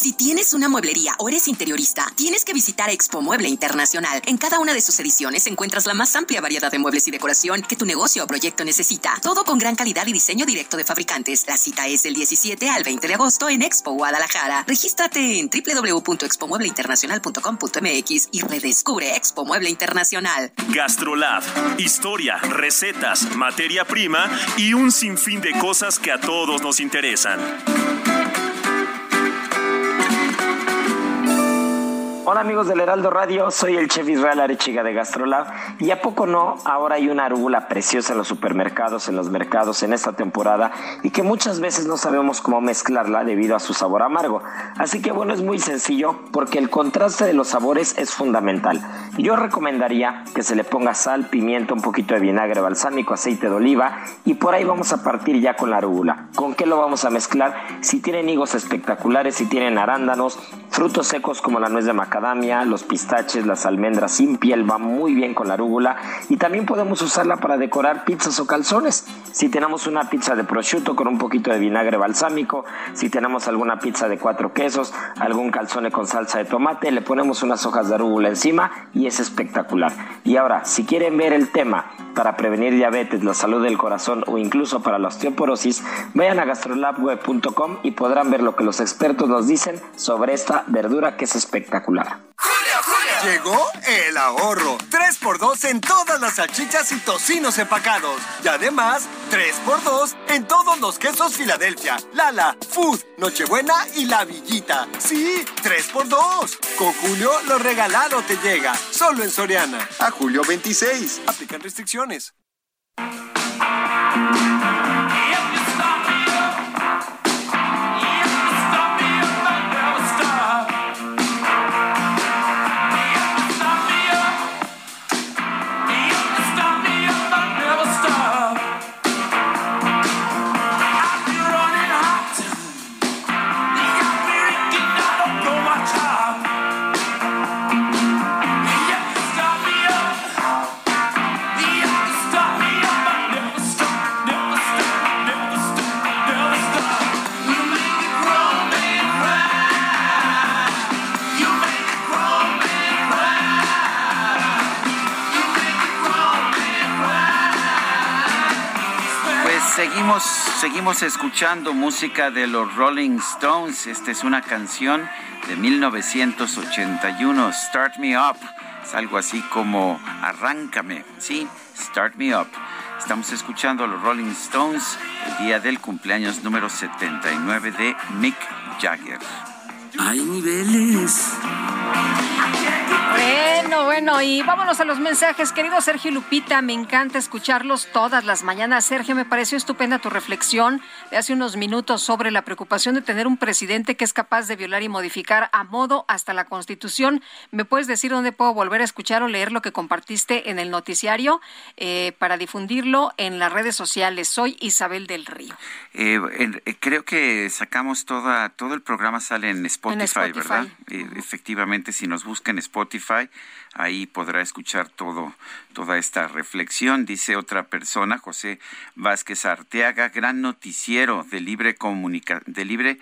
Si tienes una mueblería o eres interiorista, tienes que visitar Expo Mueble Internacional. En cada una de sus ediciones encuentras la más amplia variedad de muebles y decoración que tu negocio o proyecto necesita. Todo con gran calidad y diseño directo de fabricantes. La cita es del 17 al 20 de agosto en Expo Guadalajara. Regístrate en www.expomuebleinternacional.com.mx y redescubre Expo Mueble Internacional. Gastrolab, historia, recetas, materia prima y un sinfín de cosas que a todos nos interesan. Hola amigos del Heraldo Radio, soy el chef Israel Arechiga de Gastrolab y a poco no, ahora hay una arúgula preciosa en los supermercados, en los mercados en esta temporada y que muchas veces no sabemos cómo mezclarla debido a su sabor amargo. Así que bueno, es muy sencillo porque el contraste de los sabores es fundamental. Yo recomendaría que se le ponga sal, pimienta, un poquito de vinagre balsámico, aceite de oliva y por ahí vamos a partir ya con la arúgula. ¿Con qué lo vamos a mezclar? Si tienen higos espectaculares, si tienen arándanos, frutos secos como la nuez de macadamia, los pistaches, las almendras sin piel va muy bien con la arúgula y también podemos usarla para decorar pizzas o calzones. Si tenemos una pizza de prosciutto con un poquito de vinagre balsámico, si tenemos alguna pizza de cuatro quesos, algún calzone con salsa de tomate, le ponemos unas hojas de arúgula encima y es espectacular. Y ahora, si quieren ver el tema para prevenir diabetes, la salud del corazón o incluso para la osteoporosis, vayan a gastrolabweb.com y podrán ver lo que los expertos nos dicen sobre esta verdura que es espectacular. Llegó el ahorro. 3x2 en todas las salchichas y tocinos empacados. Y además, 3x2 en todos los quesos Filadelfia, Lala, Food, Nochebuena y La Villita. Sí, 3x2. Con Julio lo regalado te llega. Solo en Soriana. A julio 26. Aplican restricciones. Seguimos, escuchando música de los Rolling Stones. Esta es una canción de 1981, Start Me Up. Es algo así como Arráncame, ¿sí? Start Me Up. Estamos escuchando a los Rolling Stones el día del cumpleaños número 79 de Mick Jagger. Hay niveles. Bueno, bueno, y vámonos a los mensajes. Querido Sergio Lupita, me encanta escucharlos todas las mañanas. Sergio, me pareció estupenda tu reflexión de hace unos minutos sobre la preocupación de tener un presidente que es capaz de violar y modificar a modo hasta la Constitución. ¿Me puedes decir dónde puedo volver a escuchar o leer lo que compartiste en el noticiario eh, para difundirlo en las redes sociales? Soy Isabel del Río. Eh, eh, creo que sacamos toda, todo el programa sale en Spotify, ¿verdad? efectivamente, si nos buscan Spotify, ahí podrá escuchar todo, toda esta reflexión. Dice otra persona, José Vázquez Arteaga, gran noticiero de libre comunica de libre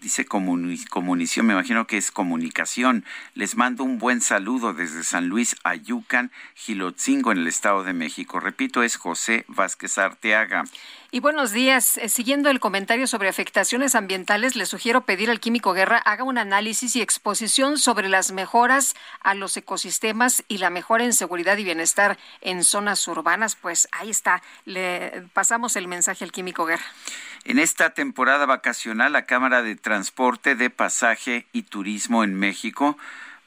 dice comunicación, me imagino que es comunicación. Les mando un buen saludo desde San Luis, Ayucan, Gilotzingo, en el Estado de México. Repito, es José Vázquez Arteaga. Y buenos días. Eh, siguiendo el comentario sobre afectaciones ambientales, le sugiero pedir al Químico Guerra haga un análisis y exposición sobre las mejoras a los ecosistemas y la mejora en seguridad y bienestar en zonas urbanas. Pues ahí está. Le pasamos el mensaje al Químico Guerra. En esta temporada vacacional, la Cámara de Transporte de Pasaje y Turismo en México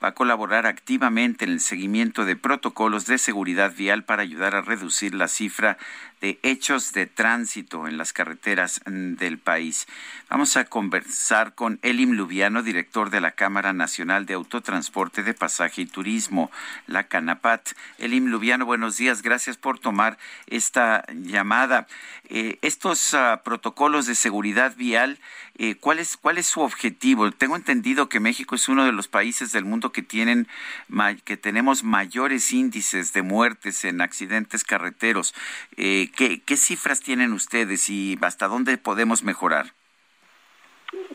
va a colaborar activamente en el seguimiento de protocolos de seguridad vial para ayudar a reducir la cifra de hechos de tránsito en las carreteras mm, del país. Vamos a conversar con Elim Lubiano, director de la Cámara Nacional de Autotransporte de Pasaje y Turismo, la CANAPAT. Elim Lubiano, buenos días, gracias por tomar esta llamada. Eh, estos ah, protocolos de seguridad vial, eh, ¿cuál, es, ¿cuál es su objetivo? Tengo entendido que México es uno de los países del mundo que tienen que tenemos mayores índices de muertes en accidentes carreteros. Eh, ¿qué, cifras tienen ustedes y hasta dónde podemos mejorar?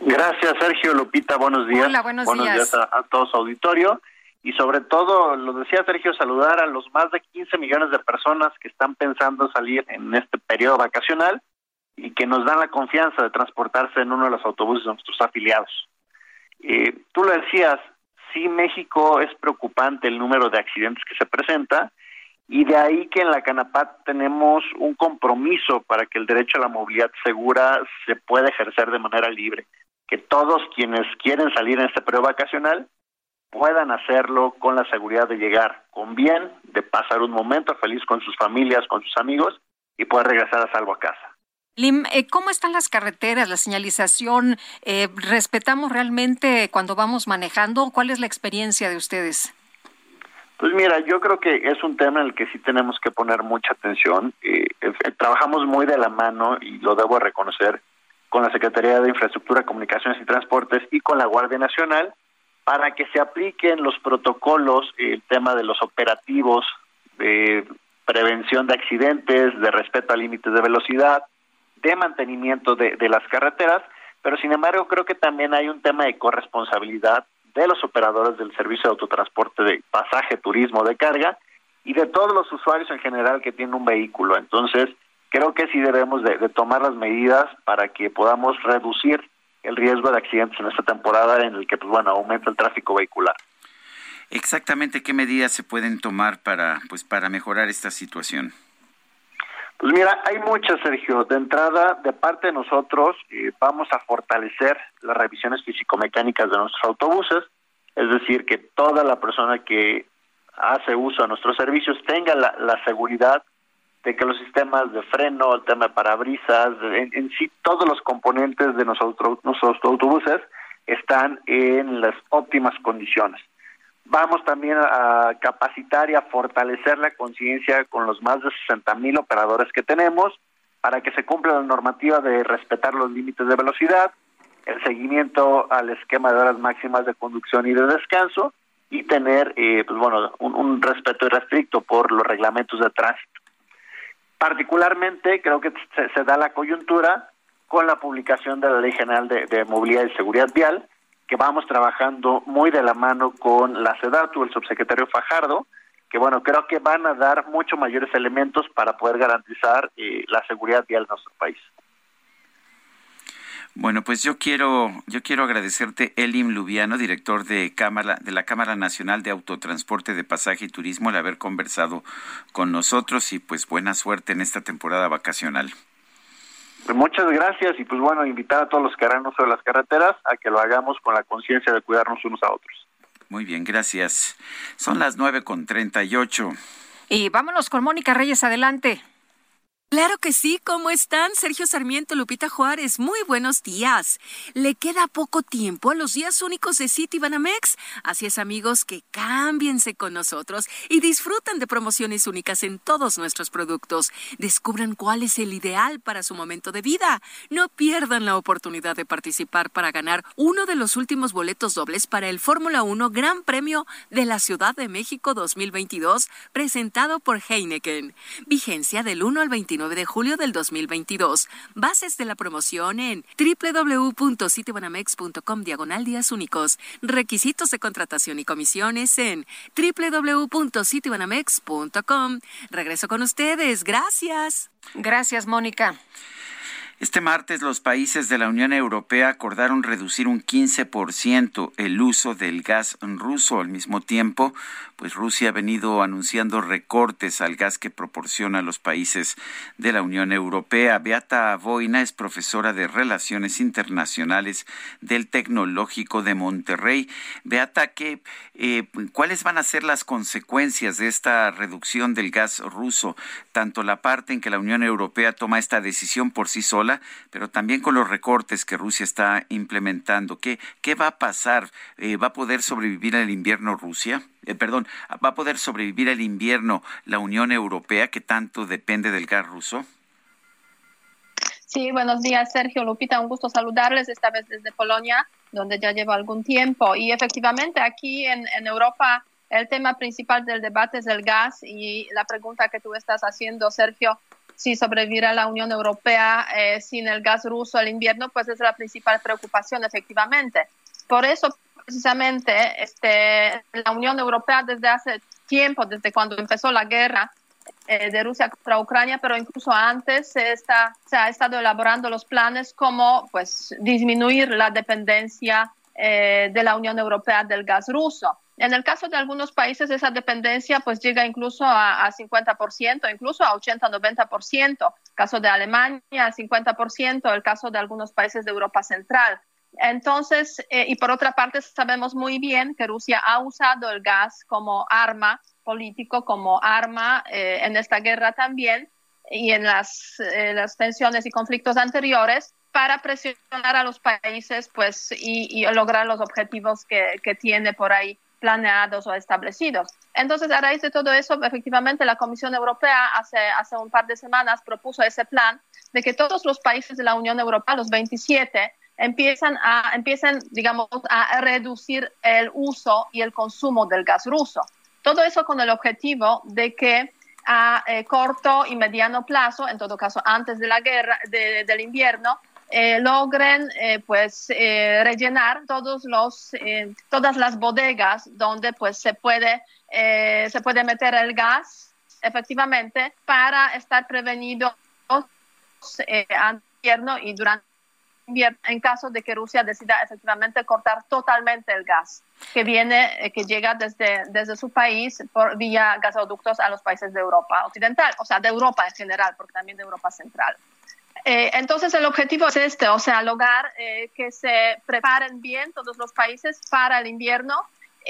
Gracias, Sergio Lupita. Buenos días. Hola, buenos, días, a, a, todo su auditorio. Y sobre todo, lo decía Sergio, saludar a los más de 15 millones de personas que están pensando salir en este periodo vacacional y que nos dan la confianza de transportarse en uno de los autobuses de nuestros afiliados. Eh, tú lo decías, sí México es preocupante el número de accidentes que se presenta y de ahí que en la Canapat tenemos un compromiso para que el derecho a la movilidad segura se pueda ejercer de manera libre, que todos quienes quieren salir en este periodo vacacional puedan hacerlo con la seguridad de llegar con bien, de pasar un momento feliz con sus familias, con sus amigos y poder regresar a salvo a casa. Lim, eh, ¿cómo están las carreteras, la señalización? Eh, ¿Respetamos realmente cuando vamos manejando? ¿Cuál es la experiencia de ustedes? Pues mira, yo creo que es un tema en el que sí tenemos que poner mucha atención. Eh, eh, trabajamos muy de la mano y lo debo reconocer con la Secretaría de Infraestructura, Comunicaciones y Transportes y con la Guardia Nacional para que se apliquen los protocolos, el tema de los operativos de prevención de accidentes, de respeto a límites de velocidad, de mantenimiento de las carreteras, pero sin embargo creo que también hay un tema de corresponsabilidad de los operadores del servicio de autotransporte de pasaje, turismo, de carga y de todos los usuarios en general que tienen un vehículo. Entonces, creo que sí debemos de, tomar las medidas para que podamos reducir el riesgo de accidentes en esta temporada en el que, pues bueno, aumenta el tráfico vehicular. Exactamente, ¿qué medidas se pueden tomar para, pues, para mejorar esta situación? Pues mira, hay muchas, Sergio. De entrada, de parte de nosotros, eh, vamos a fortalecer las revisiones físico-mecánicas de nuestros autobuses, es decir, que toda la persona que hace uso de nuestros servicios tenga la, seguridad de que los sistemas de freno, el tema de parabrisas, en, en sí todos los componentes de nosotros, nuestros autobuses están en las óptimas condiciones. Vamos también a capacitar y a fortalecer la conciencia con los más de 60 mil operadores que tenemos para que se cumpla la normativa de respetar los límites de velocidad, el seguimiento al esquema de horas máximas de conducción y de descanso y tener, eh, pues bueno, un, respeto irrestricto por los reglamentos de tránsito. Particularmente creo que se, da la coyuntura con la publicación de la Ley General de Movilidad y Seguridad Vial, que vamos trabajando muy de la mano con la SEDATU, el subsecretario Fajardo, que bueno, creo que van a dar mucho mayores elementos para poder garantizar eh, la seguridad vial de nuestro país. Bueno, pues yo quiero, yo quiero agradecerte, Elim Lubiano, director de Cámara, de la Cámara Nacional de Autotransporte de Pasaje y Turismo, el haber conversado con nosotros y pues buena suerte en esta temporada vacacional. Muchas gracias y pues bueno, invitar a todos los que harán uso de las carreteras a que lo hagamos con la conciencia de cuidarnos unos a otros. Muy bien, gracias. Son las nueve con treinta y ocho. Y vámonos con Mónica Reyes, adelante. Claro que sí, ¿cómo están? Sergio Sarmiento, Lupita Juárez, muy buenos días. Le queda poco tiempo a los días únicos de City Banamex. Así es, amigos, que cámbiense con nosotros y disfrutan de promociones únicas en todos nuestros productos. Descubran cuál es el ideal para su momento de vida. No pierdan la oportunidad de participar para ganar uno de los últimos boletos dobles para el Fórmula 1 Gran Premio de la Ciudad de México 2022, presentado por Heineken. Vigencia del 1 al 29 de julio del 2022. Bases de la promoción en www.citibanamex.com diagonal días únicos. Requisitos de contratación y comisiones en www.citibanamex.com. Regreso con ustedes. Gracias. Gracias, Mónica. Este martes los países de la Unión Europea acordaron reducir un 15% el uso del gas ruso. Al mismo tiempo, pues Rusia ha venido anunciando recortes al gas que proporciona a los países de la Unión Europea. Beata Boina es profesora de Relaciones Internacionales del Tecnológico de Monterrey. Beata, ¿qué, eh, ¿cuáles van a ser las consecuencias de esta reducción del gas ruso? Tanto la parte en que la Unión Europea toma esta decisión por sí sola, pero también con los recortes que Rusia está implementando. ¿Qué, qué va a pasar? Eh, ¿Va a poder sobrevivir el invierno Rusia? Eh, perdón, ¿va a poder sobrevivir el invierno la Unión Europea que tanto depende del gas ruso? Sí, buenos días, Sergio Lupita. Un gusto saludarles, esta vez desde Polonia, donde ya llevo algún tiempo. Y efectivamente, aquí en, en Europa, el tema principal del debate es el gas. Y la pregunta que tú estás haciendo, Sergio, si sobrevivirá la Unión Europea eh, sin el gas ruso al invierno, pues es la principal preocupación, efectivamente. Por eso, precisamente, este, la Unión Europea desde hace tiempo, desde cuando empezó la guerra eh, de Rusia contra Ucrania, pero incluso antes se, está, se ha estado elaborando los planes como pues, disminuir la dependencia eh, de la Unión Europea del gas ruso. En el caso de algunos países, esa dependencia pues llega incluso a, a 50%, incluso a 80-90%. Caso de Alemania, 50%, el caso de algunos países de Europa Central. Entonces, eh, y por otra parte, sabemos muy bien que Rusia ha usado el gas como arma político, como arma eh, en esta guerra también y en las, eh, las tensiones y conflictos anteriores para presionar a los países pues, y, y lograr los objetivos que, que tiene por ahí planeados o establecidos. Entonces, a raíz de todo eso, efectivamente, la Comisión Europea hace, hace un par de semanas propuso ese plan de que todos los países de la Unión Europea, los 27, empiezan a, empiecen, digamos, a reducir el uso y el consumo del gas ruso. Todo eso con el objetivo de que a eh, corto y mediano plazo, en todo caso antes de la guerra, de, del invierno, eh, logren eh, pues eh, rellenar todos los eh, todas las bodegas donde pues se puede se puede meter el gas efectivamente para estar prevenidos en invierno y durante en caso de que Rusia decida efectivamente cortar totalmente el gas que viene eh, que llega desde desde su país por vía gasoductos a los países de Europa occidental o sea de Europa en general porque también de Europa central eh, entonces el objetivo es este, o sea, lograr eh, que se preparen bien todos los países para el invierno.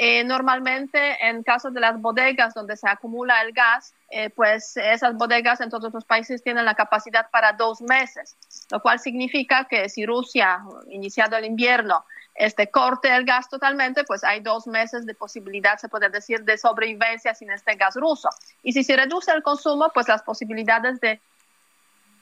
Eh, normalmente en caso de las bodegas donde se acumula el gas, eh, pues esas bodegas en todos los países tienen la capacidad para dos meses, lo cual significa que si Rusia, iniciado el invierno, este corte el gas totalmente, pues hay dos meses de posibilidad, se puede decir, de sobrevivencia sin este gas ruso. Y si se reduce el consumo, pues las posibilidades de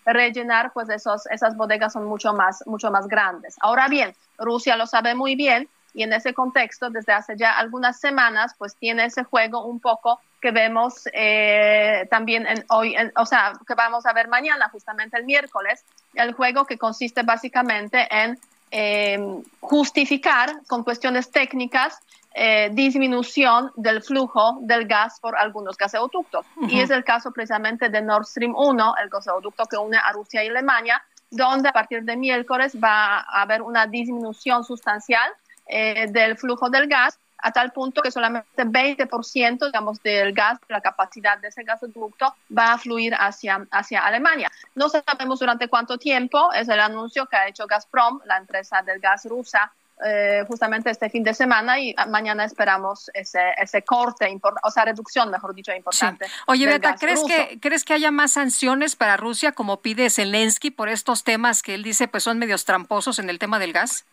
rellenar pues esos, esas bodegas son mucho más, mucho más grandes. Ahora bien, Rusia lo sabe muy bien y en ese contexto, desde hace ya algunas semanas, pues tiene ese juego un poco que vemos eh, también en hoy, en, o sea, que vamos a ver mañana, justamente el miércoles, el juego que consiste básicamente en eh, justificar con cuestiones técnicas eh, disminución del flujo del gas por algunos gasoductos. Y es el caso precisamente de Nord Stream 1, el gasoducto que une a Rusia y Alemania, donde a partir de miércoles va a haber una disminución sustancial eh, del flujo del gas a tal punto que solamente 20% digamos, del gas, la capacidad de ese gasoducto va a fluir hacia, hacia Alemania. No sabemos durante cuánto tiempo, es el anuncio que ha hecho Gazprom, la empresa del gas rusa, eh, justamente este fin de semana y mañana esperamos ese, ese corte, o sea, reducción, mejor dicho, importante. Oye, gas ¿crees ruso. que, ¿crees que haya más sanciones para Rusia como pide Zelensky por estos temas que él dice pues son medios tramposos en el tema del gas?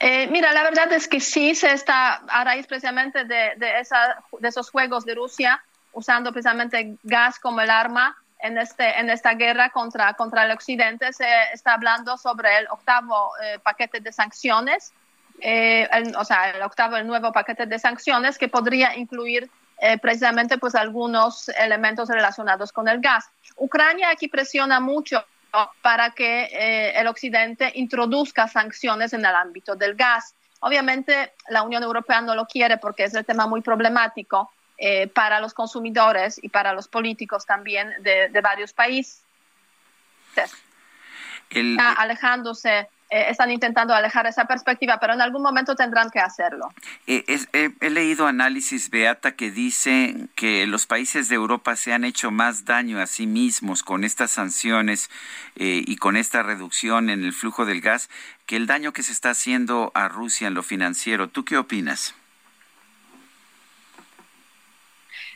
Eh, mira, la verdad es que sí se está, a raíz precisamente de, esa, esos juegos de Rusia, usando precisamente gas como el arma en, este, esta guerra contra, el Occidente, se está hablando sobre el octavo eh, paquete de sanciones, eh, el- o sea, el octavo, el nuevo paquete de sanciones que podría incluir precisamente pues algunos elementos relacionados con el gas. Ucrania aquí presiona mucho para que eh, el Occidente introduzca sanciones en el ámbito del gas. Obviamente la Unión Europea no lo quiere porque es el tema muy problemático eh, para los consumidores y para los políticos también de, de varios países. El- Está alejándose, eh, están intentando alejar esa perspectiva, pero en algún momento tendrán que hacerlo. Eh, es- eh, he leído análisis, Beata, que dice que los países de Europa se han hecho más daño a sí mismos con estas sanciones eh, y con esta reducción en el flujo del gas que el daño que se está haciendo a Rusia en lo financiero. ¿Tú qué opinas?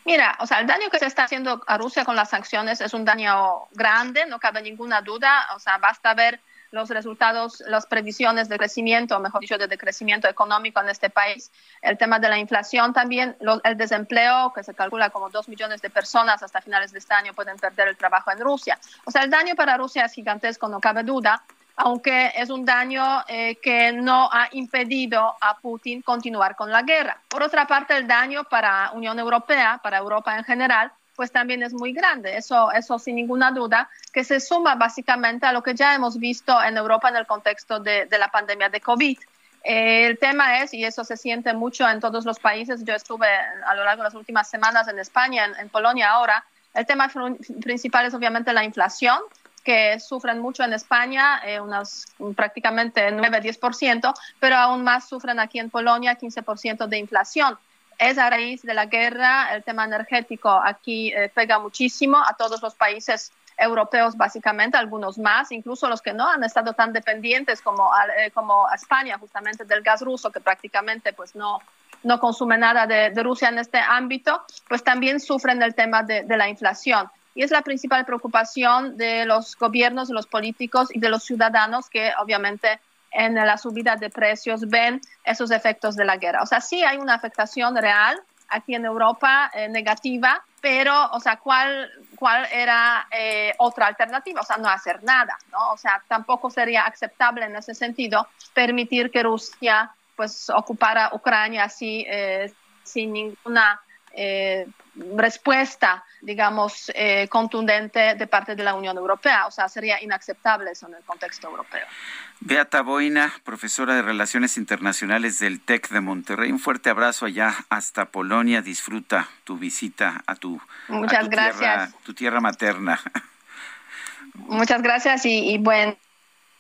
Mira, o sea, el daño que se está haciendo a Rusia con las sanciones es un daño grande, no cabe ninguna duda. O sea, basta ver los resultados, las previsiones de crecimiento, mejor dicho, de decrecimiento económico en este país. El tema de la inflación también, lo- el desempleo, que se calcula como dos millones de personas hasta finales de este año pueden perder el trabajo en Rusia. O sea, el daño para Rusia es gigantesco, no cabe duda aunque es un daño eh, que no ha impedido a Putin continuar con la guerra. Por otra parte, el daño para Unión Europea, para Europa en general, pues también es muy grande. Eso, eso sin ninguna duda, que se suma básicamente a lo que ya hemos visto en Europa en el contexto de, la pandemia de COVID. Eh, el tema es, y eso se siente mucho en todos los países, yo estuve a lo largo de las últimas semanas en España, en, Polonia ahora, el tema principal es obviamente la inflación, que sufren mucho en España, eh, unos prácticamente 9-10%, pero aún más sufren aquí en Polonia, 15% de inflación. Es a raíz de la guerra, el tema energético aquí eh, pega muchísimo a todos los países europeos básicamente, algunos más, incluso los que no han estado tan dependientes como, eh, como España justamente del gas ruso, que prácticamente pues no, no consume nada de, Rusia en este ámbito, pues también sufren el tema de la inflación. Y es la principal preocupación de los gobiernos, de los políticos y de los ciudadanos que obviamente en la subida de precios ven esos efectos de la guerra. O sea, sí hay una afectación real aquí en Europa eh, negativa, pero, o sea, ¿cuál, cuál era eh, otra alternativa? O sea, no hacer nada, ¿no? O sea, tampoco sería aceptable en ese sentido permitir que Rusia, pues, ocupara Ucrania así, eh, sin ninguna eh, respuesta, digamos, eh, contundente de parte de la Unión Europea. O sea, sería inaceptable eso en el contexto europeo. Beata Boina, profesora de Relaciones Internacionales del TEC de Monterrey. Un fuerte abrazo allá hasta Polonia. Disfruta tu visita a tu, a tu tierra, tu tierra materna. Muchas gracias y, y buen,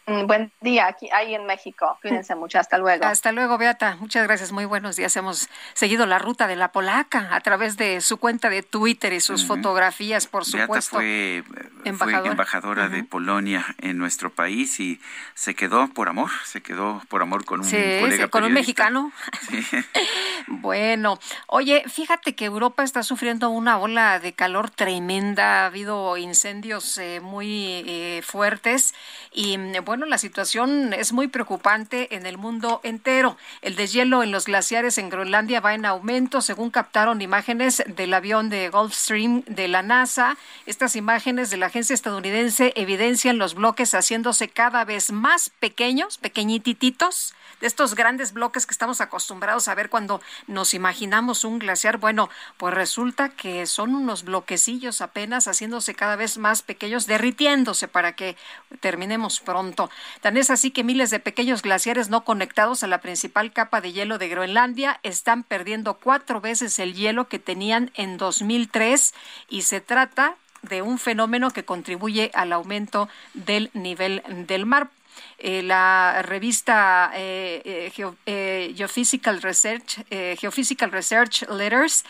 buen día aquí ahí en México. Cuídense mucho. Hasta luego. Hasta luego, Beata. Muchas gracias. Muy buenos días. Hemos seguido la ruta de la polaca a través de su cuenta de Twitter y sus fotografías, por Beata supuesto. fue, fue Embajadora. embajadora de Polonia en nuestro país y se quedó por amor, se quedó por amor con un Sí, colega sí, con un mexicano. Bueno, oye, fíjate que Europa está sufriendo una ola de calor tremenda, ha habido incendios eh, muy eh, fuertes y mm, bueno, la situación es muy preocupante en el mundo entero. El deshielo en los glaciares en Groenlandia va en aumento, según captaron imágenes del avión de Gulfstream de la NASA. Estas imágenes de la agencia estadounidense evidencian los bloques haciéndose cada vez más pequeños, pequeñititos de estos grandes bloques que estamos acostumbrados a ver cuando nos imaginamos un glaciar. Bueno, pues resulta que son unos bloquecillos apenas haciéndose cada vez más pequeños, derritiéndose para que terminemos pronto. Tan es así que miles de pequeños glaciares no conectados a la principal capa de hielo de Groenlandia están perdiendo cuatro veces el hielo que tenían en 2003 y se trata de un fenómeno que contribuye al aumento del nivel del mar. Eh, la revista eh, eh, eh, Geophysical Research, eh, Geophysical Research Letters,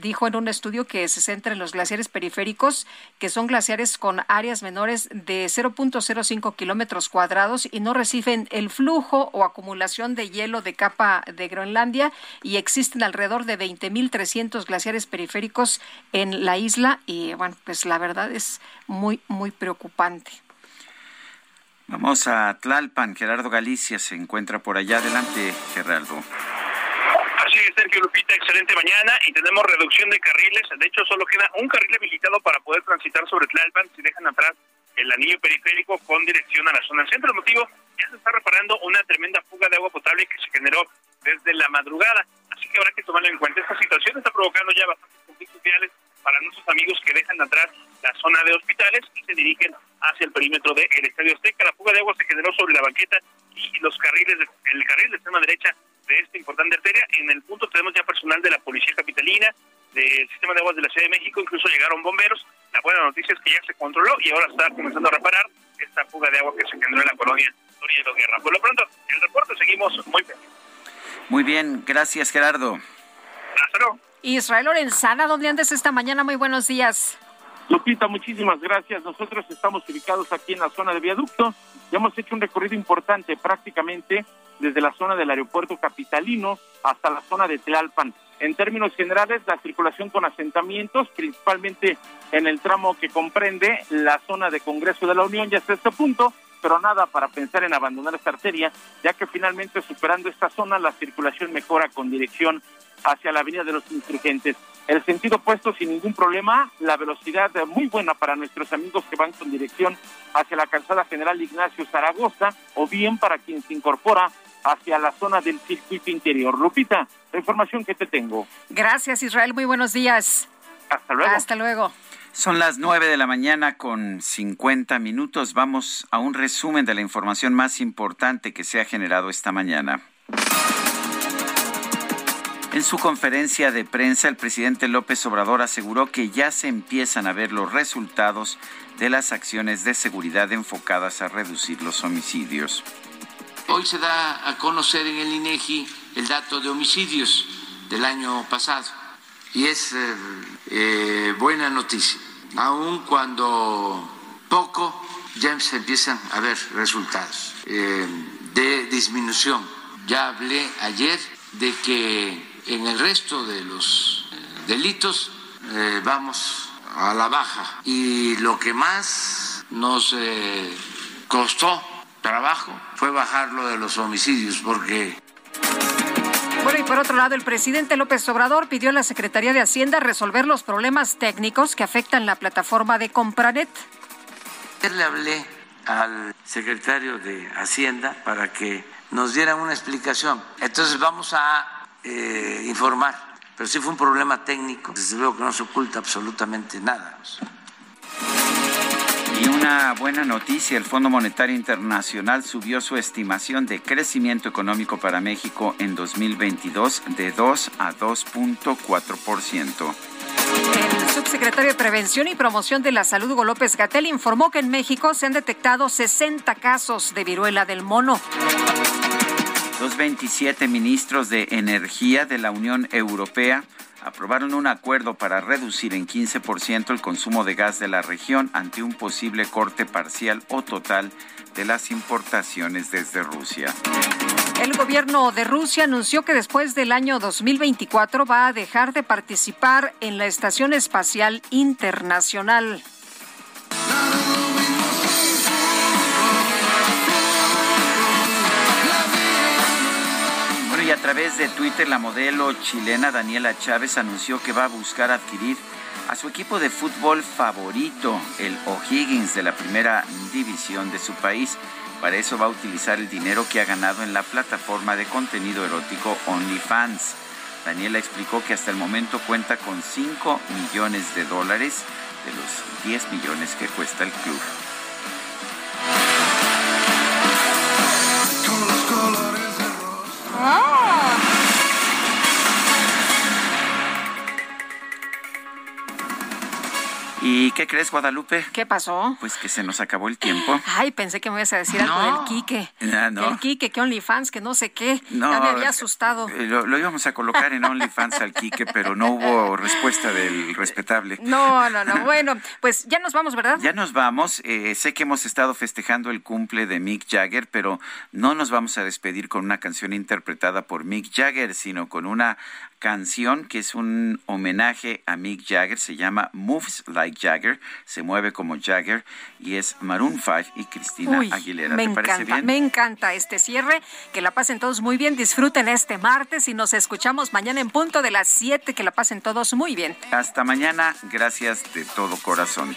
dijo en un estudio que se centra en los glaciares periféricos, que son glaciares con áreas menores de 0.05 kilómetros cuadrados y no reciben el flujo o acumulación de hielo de capa de Groenlandia y existen alrededor de 20.300 glaciares periféricos en la isla y bueno, pues la verdad es muy, muy preocupante. Vamos a Tlalpan. Gerardo Galicia se encuentra por allá. Adelante, Gerardo. Así es, Sergio Lupita, excelente mañana y tenemos reducción de carriles. De hecho, solo queda un carril habilitado para poder transitar sobre Tlalpan si dejan atrás el anillo periférico con dirección a la zona centro. El motivo, ya se está reparando una tremenda fuga de agua potable que se generó desde la madrugada. Así que habrá que tomarlo en cuenta. Esta situación está provocando ya bastantes conflictos viales para nuestros amigos que dejan atrás la zona de hospitales y se dirigen hacia el perímetro del Estadio Azteca. La fuga de agua se generó sobre la banqueta y los carriles, de- el carril de extrema derecha de esta importante arteria. En el punto tenemos ya personal de la Policía Capitalina, del Sistema de Aguas de la Ciudad de México, incluso llegaron bomberos. La buena noticia es que ya se controló y ahora está comenzando a reparar esta fuga de agua que se generó en la colonia Torino Guerra. Por lo pronto, el reporte seguimos muy bien. Muy bien, gracias, Gerardo. Hasta luego. Israel Lorenzana, ¿dónde andas esta mañana? Muy buenos días. Lupita, muchísimas gracias. Nosotros estamos ubicados aquí en la zona de viaducto y hemos hecho un recorrido importante prácticamente desde la zona del aeropuerto capitalino hasta la zona de Tlalpan. En términos generales, la circulación con asentamientos, principalmente en el tramo que comprende la zona de Congreso de la Unión, ya hasta este punto, pero nada para pensar en abandonar esta arteria, ya que finalmente superando esta zona la circulación mejora con dirección hacia la Avenida de los Insurgentes. El sentido opuesto sin ningún problema, la velocidad muy buena para nuestros amigos que van con dirección hacia la calzada General Ignacio Zaragoza o bien para quien se incorpora hacia la zona del circuito interior. Lupita, la información que te tengo. Gracias, Israel. Muy buenos días. Hasta luego. Hasta luego. Son las 9 de la mañana con 50 minutos. Vamos a un resumen de la información más importante que se ha generado esta mañana. En su conferencia de prensa, el presidente López Obrador aseguró que ya se empiezan a ver los resultados de las acciones de seguridad enfocadas a reducir los homicidios. Hoy se da a conocer en el INEGI el dato de homicidios del año pasado y es eh, eh, buena noticia, aun cuando poco ya se empiezan a ver resultados eh, de disminución. Ya hablé ayer de que en el resto de los eh, delitos eh, vamos a la baja y lo que más nos eh, costó trabajo fue bajar lo de los homicidios porque Bueno, y por otro lado, el presidente López Obrador pidió a la Secretaría de Hacienda resolver los problemas técnicos que afectan la plataforma de Compranet. Ayer le hablé al secretario de Hacienda para que nos dieran una explicación. Entonces vamos a eh, informar, pero sí fue un problema técnico, desde luego que no se oculta absolutamente nada. Y una buena noticia, el Fondo Monetario Internacional subió su estimación de crecimiento económico para México en 2022 de 2 a 2.4%. El subsecretario de Prevención y Promoción de la Salud, Hugo López Gatel, informó que en México se han detectado 60 casos de viruela del mono. Los 27 ministros de Energía de la Unión Europea aprobaron un acuerdo para reducir en 15% el consumo de gas de la región ante un posible corte parcial o total de las importaciones desde Rusia. El gobierno de Rusia anunció que después del año 2024 va a dejar de participar en la Estación Espacial Internacional. A través de Twitter, la modelo chilena Daniela Chávez anunció que va a buscar adquirir a su equipo de fútbol favorito, el O'Higgins de la primera división de su país. Para eso va a utilizar el dinero que ha ganado en la plataforma de contenido erótico OnlyFans. Daniela explicó que hasta el momento cuenta con 5 millones de dólares de los 10 millones que cuesta el club. 哦。Qué crees, Guadalupe? ¿Qué pasó? Pues que se nos acabó el tiempo. Ay, pensé que me ibas a decir algo del Quique. Ah, no. El Quique, que OnlyFans, que no sé qué. No, ya me había asustado. Eh, Lo, lo íbamos a colocar en OnlyFans al Quique, pero no hubo respuesta del respetable. No, no, no. Bueno, pues ya nos vamos, ¿verdad? Ya nos vamos. Eh, sé que hemos estado festejando el cumple de Mick Jagger, pero no nos vamos a despedir con una canción interpretada por Mick Jagger, sino con una canción que es un homenaje a Mick Jagger. Se llama Moves Like Jagger, se mueve como Jagger y es Maroon 5 y Cristina Uy, Aguilera. me ¿Te parece encanta, bien? me encanta este cierre. Que la pasen todos muy bien, disfruten este martes y nos escuchamos mañana en punto de las 7. Que la pasen todos muy bien. Hasta mañana. Gracias de todo corazón.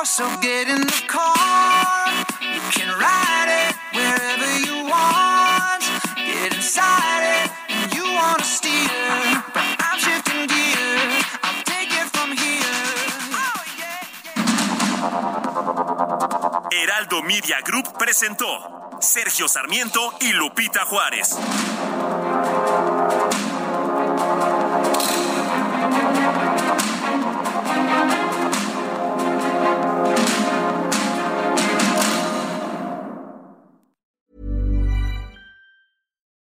Oh, so get in the car. You can ride it wherever you want. Get inside it, and you wanna steer. But I'm shifting gear. I'll take it from here. Heraldo Media Group presentó Sergio Sarmiento y Lupita Juárez.